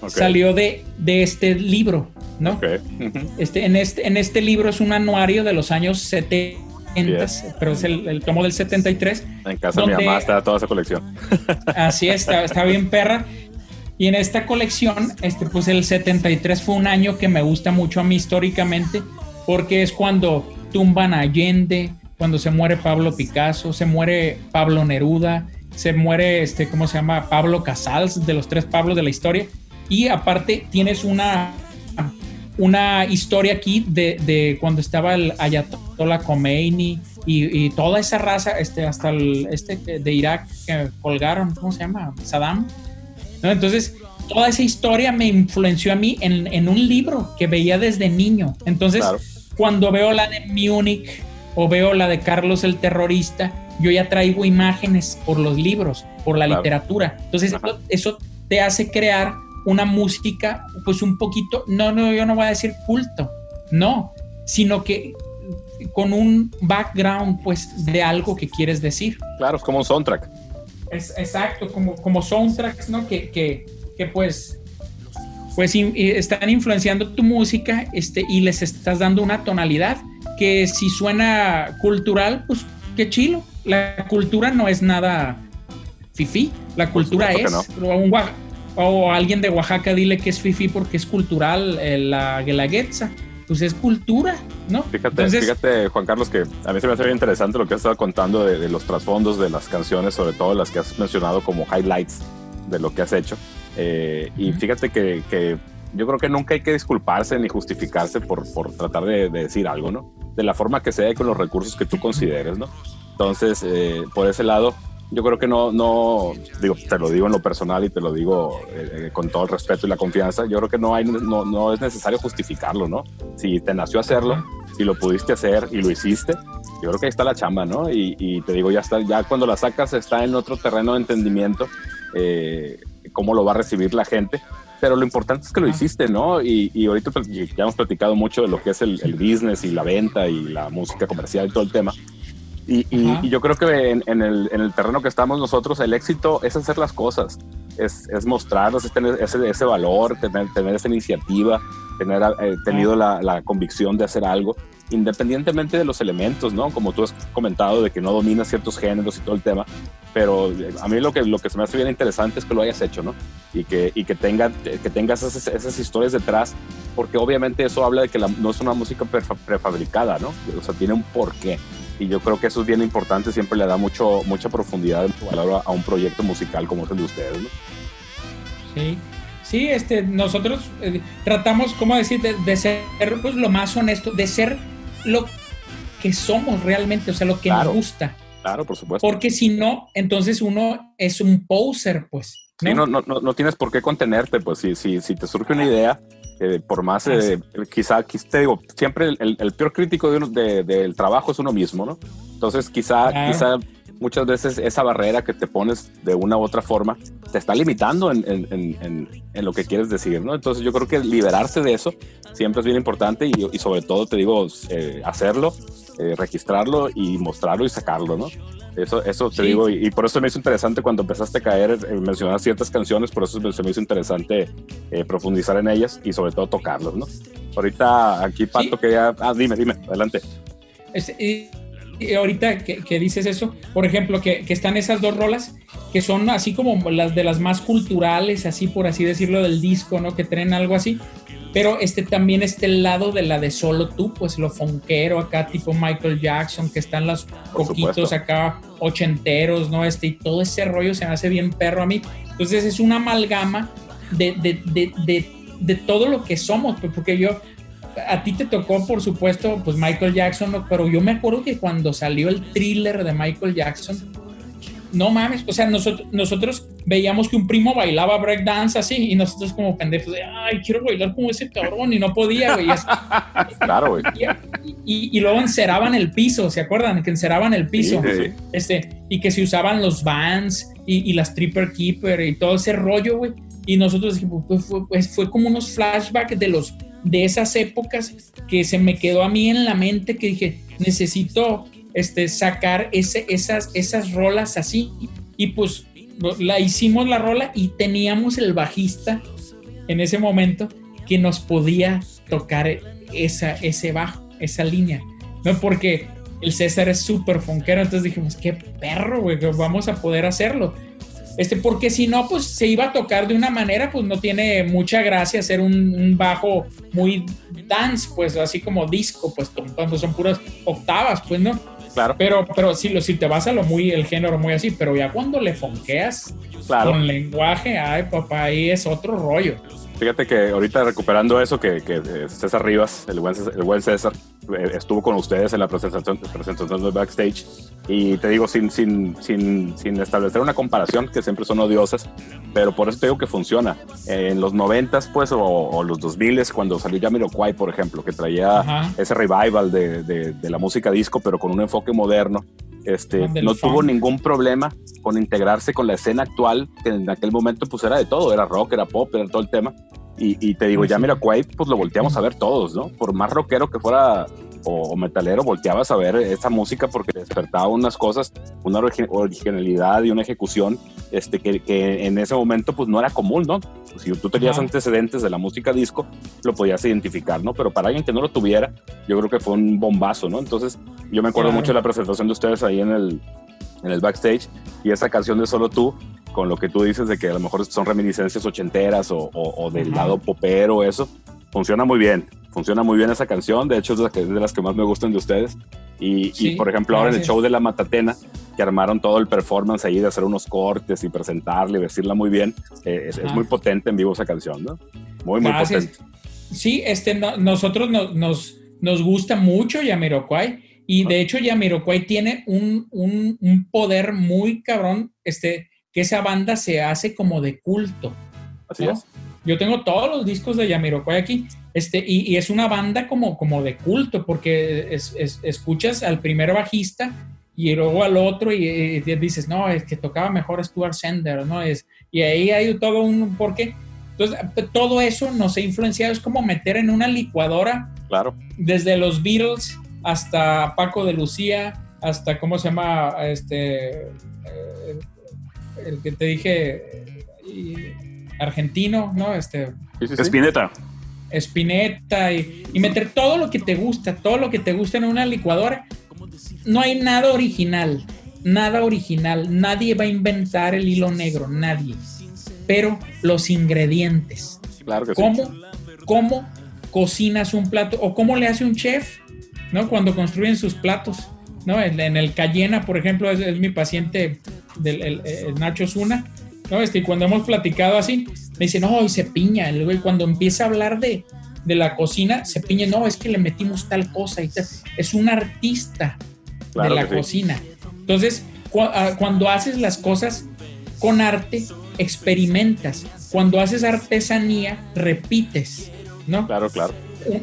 Ok. salió de, de este libro, ¿no? Ok. Ujú. Este, en, este, en este libro es un anuario de los años 70, Yes. pero es el, el tomo del 73 En casa de mi donde- mamá está toda esa colección. Así es, está, está bien perra. Y en esta colección, este, pues el 73 fue un año que me gusta mucho a mí históricamente, porque es cuando tumban a Allende, cuando se muere Pablo Picasso, se muere Pablo Neruda, se muere, este, ¿cómo se llama? Pablo Casals, de los tres Pablos de la historia. Y aparte tienes una, una historia aquí de, de cuando estaba el Ayatollah Khomeini y, toda esa raza, este, hasta el este de Irak que colgaron, ¿cómo se llama? Saddam. ¿No? Entonces, toda esa historia me influenció a mí en, en un libro que veía desde niño. Entonces, Claro. cuando veo la de Múnich o veo la de Carlos el terrorista, yo ya traigo imágenes por los libros, por la Claro. literatura. Entonces, Ajá. eso, eso te hace crear una música, pues un poquito, no, no, yo no voy a decir culto, no, sino que con un background, pues, de algo que quieres decir. Claro, es como un soundtrack. Es, exacto, como, como soundtracks, ¿no? Que, que, que pues, pues in- están influenciando tu música este, y les estás dando una tonalidad que si suena cultural, pues qué chilo. La cultura no es nada fifí, la cultura es. supuesto O, un o alguien de Oaxaca dile que es fifí porque es cultural eh, la guelaguetza. Pues es cultura, ¿no? Fíjate, Entonces- fíjate, Juan Carlos, que a mí se me hace bien interesante lo que has estado contando de, de los trasfondos de las canciones, sobre todo las que has mencionado como highlights de lo que has hecho. Eh, y fíjate que, que yo creo que nunca hay que disculparse ni justificarse por, por tratar de, de decir algo, ¿no? De la forma que sea y con los recursos que tú consideres, ¿no? Entonces, eh, por ese lado, Yo creo que no, no, digo, te lo digo en lo personal y te lo digo eh, con todo el respeto y la confianza. Yo creo que no hay, no, no es necesario justificarlo, ¿no? Si te nació hacerlo, si lo pudiste hacer y lo hiciste, yo creo que ahí está la chamba, ¿no? Y, y te digo, ya está, ya cuando la sacas está en otro terreno de entendimiento, eh, cómo lo va a recibir la gente. Pero lo importante es que lo hiciste, ¿no? Y, y ahorita pues, ya hemos platicado mucho de lo que es el, el business y la venta y la música comercial y todo el tema. Y, y- y yo creo que en, en el, en el terreno que estamos nosotros, el éxito es hacer las cosas, es, es mostrarnos, es tener ese, ese valor, tener, tener esa iniciativa, tener eh, tenido la, la convicción de hacer algo, independientemente de los elementos, ¿no? Como tú has comentado, de que no dominas ciertos géneros y todo el tema, pero eh, a mí lo que, lo que se me hace bien interesante es que lo hayas hecho, ¿no? Y que, y que, tenga, que tengas esas, esas historias detrás, porque obviamente eso habla de que la- no es una música prefa- prefabricada, ¿no? O sea, tiene un porqué. Y yo creo que eso es bien importante, siempre le da mucho, mucha profundidad, valor a, a un proyecto musical como es el de ustedes, ¿no? Sí, sí, este, nosotros eh, tratamos, ¿cómo decir?, de, de ser pues, lo más honesto, de ser lo que somos realmente, o sea, lo que Claro. nos gusta. Claro, por supuesto. Porque si no, entonces uno es un poser, pues. ¿no? Sí, no, no, no, no tienes por qué contenerte, pues si, si, si te surge una idea, eh, por más, Ah, eh, quizá, te digo, siempre el, el- el peor crítico de uno- de- del trabajo es uno mismo, ¿no? Entonces quizá, Claro. quizá muchas veces esa barrera que te pones de una u otra forma te está limitando en, en- en- lo que quieres decir, ¿no? Entonces yo creo que liberarse de eso siempre es bien importante y, y sobre todo te digo, eh, hacerlo, eh, registrarlo y mostrarlo y sacarlo, ¿no? Eso, eso te Sí. digo, y, y por eso me hizo interesante cuando empezaste a caer, eh, mencionar ciertas canciones, por eso se me hizo interesante eh, profundizar en ellas y sobre todo tocarlos, ¿no? Ahorita aquí Pato Sí. quería... Ah, dime, dime, adelante. Este, y, y ahorita que, que dices eso, por ejemplo, que, que están esas dos rolas que son así como las de las más culturales, así por así decirlo, del disco, ¿no? Que traen algo así. Pero este también este lado de la de solo tú, pues lo fonquero acá, tipo Michael Jackson, que están los supuesto. acá ochenteros, ¿no? Este, y todo ese rollo se me hace bien perro a mí. Entonces es una amalgama de, de, de, de, de todo lo que somos, pues, porque yo, a ti te tocó, por supuesto, pues Michael Jackson, pero yo me acuerdo que cuando salió el thriller de Michael Jackson, no mames, o sea, nosotros, nosotros veíamos que un primo bailaba breakdance así y nosotros como pendejos de, ay, quiero bailar como ese cabrón y no podía, güey. [laughs] Claro, güey. Y, y- y luego enceraban el piso, ¿se acuerdan? Que enceraban el piso. Sí, sí. Este, y que se usaban los Vans y, y las Tripper Keeper y todo ese rollo, güey. Y nosotros dijimos, pues fue, pues fue como unos flashbacks de los de esas épocas que se me quedó a mí en la mente que dije, necesito este, sacar ese, esas, esas rolas así. Y pues la hicimos la rola y teníamos el bajista en ese momento que nos podía tocar esa, ese bajo, esa línea. ¿no? Porque el César es súper fonquero, entonces dijimos, qué perro, güey, vamos a poder hacerlo. Este, porque si no, pues se iba a tocar de una manera, pues no tiene mucha gracia hacer un, un bajo muy dance, pues así como disco, pues cuando son puras octavas, pues no. Claro, Pero, pero si, lo, si te vas a lo muy, el género muy así, pero ya cuando le fonqueas claro. con lenguaje, ay papá, ahí es otro rollo. Fíjate que ahorita recuperando eso, que, que eh, César Rivas, el buen César, el buen César estuvo con ustedes en la presentación, presentación del backstage. Y te digo, sin, sin, sin, sin establecer una comparación, que siempre son odiosas, pero por eso te digo que funciona. Eh, en los noventas, pues, o, o los 2000 cuando salió Jamiroquai, por ejemplo, que traía Ajá. ese revival de, de, de la música disco, pero con un enfoque moderno. Este, no tuvo funk. ningún problema con integrarse con la escena actual, que en aquel momento pues era de todo, era rock, era pop, era todo el tema. Y, y te digo, ya sí. mira, pues lo volteamos a ver todos, ¿no? Por más rockero que fuera o, metalero, volteabas a ver esa música porque despertaba unas cosas, una origi- originalidad y una ejecución este, que, que en ese momento pues no era común, ¿no? Si tú tenías Ajá. antecedentes de la música disco, lo podías identificar, ¿no? Pero para alguien que no lo tuviera, yo creo que fue un bombazo, ¿no? Entonces, yo me acuerdo Claro. mucho de la presentación de ustedes ahí en el, en el backstage y esa canción de Solo Tú, con lo que tú dices de que a lo mejor son reminiscencias ochenteras o, o- o del lado popero, eso, funciona muy bien. Funciona muy bien esa canción, de hecho es de las que, de las que más me gustan de ustedes. Y, Sí, y, por ejemplo, ahora en el show de La Matatena, que armaron todo el performance ahí de hacer unos cortes y presentarla y vestirla muy bien, eh, es, muy potente en vivo esa canción, ¿no? Muy, muy potente. Sí, este, no- nosotros no- nos, nos gusta mucho Yamiroquai Y de hecho, Yamiroquai tiene un, un, un poder muy cabrón, este, que esa banda se hace como de culto. Así ¿no? es. Yo tengo todos los discos de Yamiroquai aquí, este, y, y es una banda como, como de culto, porque es- es- escuchas al primer bajista y luego al otro y, y dices, no, es que tocaba mejor Stuart Sender, ¿no? Es, y ahí hay todo un porqué. Entonces, todo eso nos ha influenciado, es como meter en una licuadora Claro. desde los Beatles hasta Paco de Lucía, hasta, ¿cómo se llama? Este, el que te dije, y- argentino, ¿no? Este, Sí, sí, sí. Espineta. Spinetta y, y meter todo lo que te gusta, todo lo que te gusta en una licuadora. No hay nada original, nada original. Nadie va a inventar el hilo negro, nadie. Pero los ingredientes, Claro que sí. cómo, cómo cocinas un plato o cómo le hace un chef, ¿no? Cuando construyen sus platos, ¿no? En, en el Cayena, por ejemplo, es, es mi paciente del el- el Nacho Zuna, ¿no? Este, y cuando hemos platicado así, me dice, no, y se piña, el güey cuando empieza a hablar de, de la cocina, se piña, no, es que le metimos tal cosa y tal. Es un artista Claro de la sí. cocina. Entonces, cu- ah, cuando haces las cosas con arte, experimentas. Cuando haces artesanía, repites, ¿no? Claro, claro.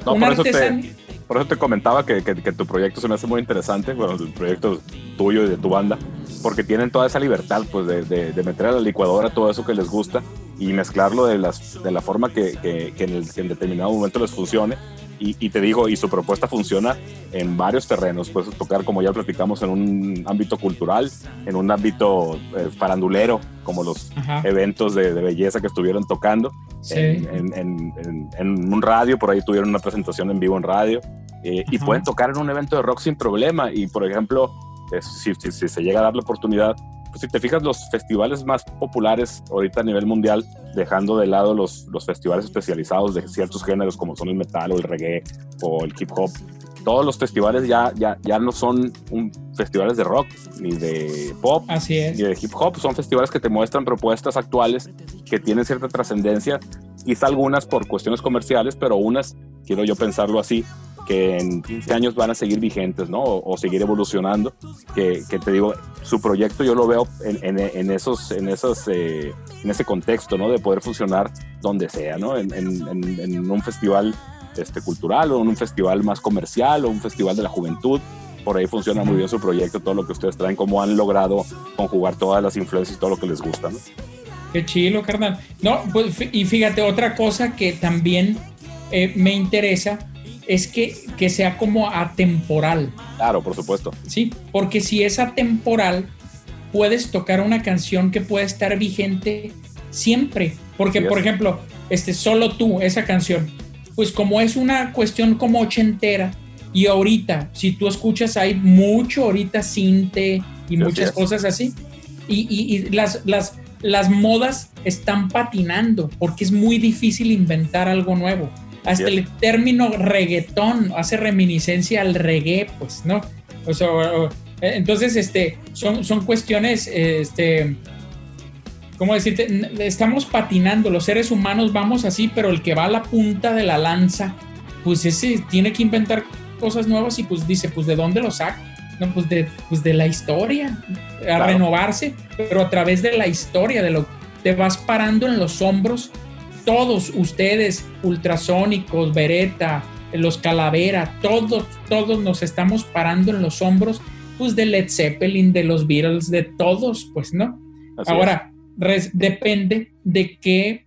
No, una por eso te- artesanía. Por eso te comentaba que, tu proyecto se me hace muy interesante, bueno, el proyecto tuyo y de tu banda, porque tienen toda esa libertad pues, de, meter a la licuadora todo eso que les gusta y mezclarlo de, las, de la forma que, que- en, el- en determinado momento les funcione. Y, y te digo, y su propuesta funciona en varios terrenos. Puedes tocar, como ya platicamos, en un ámbito cultural, en un ámbito eh, farandulero, como los Ajá. eventos de, de belleza que estuvieron tocando Sí. en, en- en- en- en un radio, por ahí tuvieron una presentación en vivo en radio, eh, y pueden tocar en un evento de rock sin problema. Y por ejemplo, eh, si, si- si se llega a dar la oportunidad, pues si te fijas, los festivales más populares ahorita a nivel mundial, dejando de lado los, los festivales especializados de ciertos géneros como son el metal o el reggae o el hip hop, todos los festivales ya, ya, ya no son un, festivales de rock ni de pop, Así es. y de hip hop. Son festivales que te muestran propuestas actuales que tienen cierta trascendencia, quizá algunas por cuestiones comerciales, pero unas, quiero yo pensarlo así, que en 15 años van a seguir vigentes, ¿no? O, o seguir evolucionando. Que, que te digo, su proyecto yo lo veo en, en- en esos, en, esos, eh, en ese contexto, ¿no? De poder funcionar donde sea, ¿no? En, en- un festival este, cultural o en un festival más comercial o un festival de la juventud por ahí funciona muy bien su proyecto, todo lo que ustedes traen, cómo han logrado conjugar todas las influencias y todo lo que les gusta, ¿no? Qué chilo, carnal. No, pues, y fíjate, otra cosa que también eh, me interesa es que, que sea como atemporal, Claro, por supuesto. ¿sí? Porque si es atemporal, puedes tocar una canción que puede estar vigente siempre. Porque, es. por ejemplo, este, solo tú, esa canción, pues como es una cuestión como ochentera, y ahorita, si tú escuchas, hay mucho ahorita cinte y muchas cosas así. Y, y- y las, las, las modas están patinando porque es muy difícil inventar algo nuevo. Hasta el término reggaetón hace reminiscencia al reggae, pues, ¿no? O sea, o- o- eh, entonces, este, son, son cuestiones, este, ¿cómo decirte? Estamos patinando, los seres humanos vamos así, pero el que va a la punta de la lanza, pues ese tiene que inventar cosas nuevas y pues dice, pues ¿de dónde lo saca? No, pues de, pues de la historia, a Claro. renovarse, pero a través de la historia, de lo te vas parando en los hombros, todos ustedes, ultrasónicos, Beretta, los Calavera, todos, todos nos estamos parando en los hombros, pues de Led Zeppelin, de los Beatles, de todos, pues, ¿no? Así Ahora, res- depende de qué,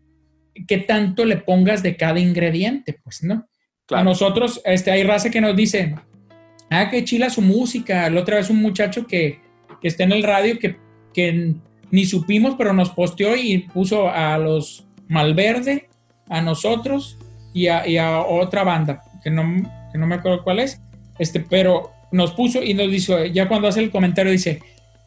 qué tanto le pongas de cada ingrediente, pues, ¿no? A nosotros, este, hay raza que nos dice, ah, qué chila su música. La otra vez un muchacho que, que está en el radio que, que ni supimos, pero nos posteó y puso a los Malverde, a nosotros y a, otra banda, que no, que no me acuerdo cuál es, este, pero nos puso y nos dice, ya cuando hace el comentario dice,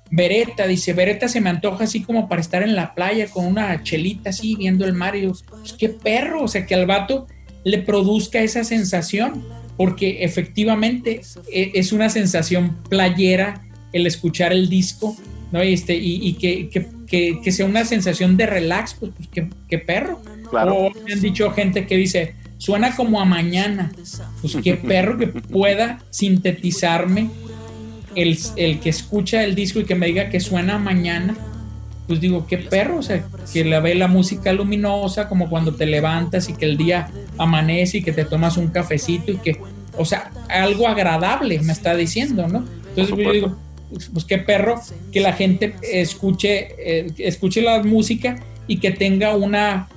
Beretta, dice, Beretta se me antoja así como para estar en la playa con una chelita así viendo el mar y yo, pues qué perro, o sea, que al vato le produzca esa sensación, porque efectivamente e- es una sensación playera el escuchar el disco, ¿no? Y, este, y, y que, que- que- que sea una sensación de relax, pues, pues qué, qué perro. Claro. O me han dicho gente que dice, suena como a mañana. Pues qué [laughs] perro que pueda sintetizarme el, el que escucha el disco y que me diga que suena a mañana. Pues digo, qué perro, o sea, que la ve la música luminosa, como cuando te levantas y que el día amanece y que te tomas un cafecito y que, o sea, algo agradable me está diciendo, ¿no? Entonces yo digo, pues, qué perro que la gente escuche, eh, escuche la música y que tenga una,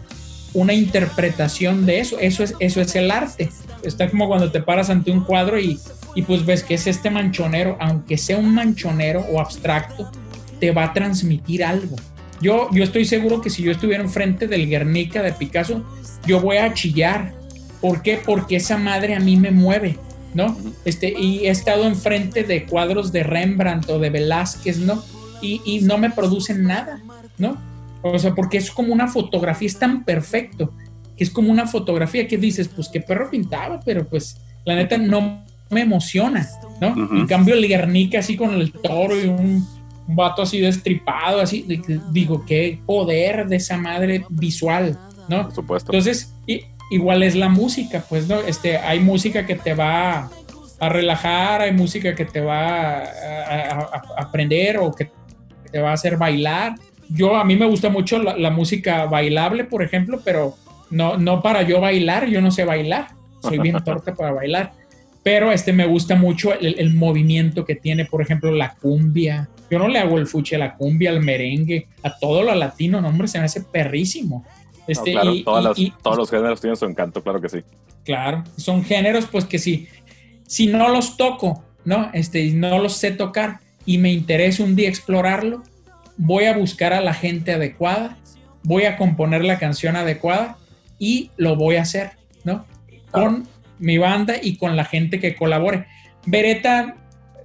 una interpretación de eso. Eso es, eso es el arte. Está como cuando te paras ante un cuadro y, y pues ves que es este manchonero, aunque sea un manchonero o abstracto, te va a transmitir algo. Yo, yo estoy seguro que si yo estuviera enfrente del Guernica de Picasso, yo voy a chillar. ¿Por qué? Porque esa madre a mí me mueve, ¿no? Este, y he estado enfrente de cuadros de Rembrandt o de Velázquez, ¿no? Y, y no me producen nada, ¿no? O sea, porque es como una fotografía, es tan perfecto, que es como una fotografía que dices, pues qué perro pintaba, pero pues la neta no me emociona, ¿no? En cambio el Guernica así con el toro y un, un vato así destripado, así, digo, qué poder de esa madre visual, ¿no? Por supuesto. Entonces, i- igual es la música, pues, ¿no? Este, hay música que te va a relajar, hay música que te va a, a- a- a aprender o que te va a hacer bailar. Yo, a mí me gusta mucho la, la música bailable, por ejemplo, pero no, no para yo bailar, yo no sé bailar, soy bien [laughs] torpe para bailar. Pero este me gusta mucho el, el movimiento que tiene, por ejemplo, la cumbia. Yo no le hago el fuche a la cumbia, al merengue, a todo lo latino, no, hombre, se me hace perrísimo. No, Este, claro, y- todas y- las- y- todos los géneros tienen su encanto, claro que sí. Claro, son géneros pues que si, si no los toco, ¿no? Este, no los sé tocar y me interesa un día explorarlo, voy a buscar a la gente adecuada, voy a componer la canción adecuada y lo voy a hacer, ¿no? Con mi banda y con la gente que colabore. Beretta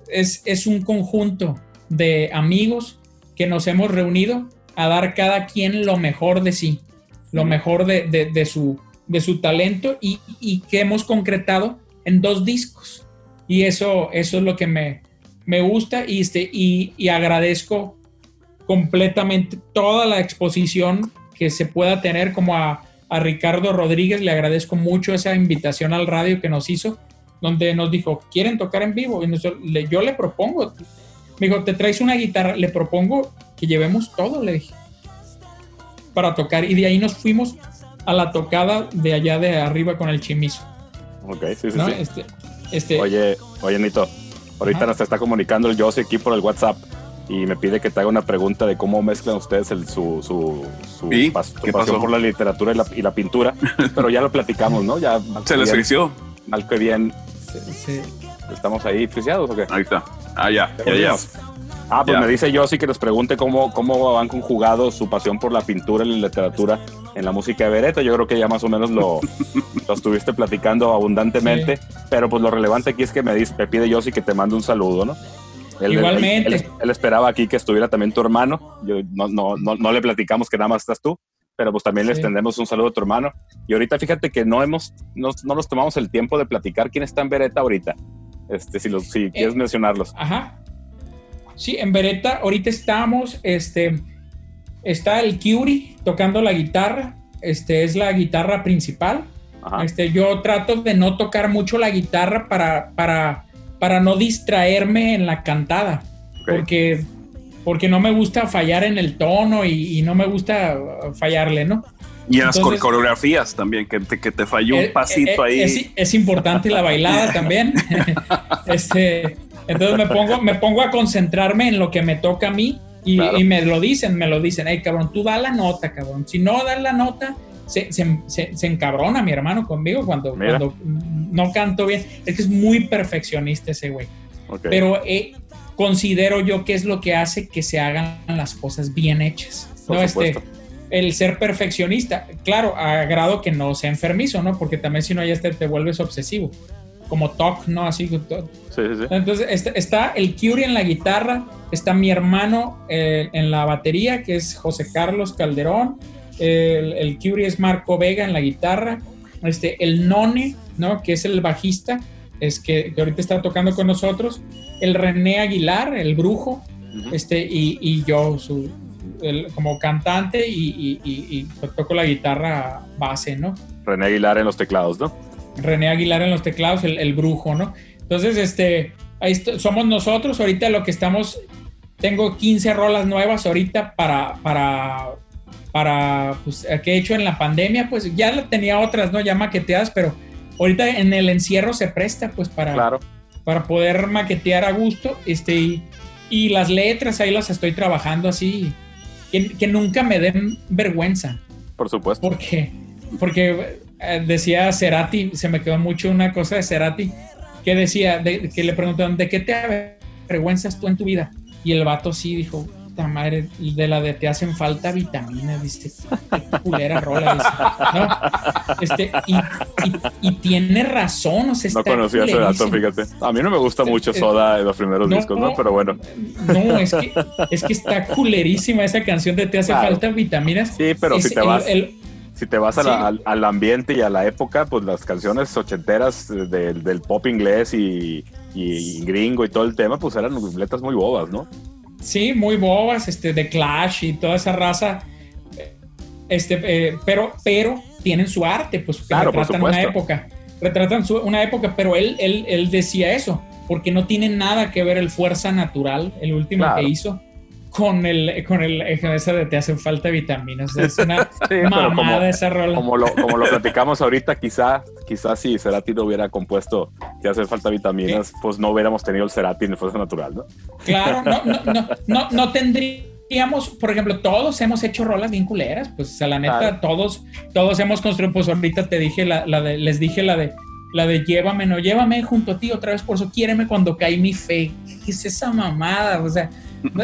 es, es un conjunto de amigos que nos hemos reunido a dar cada quien lo mejor de sí, lo mejor de, de- de su, de su talento y, y que hemos concretado en dos discos. Y eso, eso es lo que me, me gusta y, este, y, y agradezco completamente toda la exposición que se pueda tener como a, a Ricardo Rodríguez, le agradezco mucho esa invitación al radio que nos hizo, donde nos dijo, ¿quieren tocar en vivo? Y nosotros- le- yo le propongo, me dijo, ¿te traes una guitarra? Le propongo que llevemos todo, le dije, para tocar. Y de ahí nos fuimos a la tocada de allá de arriba con el chimizo. Ok, sí, sí, ¿no? sí. Este, este, Oye, oye, Nito, ahorita Ajá. nos está comunicando el Josie aquí por el WhatsApp y me pide que te haga una pregunta de cómo mezclan ustedes el- su, su, su Sí, pas- su ¿qué pasión pasó? por la literatura y la, y la pintura, pero ya lo platicamos, ¿no? Ya Se les frició. mal que bien se- estamos ahí friciados o qué? Ahí está. Ah, ya, ¿Ya ya? Ah, pues Ya. me dice Josie que nos pregunte cómo, cómo han conjugado su pasión por la pintura y la literatura en la música de Beretta. Yo creo que ya más o menos lo, [laughs] lo estuviste platicando abundantemente, pero pues lo relevante aquí es que me, dice, me pide Josie que te mande un saludo, ¿no? Él- él- Igualmente. Él, él esperaba aquí que estuviera también tu hermano. Yo, no, no, no, no le platicamos que nada más estás tú, pero pues también Sí. extendemos un saludo a tu hermano. Y ahorita fíjate que no hemos, no, no nos tomamos el tiempo de platicar quién está en Beretta ahorita. Este, si, los, si quieres mencionarlos. Ajá. Sí, en Beretta ahorita estamos, este, está el Curie tocando la guitarra, este es la guitarra principal. Ajá. Este, yo trato de no tocar mucho la guitarra para, para, para no distraerme en la cantada, porque, porque no me gusta fallar en el tono y, y no me gusta fallarle, ¿no? Y en las Entonces- coreografías también, que te, que te falló Eh, un pasito eh, ahí. Es, es importante la bailada también. [laughs] [laughs] este, entonces me pongo, me pongo a concentrarme en lo que me toca a mí y, Claro. y me lo dicen, me lo dicen, hey cabrón, tú da la nota, cabrón. Si no das la nota, se, se, se- se encabrona mi hermano conmigo cuando, Mira. cuando no canto bien. Es que es muy perfeccionista ese güey. Ok. Pero eh, considero yo que es lo que hace que se hagan las cosas bien hechas. Por ¿no? Este, el ser perfeccionista, claro, a grado que no sea enfermizo, ¿no? Porque también si no ya te, te vuelves obsesivo, como TOC, ¿no? Así Sí, sí, sí. Entonces está, está el Curie en la guitarra, está mi hermano eh, en la batería, que es José Carlos Calderón, el, el Curie es Marco Vega en la guitarra, este, el None, ¿no? Que es el bajista, es que, que ahorita está tocando con nosotros, el René Aguilar, el brujo, este, y, y yo su, el- como cantante y, y- y- y toco la guitarra base, ¿no? René Aguilar en los teclados, ¿no? René Aguilar en los teclados, el, el brujo, ¿no? Entonces, este, ahí somos nosotros, ahorita lo que estamos, tengo 15 rolas nuevas ahorita para, para, para, pues, que he hecho en la pandemia, pues ya tenía otras, ¿no? Ya maqueteadas, pero ahorita en el encierro se presta, pues, para, Claro. para poder maquetear a gusto, este, y, y las letras ahí las estoy trabajando así, que, que nunca me den vergüenza. Por supuesto. Porque, porque decía Cerati, se me quedó mucho una cosa de Cerati, que decía, de- que le preguntaron, ¿de qué te avergüenzas tú en tu vida? Y el vato sí dijo, puta madre, de la de te hacen falta vitaminas, dice, qué culera rola, dice, ¿no? Este, y, y- y tiene razón, o sea, No conocía ese dato, fíjate. A mí no me gusta mucho Eh, Soda en los primeros no, discos, ¿no? Pero bueno. No, es que, es que está culerísima esa canción de te hace Claro. falta vitaminas. Sí, pero si Es te el- vas, el- si te vas a la- Sí. al, al ambiente y a la época, pues las canciones ochenteras del, del pop inglés y, y gringo y todo el tema, pues eran letras muy bobas, ¿no? Sí, muy bobas, este, de Clash y toda esa raza. Este, eh, pero, pero tienen su arte, pues por retratan una época. Retratan su- una época, pero él, él, él decía eso, porque no tiene nada que ver el Fuerza Natural, el último Claro. que hizo, con el, con el, esa de te hacen falta vitaminas. Es una [laughs] Sí, mamada como, esa rola. como lo, como lo platicamos ahorita, quizá, quizá si Cerati no hubiera compuesto que hace falta vitaminas, pues no hubiéramos tenido el Cerati en el fuerza natural, ¿no? Claro, no, no, no, [laughs] no, no tendríamos, por ejemplo, todos hemos hecho rolas bien culeras, pues a la neta, Claro. todos, todos hemos construido, pues ahorita te dije la, la de, les dije la de, la de llévame, no, llévame junto a ti otra vez, por eso quiéreme cuando cae mi fe. ¿Qué es esa mamada? O sea,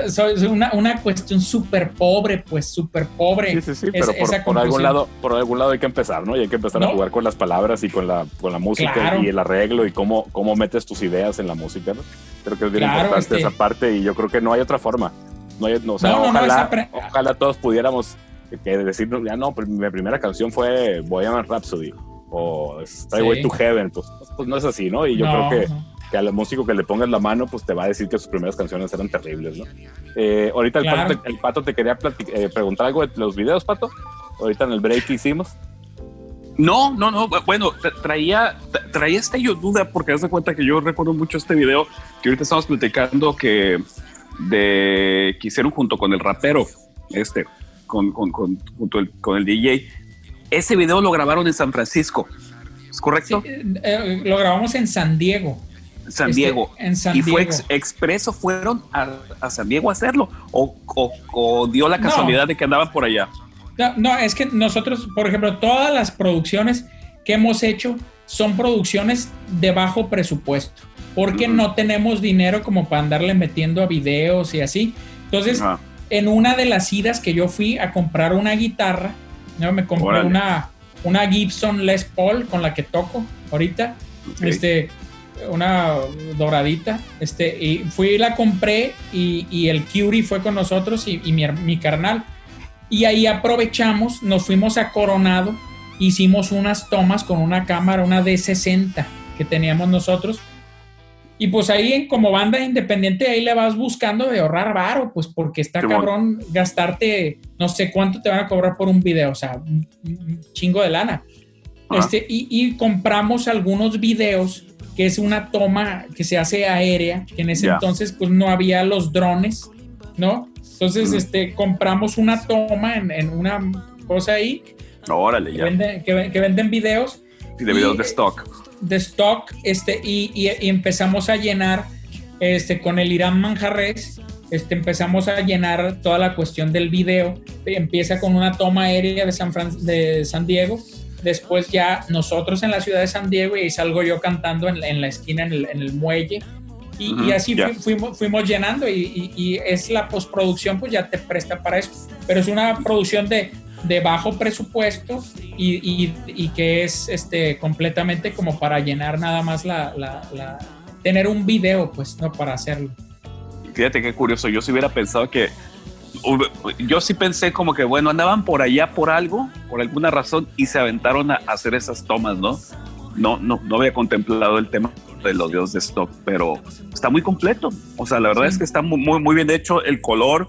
soy soy una, una cuestión súper pobre, pues súper pobre. Sí, sí, sí, esa- pero por, por algún lado, por algún lado hay que empezar, ¿no? Y hay que empezar a No. jugar con las palabras y con la, con la música Claro. y el arreglo y cómo, cómo metes tus ideas en la música, ¿no? Creo que es bien Claro, importante este- esa parte y yo creo que no hay otra forma. No hay, no, o sea, ojalá, pre- ojalá todos pudiéramos eh, decir, ya no, pues, mi primera canción fue Bohemian Rhapsody o Sí. to Heaven, pues, pues no es así, ¿no? Y yo creo que. Que al músico que le pongas la mano, pues te va a decir que sus primeras canciones eran terribles, ¿no? Eh, ahorita el, Claro. pato te, el Pato te quería eh, preguntar algo de los videos, Pato. Ahorita en el break que hicimos. No, no, no. Bueno, tra- traía, tra- traía esta yo duda porque haz de cuenta que yo recuerdo mucho este video que ahorita estamos platicando que de que hicieron junto con el rapero, este, con, con, con, junto el- con el DJ. Ese video lo grabaron en San Francisco, ¿es correcto? Sí, eh, lo grabamos en San Diego. San este, Diego. en San y fue ex- expreso, fueron a, a San Diego a hacerlo o, o- o dio la No. casualidad de que andaban por allá. No, no, es que nosotros, por ejemplo, todas las producciones que hemos hecho son producciones de bajo presupuesto, porque Ujú. no tenemos dinero como para andarle metiendo a videos y así. Entonces, en una de las idas que yo fui a comprar una guitarra, ¿no? me compré Órale. una, una Gibson Les Paul con la que toco ahorita, este, una doradita, este, y fui y la compré y, y el Curie fue con nosotros y, y mi, carnal. Y ahí aprovechamos, nos fuimos a Coronado, hicimos unas tomas con una cámara, una D60 que teníamos nosotros. Y pues ahí en- como banda independiente ahí le vas buscando de ahorrar varo, pues porque está cabrón gastarte no sé cuánto te van a cobrar por un video, o sea, un, chingo de lana. Este, y, y compramos algunos videos que es una toma que se hace aérea, que en ese entonces pues no había los drones, ¿no? Entonces, Mm. este, compramos una toma en, en una cosa ahí Órale, que, ya. venden, que, ven- que venden videos Y de videos y- de stock. de stock este, y, y- y empezamos a llenar este, con el Irán Manjarres, este, empezamos a llenar toda la cuestión del video. Empieza con una toma aérea de San, Fran- de San Diego, después ya nosotros en la ciudad de San Diego y ahí salgo yo cantando en, la- en la esquina, en el, en el muelle. Y, así fuimos, fuimos llenando y, y- y es la postproducción, pues ya te presta para eso. Pero es una producción de, de bajo presupuesto y, y- y que es este, completamente como para llenar nada más la, la- la- tener un video, pues, ¿no? Para hacerlo. Fíjate qué curioso. Yo si hubiera pensado que. Yo sí pensé como que, bueno, andaban por allá por algo, por alguna razón, y se aventaron a hacer esas tomas, ¿no? No, no, no había contemplado el tema de los videos de stock, pero está muy completo. O sea, la verdad Sí. es que está muy, muy, muy bien hecho el color.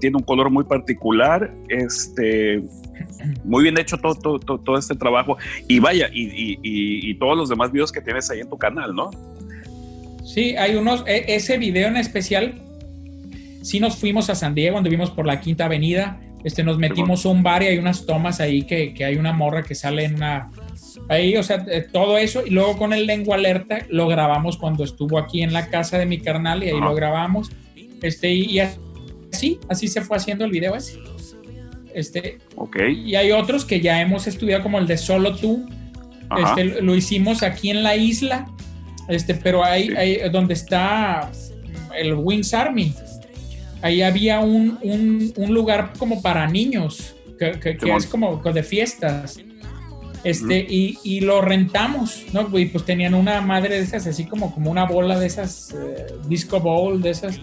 tiene un color muy particular, este, muy bien hecho todo, todo, todo, todo este trabajo. Y vaya, y, y- y- y todos los demás videos que tienes ahí en tu canal, ¿no? Sí, hay unos, e- ese video en especial, sí nos fuimos a San Diego, anduvimos por la Quinta Avenida, este, nos metimos a un bar y hay unas tomas ahí que, que hay una morra que sale en una... Ahí, o sea, eh, todo eso, y luego con el lengua alerta lo grabamos cuando estuvo aquí en la casa de mi carnal y ahí Ajá. lo grabamos. Este, y, y así, así se fue haciendo el video ese. Este, Ok. y hay otros que ya hemos estudiado, como el de Solo Tú, Ajá. este, lo hicimos aquí en la isla, este, pero ahí, Sí. ahí donde está el Wings Army, ahí había un, un- un lugar como para niños, que, que- que es como de fiestas. Este, y, y lo rentamos, ¿no? Y pues tenían una madre de esas, así como, como una bola de esas, eh, disco bowl, de esas.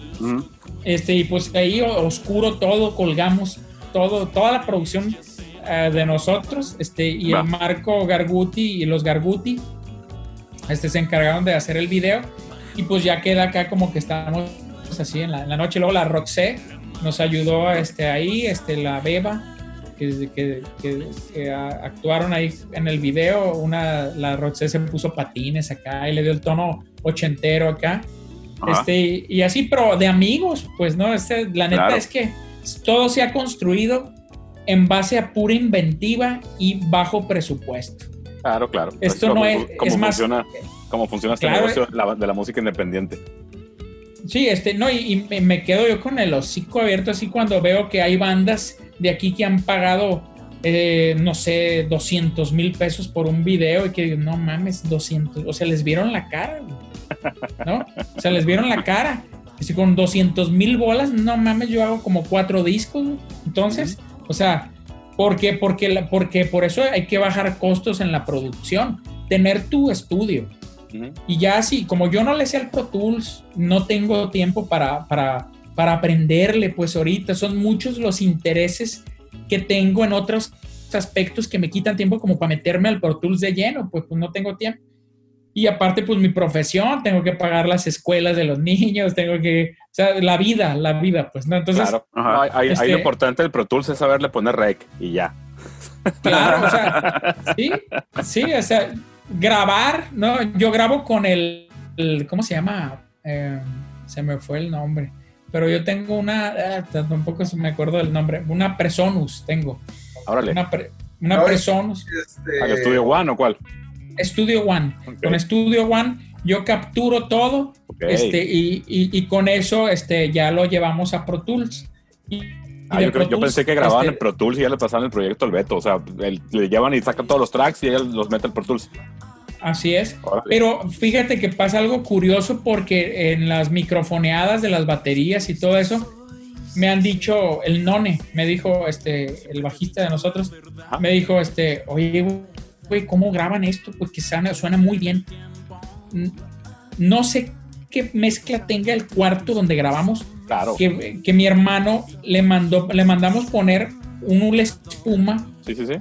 Este, y pues ahí oscuro todo, colgamos todo, toda la producción eh, de nosotros, este, y Va. el Marco Garguti y los Garguti, este, se encargaron de hacer el video, y pues ya queda acá como que estamos así en la, en la noche, luego la Roxé nos ayudó este, ahí, este, la Beba, que, que- que- que a- actuaron ahí en el video, una, la Roxé se puso patines acá y le dio el tono ochentero acá, Ajá. este, y, y así, pero de amigos, pues, ¿no? Este, la neta Claro. es que todo se ha construido en base a pura inventiva y bajo presupuesto. Claro, claro. Esto como- no es- como es más- funciona, cómo funciona este Claro, negocio la- de la música independiente. Sí, este, no, y, y me- quedo yo con el hocico abierto así cuando veo que hay bandas de aquí que han pagado, eh, no sé, 200 mil pesos por un video y que digo, no mames, 200, o sea, les vieron la cara, ¿no? O sea, les vieron la cara. Y si con 200 mil bolas, no mames, yo hago como cuatro discos. Entonces, o sea, ¿por qué? Porque, porque por eso hay que bajar costos en la producción, tener tu estudio. Ujú. Y ya así, como yo no le sé al Pro Tools, no tengo tiempo para, para, para aprenderle, pues ahorita son muchos los intereses que tengo en otros aspectos que me quitan tiempo como para meterme al Pro Tools de lleno, pues, pues no tengo tiempo. Y aparte, pues mi profesión, tengo que pagar las escuelas de los niños, tengo que, o sea, la vida, la vida, pues, ¿no? Entonces, claro. Ajá. Ahí- ahí- ahí Este- lo importante del Pro Tools es saberle poner rec y ya. Claro, o sea, [laughs] sí, sí, o sea, grabar, ¿no? Yo grabo con el, el- ¿cómo se llama? Eh, se me fue el nombre, pero yo tengo una, ah, tampoco se me acuerdo del nombre, una Presonus tengo, Órale. una, pre- una Ay. Presonus, Este, ¿Al estudio One o cuál? Studio One. Con Studio One yo capturo todo este, y, y- y con eso este, ya lo llevamos a Pro Tools. Y Ah, yo, creo- pensé que grababan este, en Pro Tools y ya le pasaban el proyecto al Beto. O sea, el- le llevan y sacan todos los tracks y ella los mete al Pro Tools. Así es. Órale. Pero fíjate que pasa algo curioso porque en las microfoneadas de las baterías y todo eso, me han dicho, el None, me dijo este, el bajista de nosotros, Ajá. me dijo, este, oye, güey, ¿cómo graban esto? Porque suena, suena muy bien. No sé qué mezcla tenga el cuarto donde grabamos, Claro. que, que mi hermano le mandó, le mandamos poner un hule espuma Sí, sí, sí.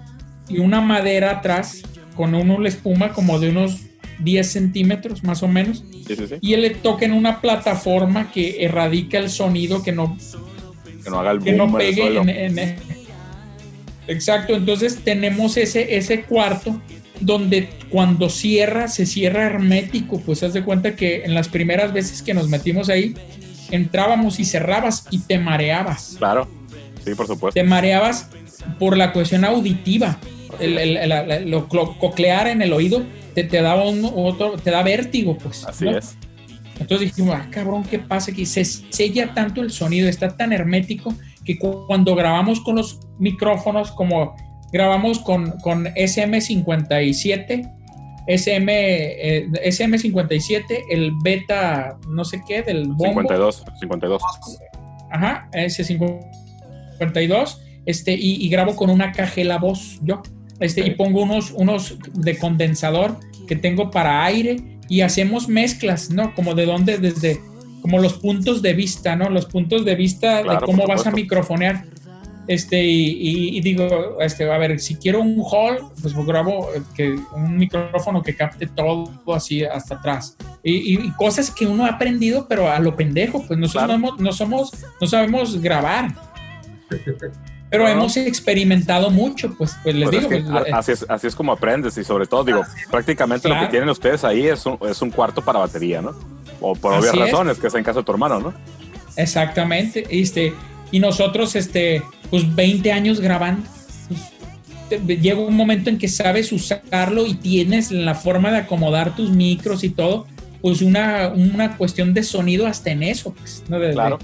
y una madera atrás con un hule espuma como de unos 10 centímetros más o menos Sí, sí, sí. y él le toca en una plataforma que erradica el sonido que no, Que no haga el que boom no en el pegue suelo. en, en- exacto entonces tenemos ese ese cuarto donde cuando cierra se cierra hermético pues haz de cuenta que en las primeras veces que nos metimos ahí entrábamos y cerrabas y te mareabas Claro. Sí, por supuesto. te mareabas por la cuestión auditiva. El, el- lo clo- coclear en el oído te, te da un, otro, te da vértigo, pues. Así ¿no? es. Entonces dijimos, ah, cabrón, ¿qué pasa aquí? Se sella tanto el sonido, está tan hermético que cu- cuando grabamos con los micrófonos, como grabamos con, con SM57, SM, eh, SM57, el beta, no sé qué, del bombo. 52. 52. Ajá, ese 52, este, y, y grabo con una caja la voz yo. Este, y pongo unos, unos de condensador que tengo para aire y hacemos mezclas, ¿no? Como de dónde, desde, como los puntos de vista, ¿no? Los puntos de vista Claro, de cómo vas a microfonear. Este, y, y- y digo, este, a ver, si quiero un hall, pues grabo eh, que, un micrófono que capte todo así hasta atrás. Y, y- y cosas que uno ha aprendido, pero a lo pendejo, pues nosotros Claro. no, hemos- no somos, no sabemos grabar. [laughs] Pero hemos experimentado mucho, pues, pues les Pues digo. es que pues, así, es, así es como aprendes y sobre todo, digo, prácticamente lo Claro. que tienen ustedes ahí es un, es un cuarto para batería, ¿no? O por Así obvias es. razones, que es en caso de tu hermano, ¿no? Exactamente. Este, y nosotros, este, pues 20 años grabando. pues, te- llega un momento en que sabes usarlo y tienes la forma de acomodar tus micros y todo, pues una, una cuestión de sonido hasta en eso, pues, ¿no? De- Claro.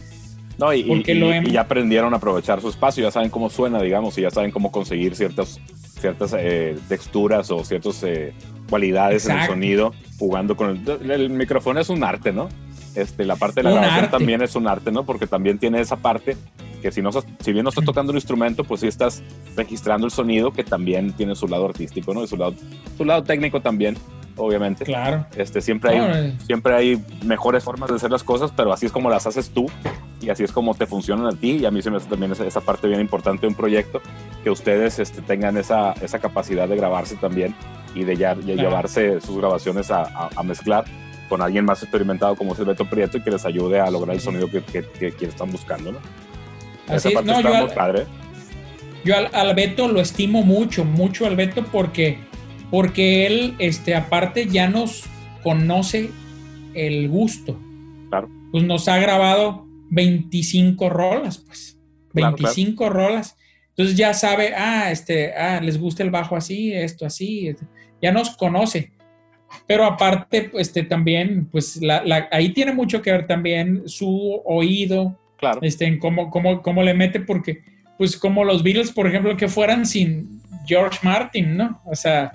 No, y, y- Porque lo y- hemos- y ya aprendieron a aprovechar su espacio, ya saben cómo suena, digamos, y ya saben cómo conseguir ciertas, ciertas eh, texturas o ciertas eh, cualidades en el Exacto. sonido, jugando con el, el micrófono es un arte, ¿no? Este, la parte de la Un grabación arte. también es un arte, ¿no? Porque también tiene esa parte que si, no, si bien no estás tocando un instrumento, pues sí estás registrando el sonido que también tiene su lado artístico, ¿no? Y su lado, su lado técnico también, obviamente. Claro. Este, siempre, hay, siempre hay mejores formas de hacer las cosas, pero así es como las haces tú y así es como te funcionan a ti. Y a mí se me hace también esa, esa parte bien importante de un proyecto, que ustedes este, tengan esa, esa capacidad de grabarse también y de ya de Claro. llevarse sus grabaciones a, a- a mezclar con alguien más experimentado como es el Beto Prieto y que les ayude a lograr el sonido que, que, que- que están buscando. ¿no? Así esa es. parte No, está yo muy al- padre. Yo al, al Beto lo estimo mucho, mucho al Beto porque, porque él, este, aparte ya nos conoce el gusto. Claro. Pues nos ha grabado 25 rolas, pues. Claro, 25 rolas. Entonces ya sabe, ah, este, ah, les gusta el bajo así, esto así. este, Ya nos conoce. Pero aparte, pues, este, también, pues la- la- ahí tiene mucho que ver también su oído, Claro. este, en cómo, cómo, cómo le mete, porque, pues, como los Beatles, por ejemplo, que fueran sin George Martin, ¿no? O sea,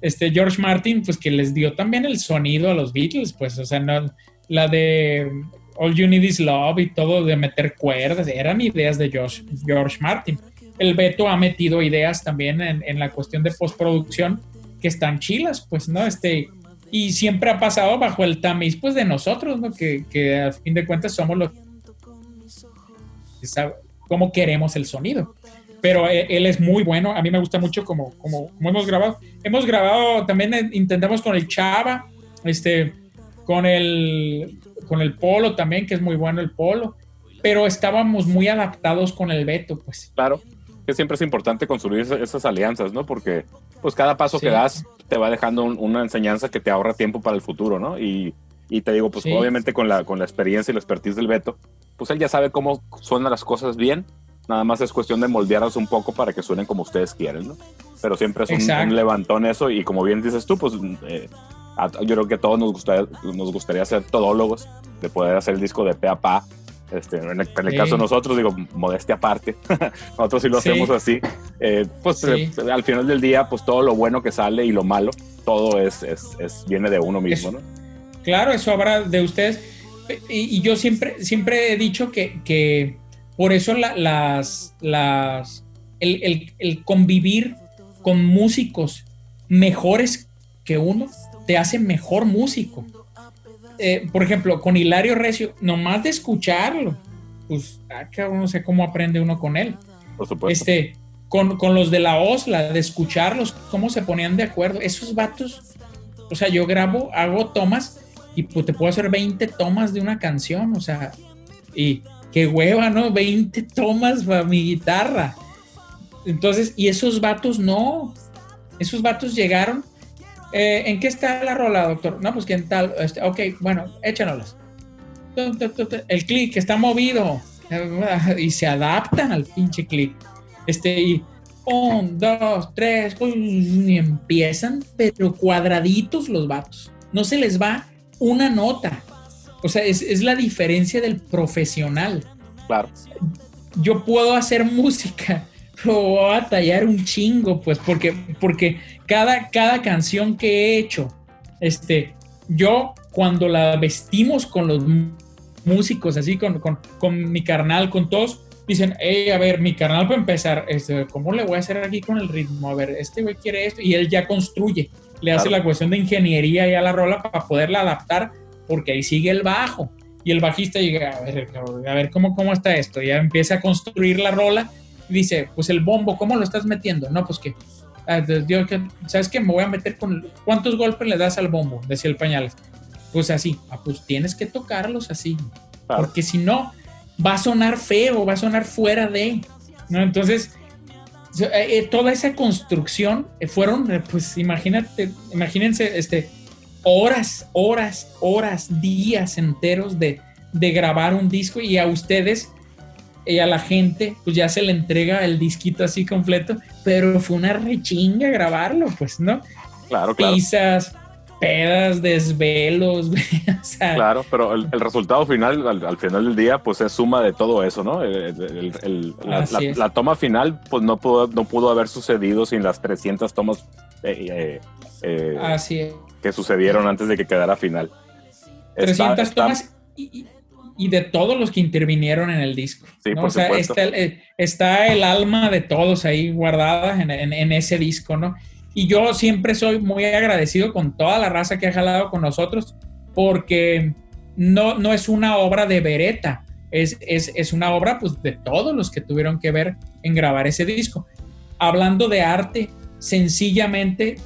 este George Martin, pues que les dio también el sonido a los Beatles, pues, o sea, no, la de All You Need Is Love y todo de meter cuerdas, eran ideas de George, George Martin. El Beto ha metido ideas también en, en la cuestión de postproducción que están chilas, pues, ¿no? Este, y siempre ha pasado bajo el tamiz, pues, de nosotros, ¿no? Que, que a fin de cuentas somos los que cómo queremos el sonido. Pero él, él es muy bueno, a mí me gusta mucho como, como, como hemos grabado. Hemos grabado, también eh, intentamos con el Chava, este, con el, con el Polo también, que es muy bueno el Polo, pero estábamos muy adaptados con el Beto, pues. Claro, que siempre es importante construir esa- esas alianzas, ¿no? Porque pues cada paso Sí. que das te va dejando un- una enseñanza que te ahorra tiempo para el futuro, ¿no? Y, y te digo, pues Sí. obviamente con la, con la experiencia y la expertise del Beto, pues él ya sabe cómo suenan las cosas bien, nada más es cuestión de moldearlas un poco para que suenen como ustedes quieren, ¿no? Pero siempre es un, un levantón eso y como bien dices tú, pues eh, a- yo creo que a todos nos gustaría, nos gustaría ser todólogos, de poder hacer el disco de pe a pa. Este, en el, en el Sí. caso de nosotros, digo, modestia aparte, [laughs] nosotros sí lo Sí. hacemos así. Eh, pues Sí. eh, al final del día, pues todo lo bueno que sale y lo malo, todo es, es, es- viene de uno mismo, Eso. ¿no? Claro, eso habrá de ustedes. Y, y yo siempre, siempre he dicho que, que por eso la- las, las, el, el- el convivir con músicos mejores que uno te hace mejor músico. Eh, por ejemplo, con Hilario Recio, nomás de escucharlo, pues, ah, cabrón, no sé cómo aprende uno con él. Por supuesto. Este, con, con los de la OSLA, de escucharlos, cómo se ponían de acuerdo. Esos vatos, o sea, yo grabo, hago tomas y pues, te puedo hacer 20 tomas de una canción, o sea, y qué hueva, ¿no? 20 tomas para mi guitarra. Entonces, y esos vatos no, esos vatos llegaron. Eh, ¿En qué está la rola, doctor? No, pues que en tal, este, ok, bueno, tu, El clic está movido y se adaptan al pinche clic. Este, y un, dos, tres, y empiezan, pero cuadraditos los vatos. No se les va una nota. O sea, es, es la diferencia del profesional. Claro. Yo puedo hacer [laughs] música, [laughs] voy a tallar un chingo, pues, porque, porque cada, cada canción que he hecho, este, yo cuando la vestimos con los músicos, así, con, con, con mi carnal, con todos, dicen, hey, a ver, mi carnal para empezar, este, ¿cómo le voy a hacer aquí con el ritmo? A ver, este güey quiere esto, y él ya construye, le hace la cuestión de ingeniería ya a la rola para poderla adaptar, porque ahí sigue el bajo. Y el bajista llega, a ver, a ver ¿cómo, cómo está esto, ya empieza a construir la rola, dice, pues el bombo, ¿cómo lo estás metiendo? No, pues que, ah, ¿sabes qué? Me voy a meter con, ¿cuántos golpes le das al bombo? Decía el Pañales. Pues así, ah, pues tienes que tocarlos así, Claro. porque si no, va a sonar feo, va a sonar fuera de. ¿no? Entonces, eh, eh, toda esa construcción eh, fueron, pues imagínate, imagínense, este, horas, horas, horas, días enteros de, de grabar un disco y a ustedes y a la gente, pues ya se le entrega el disquito así completo, pero fue una rechinga grabarlo, pues, ¿no? Claro, claro. Pisas, pedas, desvelos, [laughs] o sea, Claro, pero el, el resultado final, al, al final del día, pues es suma de todo eso, ¿no? El- el- el- la, Así la- es. la toma final, pues no pudo, no pudo haber sucedido sin las 300 tomas eh, eh, eh, así es. que sucedieron antes de que quedara final. Está- 300 está- tomas y, y- y de todos los que intervinieron en el disco. Sí, ¿no? por o sea, está el, eh, está el alma de todos ahí guardada en, en- en ese disco, ¿no? Y yo siempre soy muy agradecido con toda la raza que ha jalado con nosotros, porque no, no es una obra de Beretta, es, es, es una obra pues, de todos los que tuvieron que ver en grabar ese disco. Hablando de arte, sencillamente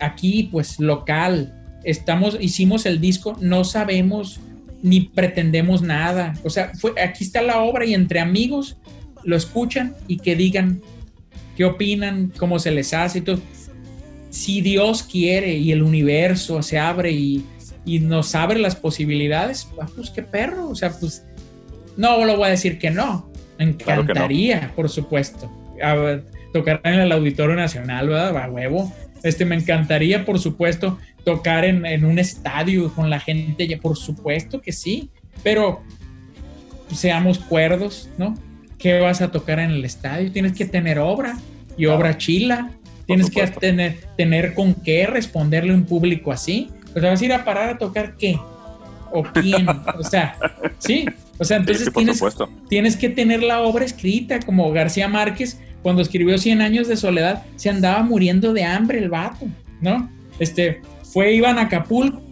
aquí, pues local, estamos, hicimos el disco, no sabemos ni pretendemos nada. O sea, fue, aquí está la obra y entre amigos lo escuchan y que digan qué opinan, cómo se les hace y todo. Si Dios quiere y el universo se abre y, y nos abre las posibilidades, ah, pues qué perro. O sea, pues no lo voy a decir que no. Me Claro que no. encantaría, por supuesto. A ver, tocar en el Auditorio Nacional, ¿verdad? A huevo. Este, me encantaría, por supuesto, tocar en, en un estadio con la gente, ya, por supuesto que sí, pero seamos cuerdos, ¿no? ¿Qué vas a tocar en el estadio? Tienes que tener obra y Claro. obra chila, tienes que tener, tener con qué responderle a un público así. Pues vas a ir a parar a tocar qué o quién, o sea, sí, o sea, entonces sí, tienes, supuesto. tienes que tener la obra escrita, como García Márquez, cuando escribió Cien años de soledad, se andaba muriendo de hambre el vato, ¿no? Este, fue, iban a Acapulco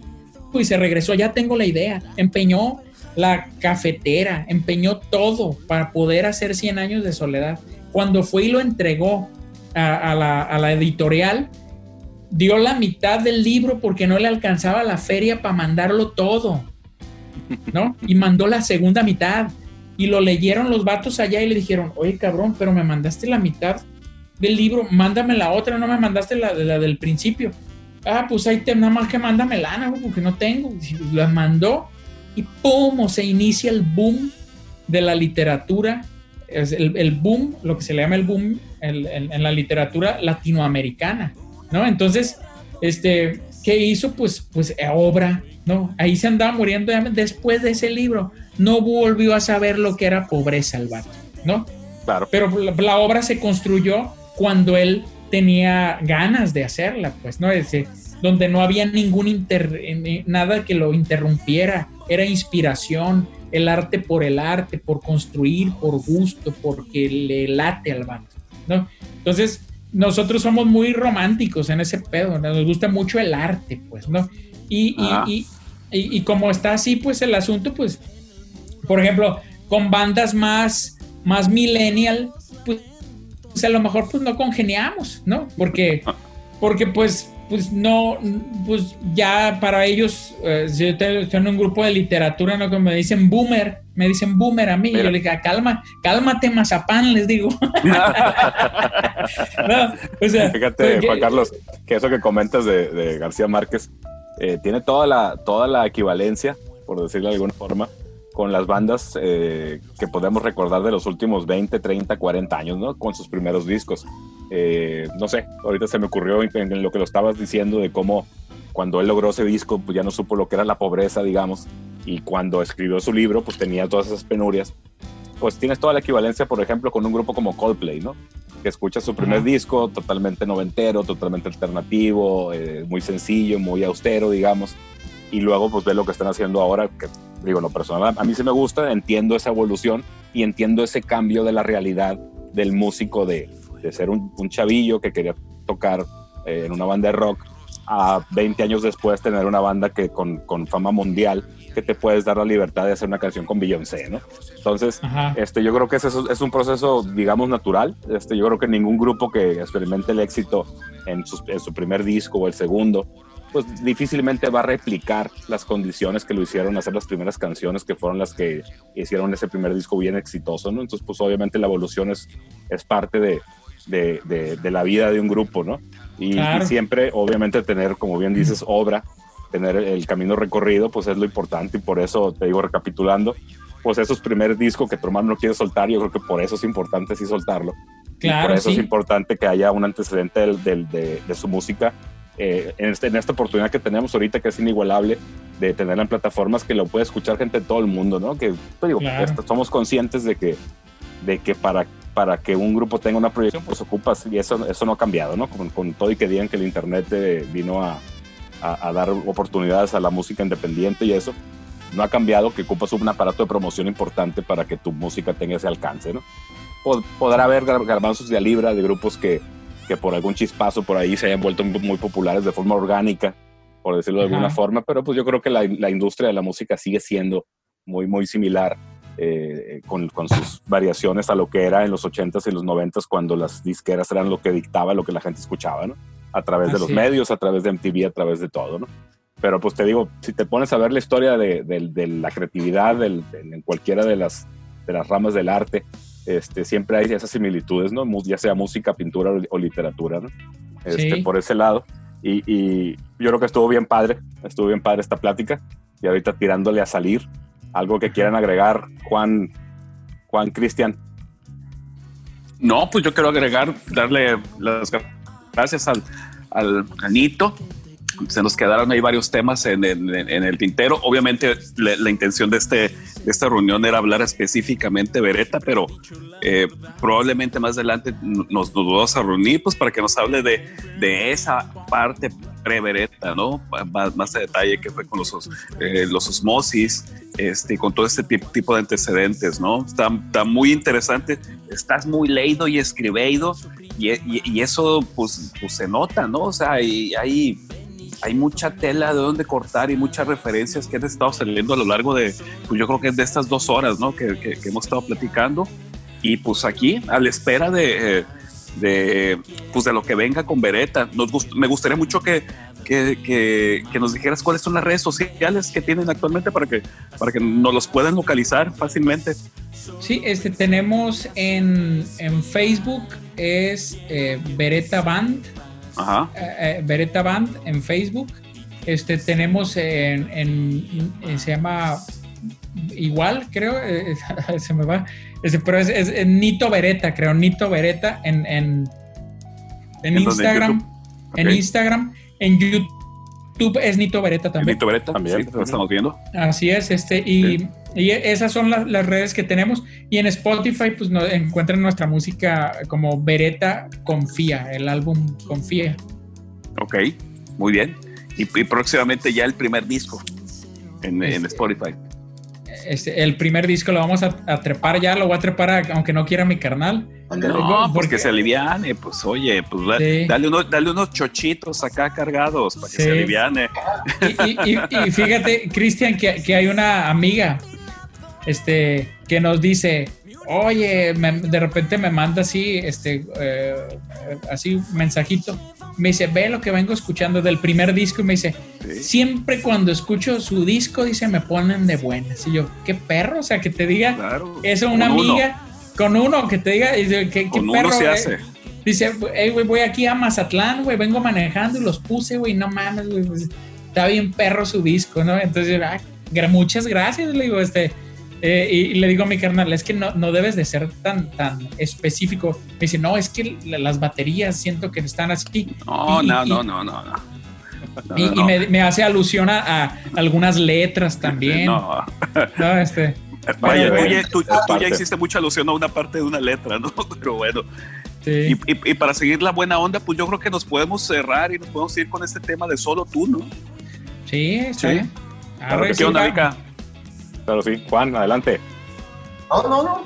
y se regresó, ya tengo la idea, empeñó la cafetera, empeñó todo para poder hacer Cien años de soledad. Cuando fue y lo entregó a, a la, a la editorial, dio la mitad del libro porque no le alcanzaba la feria para mandarlo todo, ¿no? Y mandó la segunda mitad. Y lo leyeron los vatos allá y le dijeron, oye cabrón, pero me mandaste la mitad del libro, mándame la otra, no me mandaste la, la del principio. Ah, pues ahí te, nada más que mándame lana, porque no tengo. La mandó y ¡pum! se inicia el boom de la literatura, es el, boom, lo que se le llama el boom en- en la literatura latinoamericana, ¿no? Entonces, este, ¿qué hizo? Pues, pues eh, obra, ¿no? Ahí se andaba muriendo después de ese libro. No volvió a saber lo que era pobreza el vato, ¿no? Claro. Pero la, la obra se construyó cuando él tenía ganas de hacerla, pues, ¿no? Ese, donde no había ningún inter- eh, nada que lo interrumpiera, era inspiración, el arte por el arte, por construir, por gusto, porque le late al vato, ¿no? Entonces, nosotros somos muy románticos en ese pedo, ¿no? nos gusta mucho el arte, pues, ¿no? Y, y- Ah. y- y- y como está así, pues el asunto, pues, por ejemplo, con bandas más, más millennial, pues, pues, a lo mejor pues no congeniamos, ¿no? Porque, porque pues, pues no, pues ya para ellos, eh, si yo estoy en un grupo de literatura, ¿no? Que me dicen boomer, me dicen boomer a mí, y Mira. yo le dije, "Ah, calma, cálmate mazapán, les digo. [laughs] No, o sea, Fíjate, porque- Juan Carlos, que eso que comentas de, de García Márquez eh, tiene toda la, toda la equivalencia, por decirlo de alguna forma, con las bandas eh, que podemos recordar de los últimos 20, 30, 40 años, ¿no? Con sus primeros discos. Eh, no sé, ahorita se me ocurrió en, en lo que lo estabas diciendo de cómo cuando él logró ese disco, pues ya no supo lo que era la pobreza, digamos, y cuando escribió su libro, pues tenía todas esas penurias. Pues tienes toda la equivalencia, por ejemplo, con un grupo como Coldplay, ¿no? que escucha su primer Ajá. disco totalmente noventero, totalmente alternativo, eh, muy sencillo, muy austero, digamos, y luego pues ve lo que están haciendo ahora, que digo, lo personal, a mí sí me gusta, entiendo esa evolución y entiendo ese cambio de la realidad del músico de, de ser un, un chavillo que quería tocar eh, en una banda de rock a 20 años después tener una banda que con, con fama mundial que te puedes dar la libertad de hacer una canción con Beyoncé, ¿no? Entonces, Ajá. este, yo creo que es, es un proceso, digamos, natural. Este, yo creo que ningún grupo que experimente el éxito en, sus- en su primer disco o el segundo, pues difícilmente va a replicar las condiciones que lo hicieron hacer las primeras canciones que fueron las que hicieron ese primer disco bien exitoso, ¿no? Entonces, pues obviamente la evolución es, es parte de, de, de- de la vida de un grupo, ¿no? Y, Claro. y siempre, obviamente, tener, como bien dices, obra, tener el, camino recorrido, pues es lo importante y por eso, te digo, recapitulando, pues esos primeros discos que tu hermano no quiere soltar, yo creo que por eso es importante sí soltarlo. Y Claro, por eso sí. es importante que haya un antecedente del- del- de, de su música eh, en, este- en esta oportunidad que tenemos ahorita, que es inigualable, de tenerla en plataformas que lo puede escuchar gente de todo el mundo, ¿no? Que te digo, Claro. somos conscientes de que, de que para, para que un grupo tenga una proyección, pues ocupas, y eso, eso no ha cambiado, ¿no? Con, con todo y que digan que el Internet eh, vino a, a- a dar oportunidades a la música independiente y eso, no ha cambiado que ocupas un aparato de promoción importante para que tu música tenga ese alcance, ¿no? Pod- podrá haber gar- garbanzos de a libra de grupos que, que por algún chispazo por ahí se hayan vuelto muy populares de forma orgánica, por decirlo de alguna Ajá. forma, pero pues yo creo que la, la industria de la música sigue siendo muy, muy similar eh, con, con sus [laughs] variaciones a lo que era en los 80s y los 90s cuando las disqueras eran lo que dictaba lo que la gente escuchaba, ¿no? A través de los Así medios, a través de MTV, a través de todo, ¿no? Pero pues te digo, si te pones a ver la historia de, de- de la creatividad en cualquiera de las, de las ramas del arte, este, siempre hay esas similitudes, ¿no? Ya sea música, pintura o, o literatura, ¿no? Este, Sí. Por ese lado. Y, y yo creo que estuvo bien padre, estuvo bien padre esta plática. Y ahorita tirándole a salir, algo que quieran agregar, Juan, Juan Cristian. No, pues yo quiero agregar, darle las gracias al, al Anito. Se nos quedaron ahí varios temas en, en- en el tintero. Obviamente la, la intención de, este, esta reunión era hablar específicamente Beretta, pero eh, probablemente más adelante nos, nos vamos a reunir pues, para que nos hable de, de esa parte pre-Beretta, ¿no? Más, más a detalle que fue con los, os- eh, los osmosis, este, con todo este tip- tipo de antecedentes, ¿no? Está, está muy interesante estás muy leído y escribido y, y- y eso pues, pues se nota, ¿no? O sea, hay, hay, hay mucha tela de donde cortar y muchas referencias que han estado saliendo a lo largo de, pues yo creo que de estas dos horas, ¿no? Que, que- que hemos estado platicando y pues aquí a la espera de, eh, de, pues de lo que venga con Beretta. Nos gust- me gustaría mucho que, que- que nos dijeras cuáles son las redes sociales que tienen actualmente para que, para que nos los puedan localizar fácilmente. Sí, este, tenemos en, en Facebook, es eh, Beretta Band, Ajá. eh, eh, Beretta Band en Facebook. Este, tenemos en, en- en- se llama igual, creo, eh, [laughs] se me va, este, pero es, es- es Nito Beretta, creo, Nito Beretta en, en, en ¿En dónde? ¿En Instagram, en. Instagram, en YouTube es Nito Beretta también. Beretta, También. sí, lo estamos viendo. Así es, este, y, y esas son las, las redes que tenemos. Y en Spotify, pues nos encuentran nuestra música como Beretta Confía, el álbum Confía. Ok, muy bien. Y, y próximamente ya el primer disco en, en Este- Spotify. Este, el primer disco lo vamos a, a trepar ya, lo voy a trepar a- aunque no quiera mi carnal. No, pues porque- que se aliviane, pues oye, pues Sí. dale, unos, dale unos chochitos acá cargados para que Sí. se aliviane. Y, y- y- y fíjate, Cristian, que, que hay una amiga este, que nos dice, oye, me- de repente me manda así, este, eh, así un mensajito. Me dice, ve lo que vengo escuchando del primer disco y me dice, Sí. siempre cuando escucho su disco, dice, me ponen de buenas. Y yo, qué perro, o sea, que te diga Claro. eso una uno. amiga, con uno, que te diga, dice, qué, qué Con uno perro. se eh". hace. Dice, hey, güey, voy aquí a Mazatlán, güey, vengo manejando y los puse, güey, no mames, güey, pues, está bien perro su disco, ¿no? Entonces, ah, muchas gracias, le digo, este, eh, y, y le digo a mi carnal, es que no, no debes de ser tan, tan específico. Me dice, no, es que la- las baterías siento que están así. No, Y- no, y- no, no, no. no. No, Y, no, y no. me, me hace alusión a, a algunas letras también. No. No, este, [laughs] Vaya, Bueno, tú, ya, tú- tú ya parte. hiciste mucha alusión a una parte de una letra, ¿no? [laughs] Pero bueno. sí. Y, y- y para seguir la buena onda, pues yo creo que nos podemos cerrar y nos podemos ir con este tema de solo tú, ¿no? Sí, está Sí. Claro ¿Qué sí, onda, va. Vika? Claro, sí. Juan, adelante. No, no, no.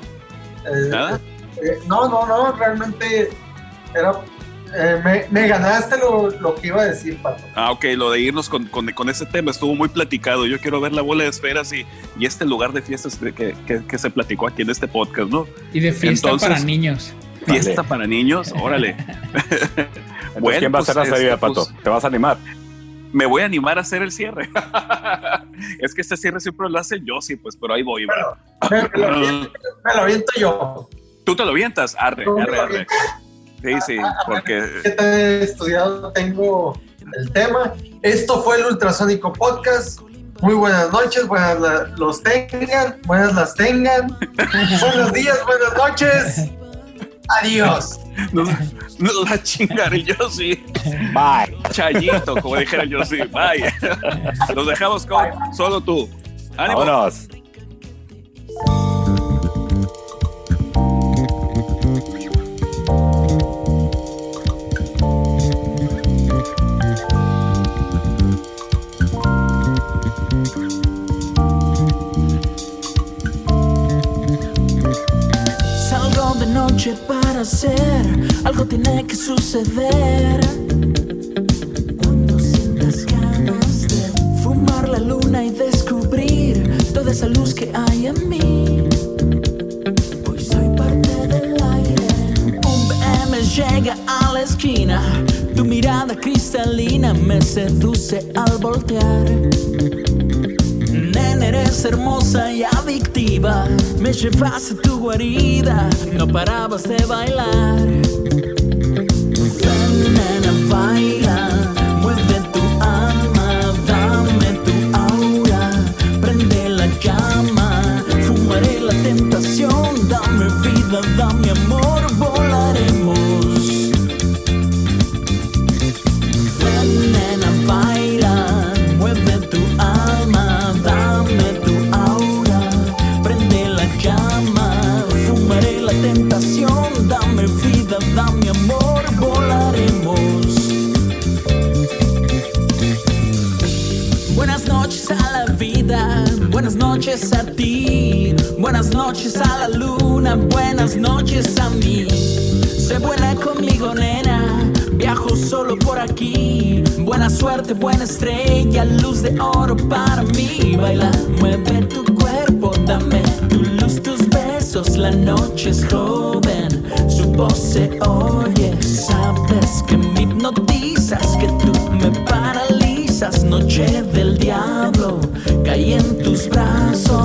Eh, ¿Nada? eh, no, no, no, realmente era. eh, me, me ganaste lo, lo que iba a decir, Pato. Ah, ok, lo de irnos con, con, con ese tema estuvo muy platicado. Yo quiero ver la bola de esferas y, y este lugar de fiestas que, que- se platicó aquí en este podcast, ¿no? Y de fiesta Entonces- para niños. Fiesta Vale. para niños, órale. [laughs] Entonces, Bueno, ¿quién va a pues, hacer la salida, este, Pato? pues- ¿Te vas a animar? me voy a animar a hacer el cierre. [laughs] es que este cierre siempre lo hace yo, sí, pues, pero ahí voy. ¿verdad? Me, me lo aviento, me lo aviento yo. Tú te lo vientas, arre, arre, arre. Sí, sí, porque ¿Qué tan estudiado tengo el tema? Esto fue el Ultrasónico Podcast. Muy buenas noches, buenas la- los tengan, buenas las tengan. [laughs] Buenos días, buenas noches. Adiós. [laughs] nos, nos la chingaré yo, sí. Bye. Chayito, como dijera yo, sí. Bye. [laughs] Los dejamos con solo tú. Ánimo. Vámonos. Noche para hacer algo tiene que suceder. Cuando sientas ganas de fumar la luna y descubrir toda esa luz que hay en mí. Hoy soy parte del aire. Un BM llega a la esquina. Tu mirada cristalina me seduce al voltear. Eres hermosa y adictiva. Me llevas a tu guarida, no parabas de bailar. buenas noches a la luna, buenas noches a mí. Se buena conmigo, nena, viajo solo por aquí. Buena suerte, buena estrella, luz de oro para mí. Baila, mueve tu cuerpo, dame tu luz, tus besos. La noche es joven, su voz se oye. Sabes que me hipnotizas, que tú me paralizas. Noche del diablo, caí en tus brazos.